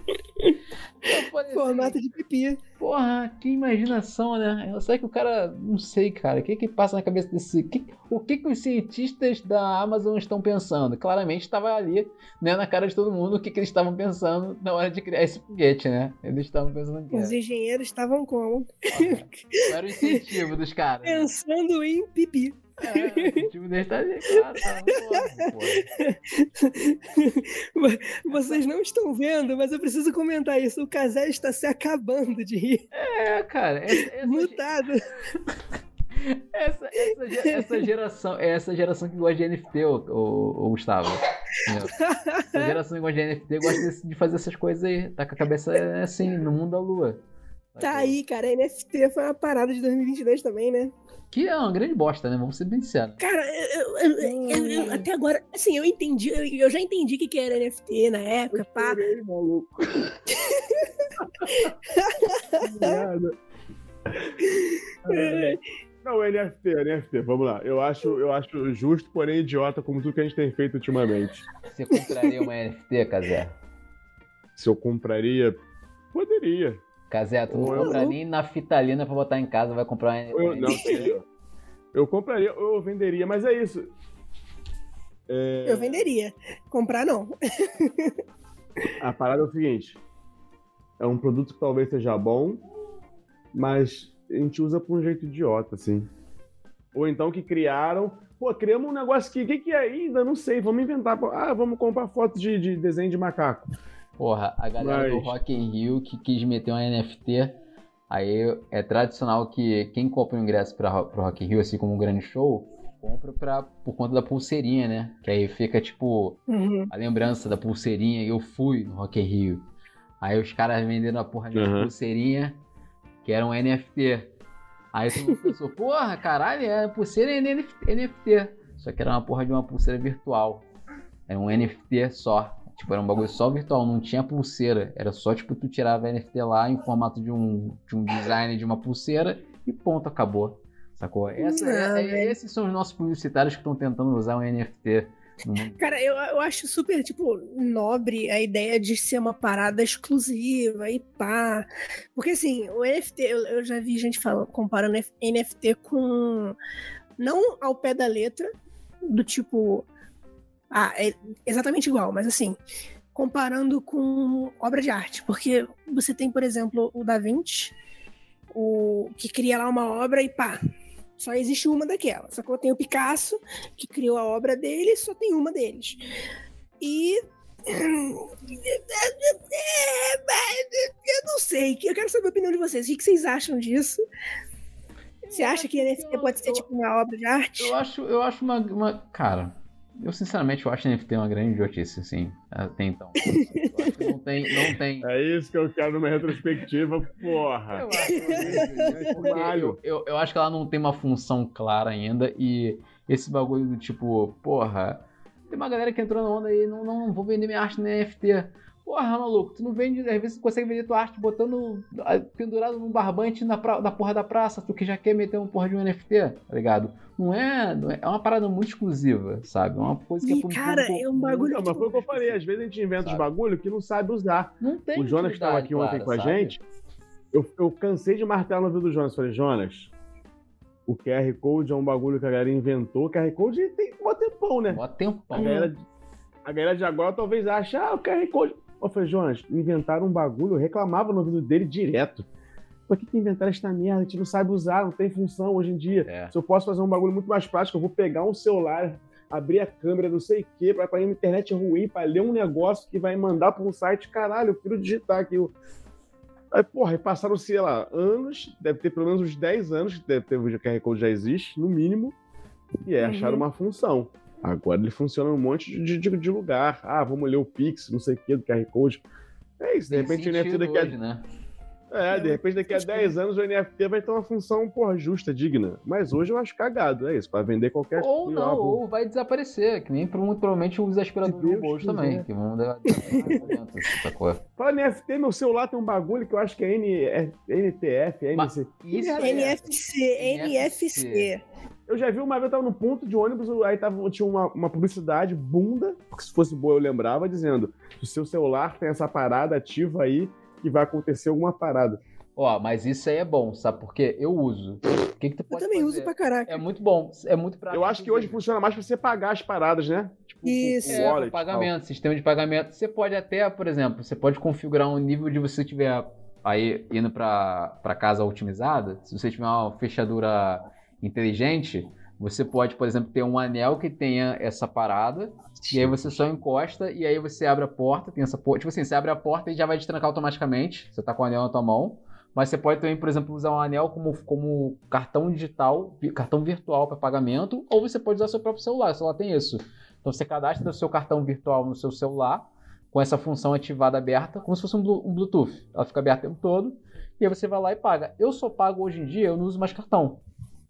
S2: Formato de pipi.
S1: Porra, que imaginação, né? Eu sei que o cara, não sei, cara, o que que passa na cabeça desse. que- o que que os cientistas da Amazon estão pensando? Claramente estava ali, né, na cara de todo mundo, o que que eles estavam pensando na hora de criar esse foguete, né? Eles estavam pensando que
S2: Os engenheiros estavam como?
S1: Qual era o incentivo dos caras. né?
S2: Pensando em pipi.
S1: É, o incentivo deles tá ali, claro, tá.
S2: Vocês não estão vendo, mas eu preciso comentar isso. O Casé está se acabando de rir.
S1: É, cara, essa, essa,
S2: Mutado.
S1: essa, essa, essa geração, é essa geração que gosta de NFT, ô Gustavo. Essa geração que gosta de NFT gosta de, fazer essas coisas aí. Tá com a cabeça assim, no mundo da lua.
S2: Tá aí, cara. NFT foi uma parada de 2022 também, né?
S1: Que é uma grande bosta, né? Vamos ser bem sinceros.
S2: Cara, eu- eu- eu- eu- eu- até agora, assim, eu entendi, eu, eu já entendi o que, que era NFT na época, pá.
S3: Chorei, maluco.
S2: É,
S3: Não, NFT, NFT, vamos lá. Eu acho, eu acho justo, porém idiota, como tudo que a gente tem feito ultimamente.
S1: Você compraria uma NFT, Kazé?
S3: Se eu compraria, poderia.
S1: Kazé, tu não
S3: Eu-
S1: compra nem na fitalina pra botar em casa, vai comprar uma
S3: Eu, não,
S1: NFT.
S3: eu compraria, eu venderia, mas é isso. É,
S2: Eu venderia. Comprar, não.
S3: A parada é o seguinte: é um produto que talvez seja bom, mas a gente usa por um jeito idiota, assim. Ou então que criaram. Pô, criamos um negócio que. O que, que é ainda? Não sei. Vamos inventar. Ah, vamos comprar fotos de, de desenho de macaco.
S1: Porra, a galera do
S3: Mas-
S1: Rock in Rio que quis meter um NFT, aí é tradicional que quem compra o ingresso para pro Rock in Rio, assim como um grande show, compra pra, por conta da pulseirinha, né? Que aí fica tipo
S2: Uhum.
S1: a lembrança da pulseirinha, eu fui no Rock in Rio. Aí os caras venderam a porra de uma
S3: Uhum.
S1: pulseirinha que era um NFT. Aí todo mundo pensou, porra, caralho, é pulseira é NFT. Só que era uma porra de uma pulseira virtual. Era um NFT só. Tipo, era um bagulho só virtual, não tinha pulseira. Era só, tipo, tu tirava NFT lá em formato de um, de um design de uma pulseira e ponto, acabou. Sacou? Essa,
S2: Não,
S1: é- é-
S2: velho.
S1: esses são os nossos publicitários que estão tentando usar um NFT.
S2: Cara, eu, eu acho super, tipo, nobre a ideia de ser uma parada exclusiva e pá. Porque, assim, o NFT, eu, eu já vi gente falando, comparando NFT com. Não ao pé da letra, do tipo. Ah, é exatamente igual, mas assim. Comparando com obra de arte. Porque você tem, por exemplo, o Da Vinci, o, que cria lá uma obra e pá. Só existe uma daquela. Só que tem o Picasso, que criou a obra dele, só tem uma deles. E. Eu não sei, eu quero saber a opinião de vocês. O que vocês acham disso? Você acha que NFT pode ser tipo uma obra de arte?
S1: Eu acho, eu acho uma, uma. Cara, eu sinceramente eu acho NFT uma grande idiotice, assim, até então. Eu acho que não tem. Não tem.
S3: É isso que eu quero numa retrospectiva, porra.
S1: Eu acho, eu, porque eu, eu, eu acho que ela não tem uma função clara ainda e esse bagulho do tipo, porra, tem uma galera que entrou na onda aí, não, não vou vender minha arte no NFT. Porra, maluco, tu não vende, às vezes tu consegue vender tua arte botando ah, pendurado num barbante na, pra, na porra da praça, tu que já quer meter uma porra de um NFT, tá ligado? Não é, não é, é uma parada muito exclusiva, sabe? É uma coisa que é
S2: E,
S1: pra um
S2: cara,
S1: público
S2: é um bagulho
S3: Não, mas foi o que eu falei. Às vezes a gente inventa
S1: Sabe?
S3: os bagulho que não sabe usar.
S1: Não tem
S3: O Jonas que estava aqui ontem com a
S1: sabe?
S3: gente, eu, eu cansei de martelar no ouvido do Jonas. Falei, Jonas, o QR Code é um bagulho que a galera inventou. O QR Code tem um tempão, né?
S1: Mó
S3: A
S1: tempão.
S3: galera, a galera de agora talvez ache, ah, o QR Code. Eu falei, Jonas, inventaram um bagulho, eu reclamava no ouvido dele direto. Por que, que inventaram esta merda? A gente não sabe usar, não tem função hoje em dia.
S1: É.
S3: Se eu posso fazer um bagulho muito mais prático, eu vou pegar um celular, abrir a câmera, não sei o quê, pra, pra ir na internet ruim, pra ler um negócio que vai mandar pra um site, caralho, eu quero digitar aqui. o- Aí, porra, passaram, sei lá, anos, deve ter pelo menos uns 10 anos, que deve ter o QR Code já existe, no mínimo, e é,
S2: Uhum.
S3: acharam uma função. Agora ele funciona em um monte de, de, de lugar. Ah, vamos ler o Pix, não sei o que, do QR Code. É isso, de
S1: Tem
S3: repente o NFT daqui a
S1: hoje, né?
S3: é, de repente daqui a 10 anos o NFT vai ter uma função, porra, justa, digna. Mas hoje eu acho cagado, é isso, pra vender qualquer
S1: Ou
S3: coisa.
S1: não,
S3: Ah, vou-
S1: ou vai desaparecer, que nem muito provavelmente os aspiradores robôs
S3: quiser.
S1: também, que vão dar?
S3: Fala NFT, meu celular tem um bagulho que eu acho que é N... é NTF, é
S1: Mas
S3: NC.
S1: Isso
S3: É,
S1: é,
S2: NFC, NFC.
S3: Eu Eu já vi uma vez, eu tava no ponto de ônibus, aí tava, tinha uma, uma publicidade, bunda, porque se fosse boa eu lembrava, dizendo: o seu celular tem essa parada ativa aí que vai acontecer alguma parada.
S1: Ó, mas isso aí é bom, sabe? Porque eu uso. O que, que tu
S2: Eu
S1: pode
S2: também
S1: fazer?
S2: uso pra caraca.
S1: É muito bom, é muito prático.
S3: Eu acho que hoje funciona mais pra você pagar as paradas, né? Tipo,
S2: Isso.
S1: É,
S3: wallet
S1: com
S3: e tal.
S1: pagamento, sistema de pagamento. Você pode até, por exemplo, você pode configurar um nível de você tiver aí indo para casa otimizada. Se você tiver uma fechadura inteligente, você pode, por exemplo, ter um anel que tenha essa parada. E aí você só encosta e aí você abre a porta, tem essa porta. Tipo assim, você abre a porta e já vai destrancar automaticamente. Você tá com o anel na tua mão. Mas você pode também, por exemplo, usar um anel como, como cartão digital, cartão virtual para pagamento, ou você pode usar seu próprio celular. O celular tem isso. Então você cadastra o seu cartão virtual no seu celular, com essa função ativada aberta, como se fosse um Bluetooth. Ela fica aberta o tempo todo, e aí você vai lá e paga. Eu só pago hoje em dia, eu não uso mais cartão.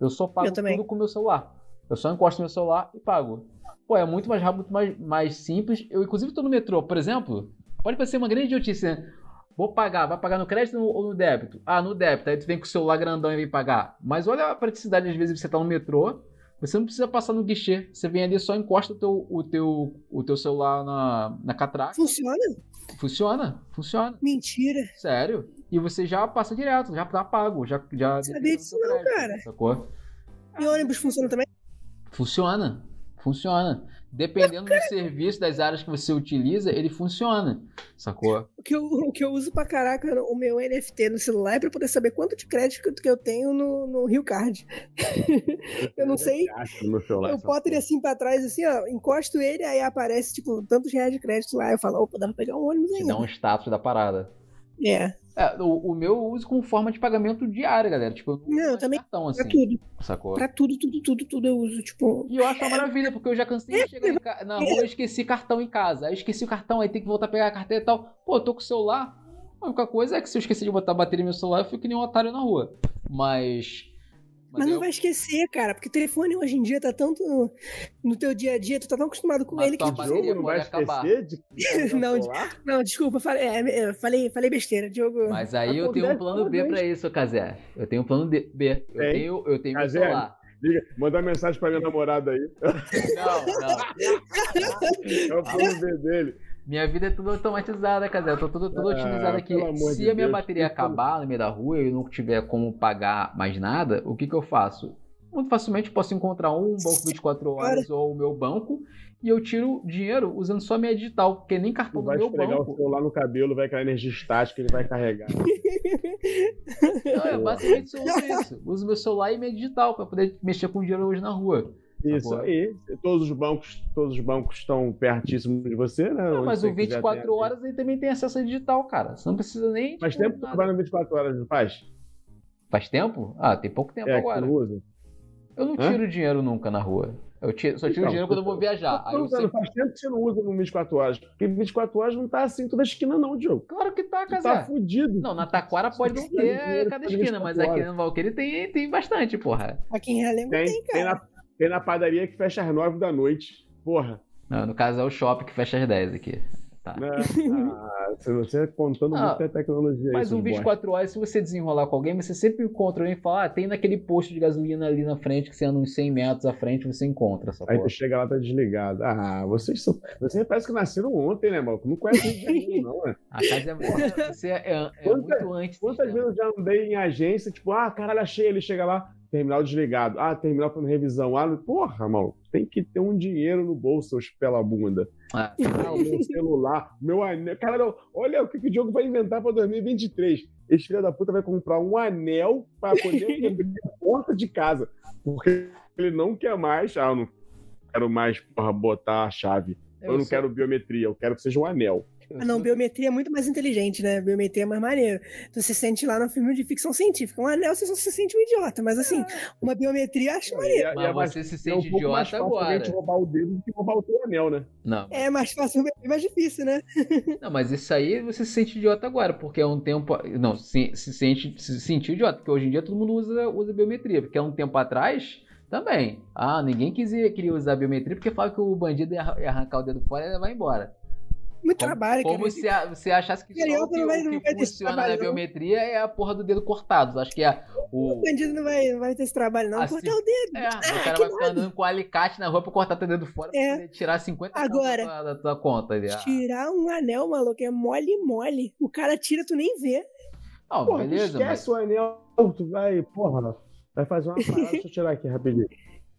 S1: Eu só pago
S2: Eu
S1: tudo com o meu celular. Eu só encosto no meu celular e pago. Pô, é muito mais rápido, muito mais, mais simples. Eu, inclusive, tô no metrô, por exemplo, pode parecer uma grande idiotice, né? Vou pagar, vai pagar no crédito ou no débito? Ah, no débito. Aí tu vem com o celular grandão e vem pagar. Mas olha a praticidade, às vezes, você tá no metrô, você não precisa passar no guichê. Você vem ali, só encosta o teu, o teu, o teu celular na, na catraca.
S2: Funciona?
S1: Funciona, funciona.
S2: Mentira.
S1: Sério. E você já passa direto, já tá pago, já, já
S2: Sabia
S1: deposita
S2: disso não, cara.
S1: Sacou?
S2: E ônibus funciona também?
S1: Funciona. Funciona. Dependendo do serviço, das áreas que você utiliza, ele funciona. Sacou?
S2: O que, eu, o que eu uso pra caraca, o meu NFT no celular é pra poder saber quanto de crédito que eu tenho no, no Rio Card. eu não sei. Eu boto ele assim pra trás, assim, ó, encosto ele, aí aparece, tipo, tantos reais de crédito lá. Eu falo, opa, dá pra pegar um ônibus ainda.
S1: dá um status da parada.
S2: É,
S1: É, o, o meu eu uso como forma de pagamento diária, galera. Tipo, eu não,
S2: eu também-
S1: cartão,
S2: pra
S1: assim.
S2: tudo.
S1: Sacou?
S2: Pra tudo, tudo, tudo, tudo eu uso, tipo.
S1: E eu acho uma maravilha, porque eu já cansei de chegar ca... na rua e esqueci cartão em casa. Aí eu esqueci o cartão, aí tem que voltar a pegar a carteira e tal. Pô, eu tô com o celular. A única coisa é que se eu esquecer de botar a bateria no meu celular, eu fico que nem um otário na rua. Mas.
S2: Mas não
S1: eu-
S2: vai esquecer, cara, porque o telefone hoje em dia tá tanto no, no teu dia a dia, tu tá tão acostumado com
S1: Mas
S2: ele que.
S3: O
S1: bateria
S3: jogo não vai
S1: acabar.
S3: esquecer de
S2: Não, de-? Não, desculpa, falei, é, eu falei, falei besteira, Diogo.
S1: Mas aí eu tenho um plano B pra isso, Casé. Eu tenho um plano de- B. Eu
S3: Tem?
S1: tenho, eu tenho celular.
S3: Liga, manda mensagem pra minha namorada aí.
S1: Não, não.
S3: É o plano B dele.
S1: Minha vida é tudo automatizada, Casé. Eu tô tudo, tudo
S3: Ah,
S1: otimizado aqui. Se
S3: de
S1: a minha
S3: Deus,
S1: bateria
S3: que
S1: acabar no meio da rua e eu não tiver como pagar mais nada, o que que eu faço? Muito facilmente posso encontrar um banco 24 horas ou o meu banco e eu tiro dinheiro usando só a minha digital, porque nem
S3: Tu
S1: cartão do
S3: vai
S1: meu
S3: esfregar o
S1: banco.
S3: celular no cabelo, vai cair energia estática, ele vai carregar.
S1: Não, é basicamente só isso. Uso meu celular e minha digital pra poder mexer com dinheiro hoje na rua.
S3: Isso aí. Todos os bancos, todos os bancos estão pertíssimos de você, né?
S1: Não, mas
S3: você
S1: o
S3: quiser
S1: 24
S3: tem-
S1: horas aí também tem acesso a digital, cara. Você não precisa nem.
S3: Faz tempo que tu trabalha no 24 horas, não faz?
S1: Faz tempo? Ah, tem pouco tempo
S3: É,
S1: agora.
S3: não usa.
S1: Eu não
S3: Hã?
S1: tiro dinheiro nunca na rua. Eu tiro- só tiro
S3: Então,
S1: dinheiro quando eu vou viajar. Aí eu
S3: Não,
S1: sempre...
S3: Faz tempo que você não usa no 24 horas. Porque 24 horas não tá assim toda esquina, não, Diogo.
S1: Claro que tá, Casé.
S3: tá fudido.
S1: Não, na Taquara pode não
S3: precisa de
S1: ter cada
S3: pra
S1: esquina, mas
S3: 24
S1: aqui no Valqueire tem, tem bastante, porra.
S2: Aqui em Realengo
S3: Tem,
S2: tem,
S3: tem,
S2: cara.
S3: na, tem na padaria que fecha às 9 da noite. Porra.
S1: Não, no caso é o shopping que fecha às 10 aqui. Tá.
S3: Né? Ah, se você contando
S1: Ah,
S3: muita tecnologia aí,
S1: Mas um
S3: bosta.
S1: 24 horas, se você desenrolar com alguém, você sempre encontra alguém e fala: ah, tem naquele posto de gasolina ali na frente, que você anda uns 100 metros à frente, você encontra essa
S3: Aí
S1: porra.
S3: tu chega lá, tá desligado. Ah, vocês são. Vocês parece que nasceram ontem, né, mano? Não conhece Janeiro, não, né?
S1: A casa é, muito- você é, é- é
S3: Quanta-
S1: muito antes.
S3: Quantas
S1: sistema.
S3: vezes eu já andei em agência, tipo, ah, caralho, achei ele, chega lá, terminal desligado. Ah, terminal fazendo revisão. Ah, porra, mano, tem que ter um dinheiro no bolso, seus pela bunda.
S1: Ah,
S3: Ah, o meu celular, meu anel. Caralho, olha o que, que o Diogo vai inventar pra 2023. Esse filho da puta vai comprar um anel pra poder abrir a porta de casa. Porque ele não quer mais. Ah, eu não quero mais, porra, botar a chave. Eu, não
S1: sou-
S3: quero biometria, eu quero que seja um anel.
S2: Ah, não, biometria é muito mais inteligente, né? Biometria é mais maneiro. Então você sente lá no filme de ficção científica. Um anel você só se sente um idiota, mas assim, uma biometria eu acho maneiro.
S3: E,
S1: Mas
S3: e é mais-
S1: você se
S3: é um
S1: sente
S3: pouco mais
S1: idiota
S3: fácil
S1: agora.
S3: gente roubar o dedo do que roubar o teu anel, né?
S1: Não,
S2: É mais fácil, é mais difícil, né?
S1: não, mas isso aí você se sente idiota agora, porque é um tempo. Não, se, se sente se sentiu idiota, porque hoje em dia todo mundo usa, usa biometria, porque há um tempo atrás. Também. Ah, ninguém quisia, queria usar biometria porque fala que o bandido ia arran- ia arrancar o dedo fora e levar embora.
S2: Muito
S1: Como,
S2: trabalho,
S1: como
S2: cara.
S1: se a- você achasse que só
S2: Carioca
S1: o que,
S2: vai-
S1: o que funciona na
S2: trabalho, não.
S1: biometria é a porra do dedo cortado. Acho que é
S2: O
S1: o.
S2: bandido não vai, não vai ter esse trabalho, não.
S1: Assim,
S2: Cortar o dedo.
S1: É, o cara vai ficar andando com alicate na rua pra cortar teu dedo fora
S2: É.
S1: pra poder tirar 50
S2: Agora,
S1: da, da tua conta. Ah,
S2: Tirar um anel, maluco, é mole mole. O cara tira, tu nem vê.
S1: Não,
S3: Porra,
S1: beleza,
S3: esquece
S1: mas.
S3: o anel, tu vai, porra, vai fazer uma parada, deixa eu tirar aqui rapidinho.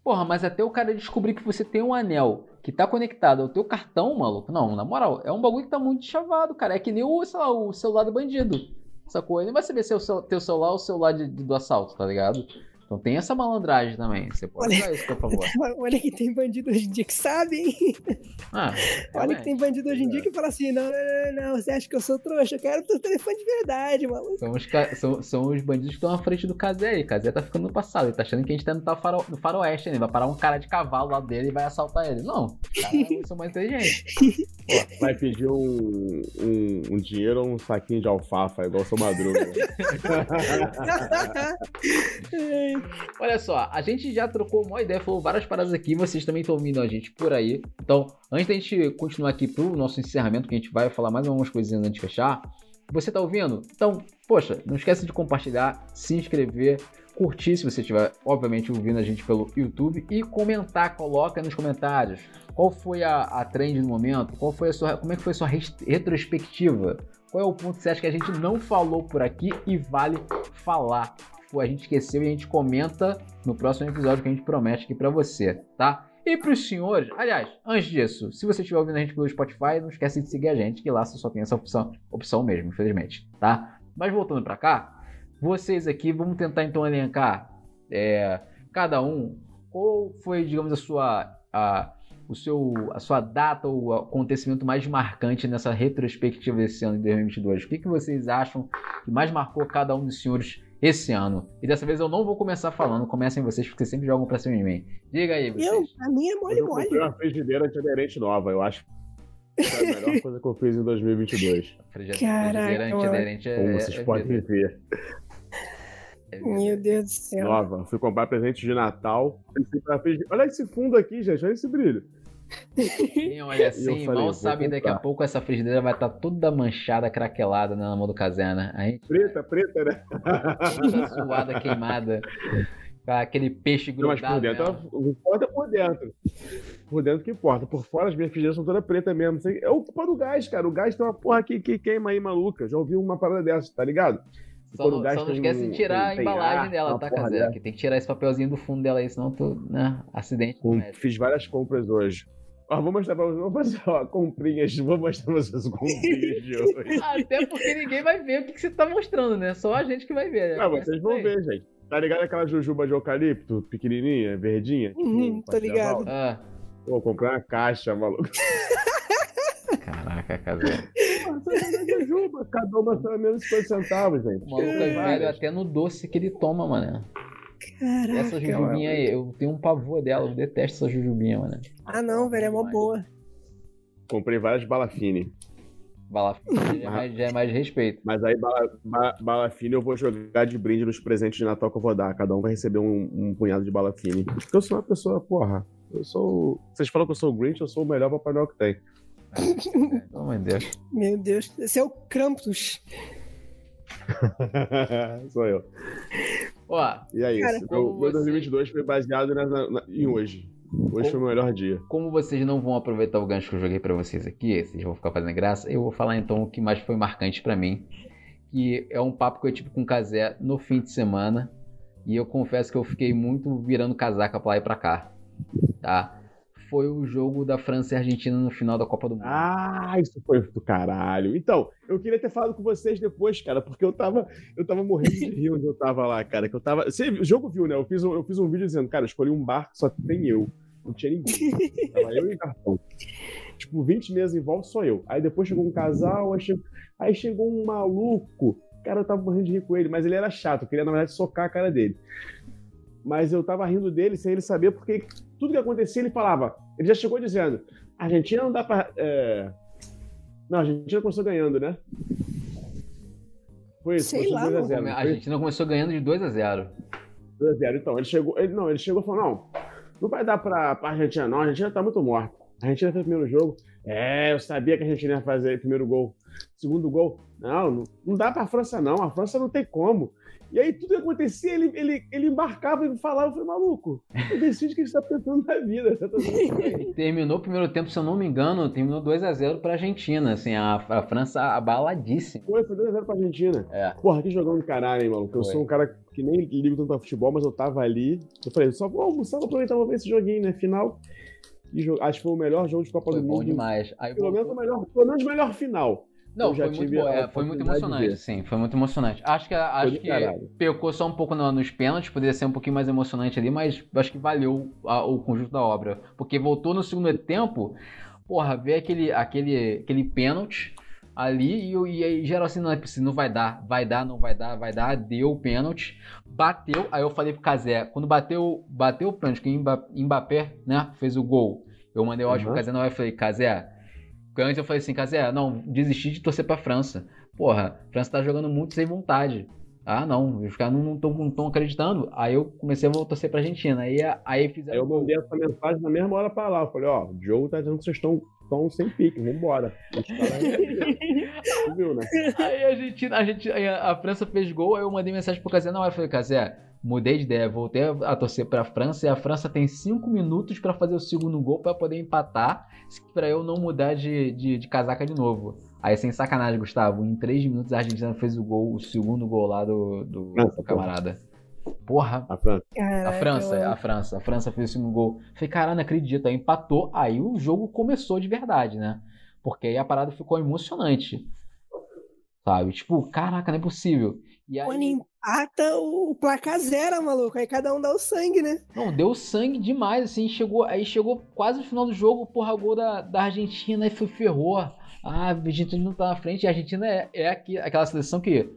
S1: Porra, mas até o cara descobrir que você tem um anel que tá conectado ao teu cartão, maluco. Não, na moral, é um bagulho que tá muito chavado, cara. É que nem o, sei lá, o celular do bandido. Sacou? Ele não vai saber se é o teu celular ou o celular de- do assalto, tá ligado? Então tem essa malandragem também. Você pode
S2: Olha-
S1: usar isso, por favor.
S2: Olha que tem bandido hoje em dia que sabe, hein?
S1: Ah,
S2: Olha que tem bandido hoje em dia que fala assim: não, não, não, não, você acha que eu sou trouxa? Eu quero teu telefone de verdade, maluco.
S1: São os, são, são os bandidos que estão à frente do Kazé aí. Kazé tá ficando no passado. Ele tá achando que a gente tá no, tá faro, no faroeste ainda. Vai parar um cara de cavalo lá dele e vai assaltar ele. Não. Os são mais inteligentes.
S3: Vai pedir um, um, um dinheiro ou um saquinho de alfafa, igual o seu madruga.
S1: Olha só, a gente já trocou uma ideia, falou várias paradas aqui, vocês também estão ouvindo a gente por aí. Então, antes da gente continuar aqui pro nosso encerramento, que a gente vai falar mais algumas coisinhas antes de fechar, você tá ouvindo? Então, poxa, não esquece de compartilhar, se inscrever, curtir se você estiver, obviamente, ouvindo a gente pelo YouTube e comentar, coloca nos comentários qual foi a, a trend do momento, qual foi a sua, como é que foi a sua retrospectiva, qual é o ponto que você acha que a gente não falou por aqui e vale falar. Pô, a gente esqueceu e a gente comenta no próximo episódio que a gente promete aqui pra você, tá? E pros senhores, aliás, antes disso, se você estiver ouvindo a gente pelo Spotify, não esquece de seguir a gente, que lá você só tem essa opção, opção mesmo, infelizmente, tá? Mas voltando pra cá, vocês aqui, vamos tentar então elencar é, cada um qual foi, digamos, a sua a, o seu a sua data ou acontecimento mais marcante nessa retrospectiva desse ano de 2022. O que, que vocês acham que mais marcou cada um dos senhores esse ano? E dessa vez eu não vou começar falando, comecem vocês porque sempre jogam pra cima de mim. Diga aí, vocês.
S2: Eu, a minha é mole
S3: Eu comprei
S2: mole.
S3: uma frigideira antiaderente nova, eu acho. Foi a melhor coisa que eu fiz em 2022.
S1: Frigideira
S2: Caraca,
S1: antiaderente é,
S3: Como
S1: é-
S3: vocês
S1: é
S3: podem
S1: vida,
S3: ver.
S1: É.
S2: Meu Deus do céu.
S3: Nova. Fui comprar presente de Natal. Olha esse fundo aqui, gente. Olha esse brilho.
S1: Quem olha assim,
S3: falei,
S1: mal sabe daqui a pouco essa frigideira vai estar toda manchada, craquelada na mão do Casena. A gente
S3: Preta, preta, né?
S1: toda suada, queimada. Com aquele peixe
S3: Não, mas
S1: grudado.
S3: por dentro, ela- importa é por dentro. Por dentro que importa. Por fora, as minhas frigideiras são todas pretas mesmo. É o culpa do gás, cara. O gás tem uma porra que, que queima aí, maluca. Já ouvi uma parada dessa, tá ligado?
S1: Só, não- só não esquece de tirar a embalagem
S3: ar,
S1: dela, tá, Casé? tem que tirar esse papelzinho do fundo dela aí, senão tu, né, acidente
S3: Com-. Fiz várias compras hoje. Ó, vou mostrar pra vocês. Vou fazer, ó, comprinhas. Vou mostrar pra vocês as comprinhas de hoje.
S1: Até porque ninguém vai ver o que, que você tá mostrando, né? Só a gente que vai ver.
S3: Não, vocês vão ver, gente. Tá ligado aquela jujuba de eucalipto, pequenininha, verdinha?
S2: Uhum, tô ligado.
S1: Ah,
S3: Pô, comprei uma caixa, maluco.
S1: caraca, Casé.
S3: jujuba, cada uma só menos 50 centavos, gente.
S1: O maluco é velho
S3: Várias.
S1: até no doce que ele toma, mano.
S2: Caraca.
S1: Essa jujubinha aí, eu tenho um pavor dela, eu detesto essa jujubinha, mano.
S2: Ah, não, velho, é mó boa.
S3: Comprei várias balafine.
S1: Bala fina já é mais, já é mais respeito.
S3: Mas aí, bala, ba- bala fine eu vou jogar de brinde nos presentes de Natal que eu vou dar. Cada um vai receber um, um punhado de bala fine. Porque eu sou uma pessoa, porra. Eu sou. Vocês falam que eu sou o Grinch, eu sou o melhor Papai Noel que tem.
S1: Pelo amor de Deus.
S2: Meu Deus. Esse é o Krampus.
S3: sou eu.
S1: Ó,
S3: E é
S2: Cara,
S3: isso.
S1: como
S3: Meu, meu
S1: você-
S3: 2022 foi baseado na- na- na- em hoje. Hoje foi o meu melhor dia.
S1: como vocês não vão aproveitar o gancho que eu joguei pra vocês aqui, vocês vão ficar fazendo graça, eu vou falar então o que mais foi marcante pra mim. Que é um papo que eu tive com o Kazé no fim de semana. E eu confesso que eu fiquei muito virando casaca pra lá e pra cá. Tá? Foi o jogo da França e Argentina no final da Copa do Mundo.
S3: Ah, isso foi do caralho. Então, eu queria ter falado com vocês depois, cara, porque eu tava, eu tava morrendo de rir onde eu tava lá, cara. Que eu tava. Você, o jogo viu, né? Eu fiz, um, eu fiz um vídeo dizendo, cara, escolhi um bar que só tem eu. Não tinha ninguém. Tava eu e o cartão. Tipo, 20 meses em volta, só eu. Aí depois chegou um casal, aí chegou, aí chegou um maluco. Cara, eu tava morrendo de rir com ele, mas ele era chato. Eu queria, na verdade, socar a cara dele. Mas eu tava rindo dele sem ele saber, porque tudo que acontecia ele falava. Ele já chegou dizendo: a Argentina não dá pra. é, Não, a Argentina começou ganhando, né? Foi isso,
S2: Sei
S3: começou
S2: lá,
S3: 2 a
S2: mano.
S3: 0
S1: A
S3: não?
S1: Argentina começou ganhando de 2 a 0
S3: 2 a 0 Então, ele chegou. Ele, não, ele chegou e falou: não, não vai dar pra, pra Argentina, não. A Argentina tá muito morta. A Argentina fez o primeiro jogo. É, eu sabia que a Argentina ia fazer o primeiro gol. Segundo gol, não, não dá pra França, não. A França não tem como. E aí tudo que acontecia, ele, ele, ele embarcava e falava, eu falei, maluco, eu decide o que ele está pensando na vida. Tá
S1: terminou o primeiro tempo, se eu não me engano, terminou 2x0 pra Argentina, assim, a, a França abaladíssima.
S3: Foi, foi 2x0 pra Argentina. É. Porra, que jogão do caralho, hein, maluco. Eu foi. sou um cara que nem ligo tanto ao futebol, mas eu tava ali. Eu falei, só vou almoçar, vou aproveitar, vou ver esse joguinho, né? Final. Acho que foi o melhor jogo de Copa
S1: foi
S3: do Mundo.
S1: Bom demais.
S3: Aí pelo, menos o melhor, pelo menos o melhor final.
S1: Não, foi muito, é, foi muito emocionante, sim, foi muito emocionante. Acho que, acho que pecou só um pouco no, nos pênaltis, poderia ser um pouquinho mais emocionante ali, mas acho que valeu a, o conjunto da obra. Porque voltou no segundo tempo, porra, ver aquele, aquele, aquele pênalti ali e, e aí geral assim, não é possível, não vai dar, vai dar, não vai dar, vai dar, deu o pênalti, bateu, aí eu falei pro Casé, quando bateu, bateu o pênalti, que o Mbappé, né, fez o gol, eu mandei o áudio uhum. pro Casé, não, eu falei, Casé, antes eu falei assim, Casé, não, desisti de torcer pra França. Porra, a França tá jogando muito sem vontade. Ah, não, os caras não estão acreditando. Aí eu comecei a torcer pra Argentina. Aí, aí fizeram.
S3: Aí eu mandei essa mensagem na mesma hora pra lá. Eu falei, ó, o Diogo tá dizendo que vocês estão tão sem pique, vambora.
S1: viu, né? Aí a Argentina, a, Argentina, a França fez gol, aí eu mandei mensagem pro Casé na hora. Eu falei, Casé, mudei de ideia, voltei a torcer para a França e a França tem cinco minutos para fazer o segundo gol para poder empatar, para eu não mudar de, de, de, casaca de novo. Aí, sem sacanagem, Gustavo, em três minutos a Argentina fez o gol, o segundo gol lá do, do, França, do camarada. Porra.
S3: A França.
S1: Caraca, a França, eu... a França. A França fez o segundo gol. Falei, caralho, não acredito. Aí empatou. Aí o jogo começou de verdade, né? Porque aí a parada ficou emocionante. Sabe? Tipo, caraca, não é possível.
S2: E aí... Quando empata, o placar zero, maluco. Aí cada um dá o sangue, né?
S1: Não, deu sangue demais, assim. Chegou, aí chegou quase no final do jogo, porra, gol da, da Argentina e foi ferrou. Ah, a Argentina não tá na frente. E a Argentina é, é aqui, aquela seleção que,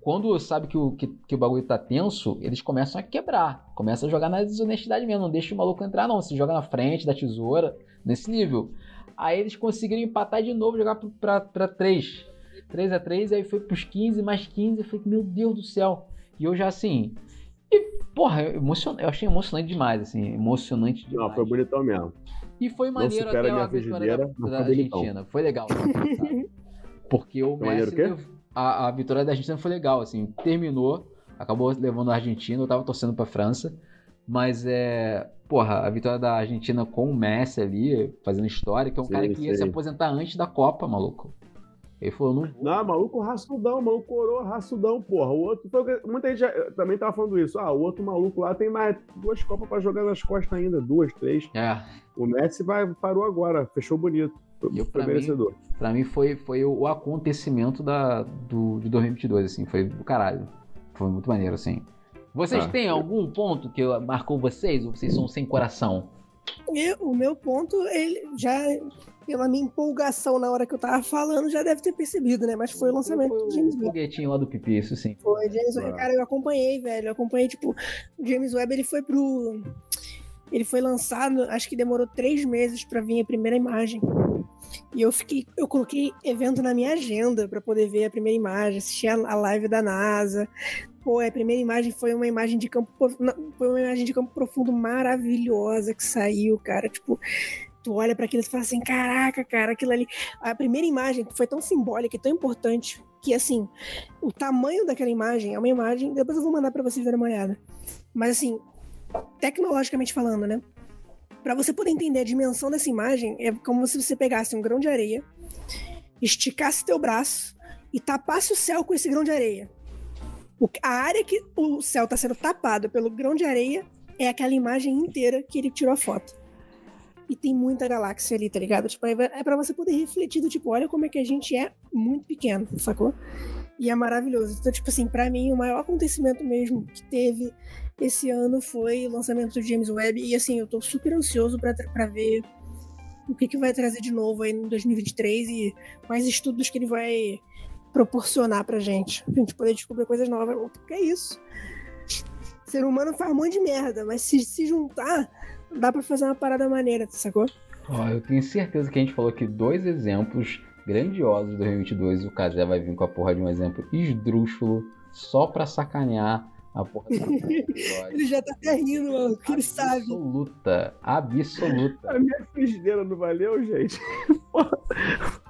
S1: quando sabe que o, que, que, o bagulho tá tenso, eles começam a quebrar. Começam a jogar na desonestidade mesmo. Não deixa o maluco entrar, não. Se joga na frente da tesoura, nesse nível. Aí eles conseguiram empatar de novo, jogar pra, pra, pra 3. 3 a 3 aí foi pros 15, mais 15. Eu falei, meu Deus do céu. E eu já assim. E, porra, eu, emocion... eu achei emocionante demais, assim. Emocionante demais.
S3: Não, foi bonitão mesmo.
S1: E foi maneiro até a vitória da, da Argentina. Foi legal. Porque o Messi. A, a vitória da Argentina foi legal, assim. Terminou, acabou levando a Argentina. Eu tava torcendo pra França. Mas é. Porra, a vitória da Argentina com o Messi ali, fazendo história, que é um sim, cara que ia sim. se aposentar antes da Copa, maluco. Ele falou, não.
S3: Não, maluco raçudão, maluco coroa raçudão, porra. O outro. Muita gente já, também tava falando isso. Ah, o outro maluco lá tem mais duas Copas pra jogar nas costas ainda, duas, três.
S1: É.
S3: O Messi vai, parou agora, fechou bonito.
S1: E foi merecedor. Mim, pra mim foi, foi o acontecimento da, do, de 2022, assim. Foi do caralho. Foi muito maneiro, assim. Vocês ah, têm algum ponto que marcou vocês ou vocês são sem coração?
S2: Eu, o meu ponto, ele já pela minha empolgação na hora que eu tava falando, já deve ter percebido, né? Mas foi o lançamento foi
S1: do James Webb. O foguetinho lá do Pipi, isso sim.
S2: Foi, James Webb. Cara, eu acompanhei, velho. Eu acompanhei, tipo, o James Webb, ele foi pro. Ele foi lançado, acho que demorou três meses para vir a primeira imagem. E eu fiquei, eu coloquei evento na minha agenda para poder ver a primeira imagem, assistir a live da NASA. Pô, a primeira imagem foi uma imagem de campo, foi uma imagem de campo profundo maravilhosa que saiu, cara. Tipo, tu olha para aquilo e fala assim, caraca, cara, aquilo ali. A primeira imagem foi tão simbólica e tão importante que, assim, o tamanho daquela imagem é uma imagem. Depois eu vou mandar para vocês darem uma olhada. Mas, assim, tecnologicamente falando, né? Para você poder entender a dimensão dessa imagem, é como se você pegasse um grão de areia, esticasse teu braço e tapasse o céu com esse grão de areia. O, a área que o céu está sendo tapado pelo grão de areia é aquela imagem inteira que ele tirou a foto e tem muita galáxia ali, tá ligado? Tipo, é para você poder refletir do tipo, olha como é que a gente é muito pequeno, sacou? E é maravilhoso. Então, tipo assim, para mim, o maior acontecimento mesmo que teve esse ano foi o lançamento do James Webb. E assim, eu tô super ansioso para ver o que, que vai trazer de novo aí em 2023 e quais estudos que ele vai proporcionar pra gente. Pra gente poder descobrir coisas novas. Porque é isso. Ser humano faz um monte de merda, mas se se juntar, dá pra fazer uma parada maneira, sacou?
S1: Oh, eu tenho certeza que a gente falou aqui dois exemplos grandiosos de 2022. O Kazé vai vir com a porra de um exemplo esdrúxulo só pra sacanear a porra do.
S2: Ele já tá até rindo, mano, porque ele sabe.
S1: Absoluta, absoluta.
S3: A minha frigideira não valeu, gente? Porra,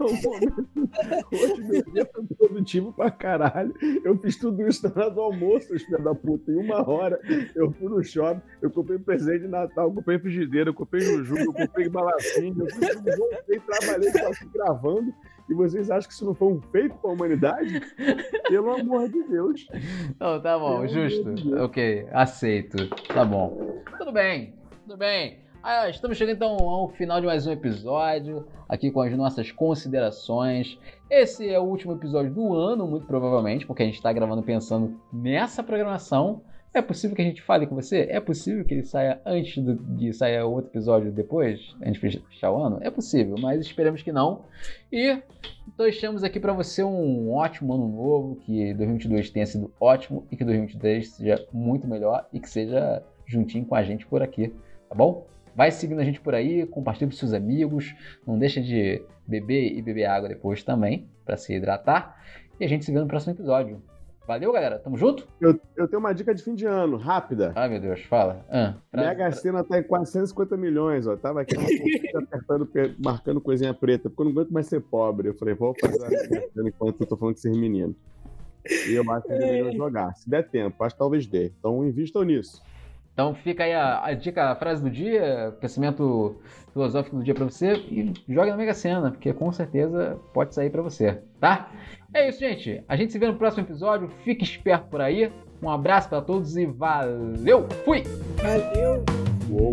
S3: Hoje meu dia foi produtivo pra caralho. Eu fiz tudo isso na hora do almoço, filho da puta. Em uma hora, eu fui no shopping, eu comprei presente de Natal, eu comprei frigideira, eu comprei jujuba, eu comprei balacinho, eu fiz tudo, voltei, trabalhei, tava aqui gravando. E vocês acham que isso não foi um feito pra humanidade? Pelo amor de Deus.
S1: Não, tá bom,
S3: Pelo
S1: justo.
S3: de.
S1: Ok, aceito. Tá bom. Tudo bem, tudo bem. Ah, estamos chegando então ao final de mais um episódio, aqui com as nossas considerações. Esse é o último episódio do ano, muito provavelmente, porque a gente está gravando pensando nessa programação. É possível que a gente fale com você? É possível que ele saia antes do- de sair outro episódio depois, antes de fechar o ano? É possível, mas esperamos que não. E deixamos aqui para você um ótimo ano novo, que 2022 tenha sido ótimo e que 2023 seja muito melhor e que seja juntinho com a gente por aqui, tá bom? Vai seguindo a gente por aí, compartilha com seus amigos, não deixa de beber e beber água depois também, para se hidratar. E a gente se vê no próximo episódio. Valeu, galera. Tamo junto?
S3: Eu, eu tenho uma dica de fim de ano, rápida.
S1: Ai, meu Deus, fala. Ah, pra-
S3: Mega Sena tá em 450 milhões, ó. Tava aqui apertando, pe- marcando coisinha preta, porque eu não aguento mais ser pobre. Eu falei, vou fazer a enquanto eu tô falando com esses meninos. E eu acho que é melhor jogar. Se der tempo, acho que talvez dê. Então invistam nisso.
S1: Então fica aí a, a dica, a frase do dia, pensamento filosófico do dia pra você e joga na Mega Sena, porque com certeza pode sair pra você, tá? É isso, gente. A gente se vê no próximo episódio. Fique esperto por aí. Um abraço pra todos e valeu! Fui!
S2: Valeu.
S3: Uou.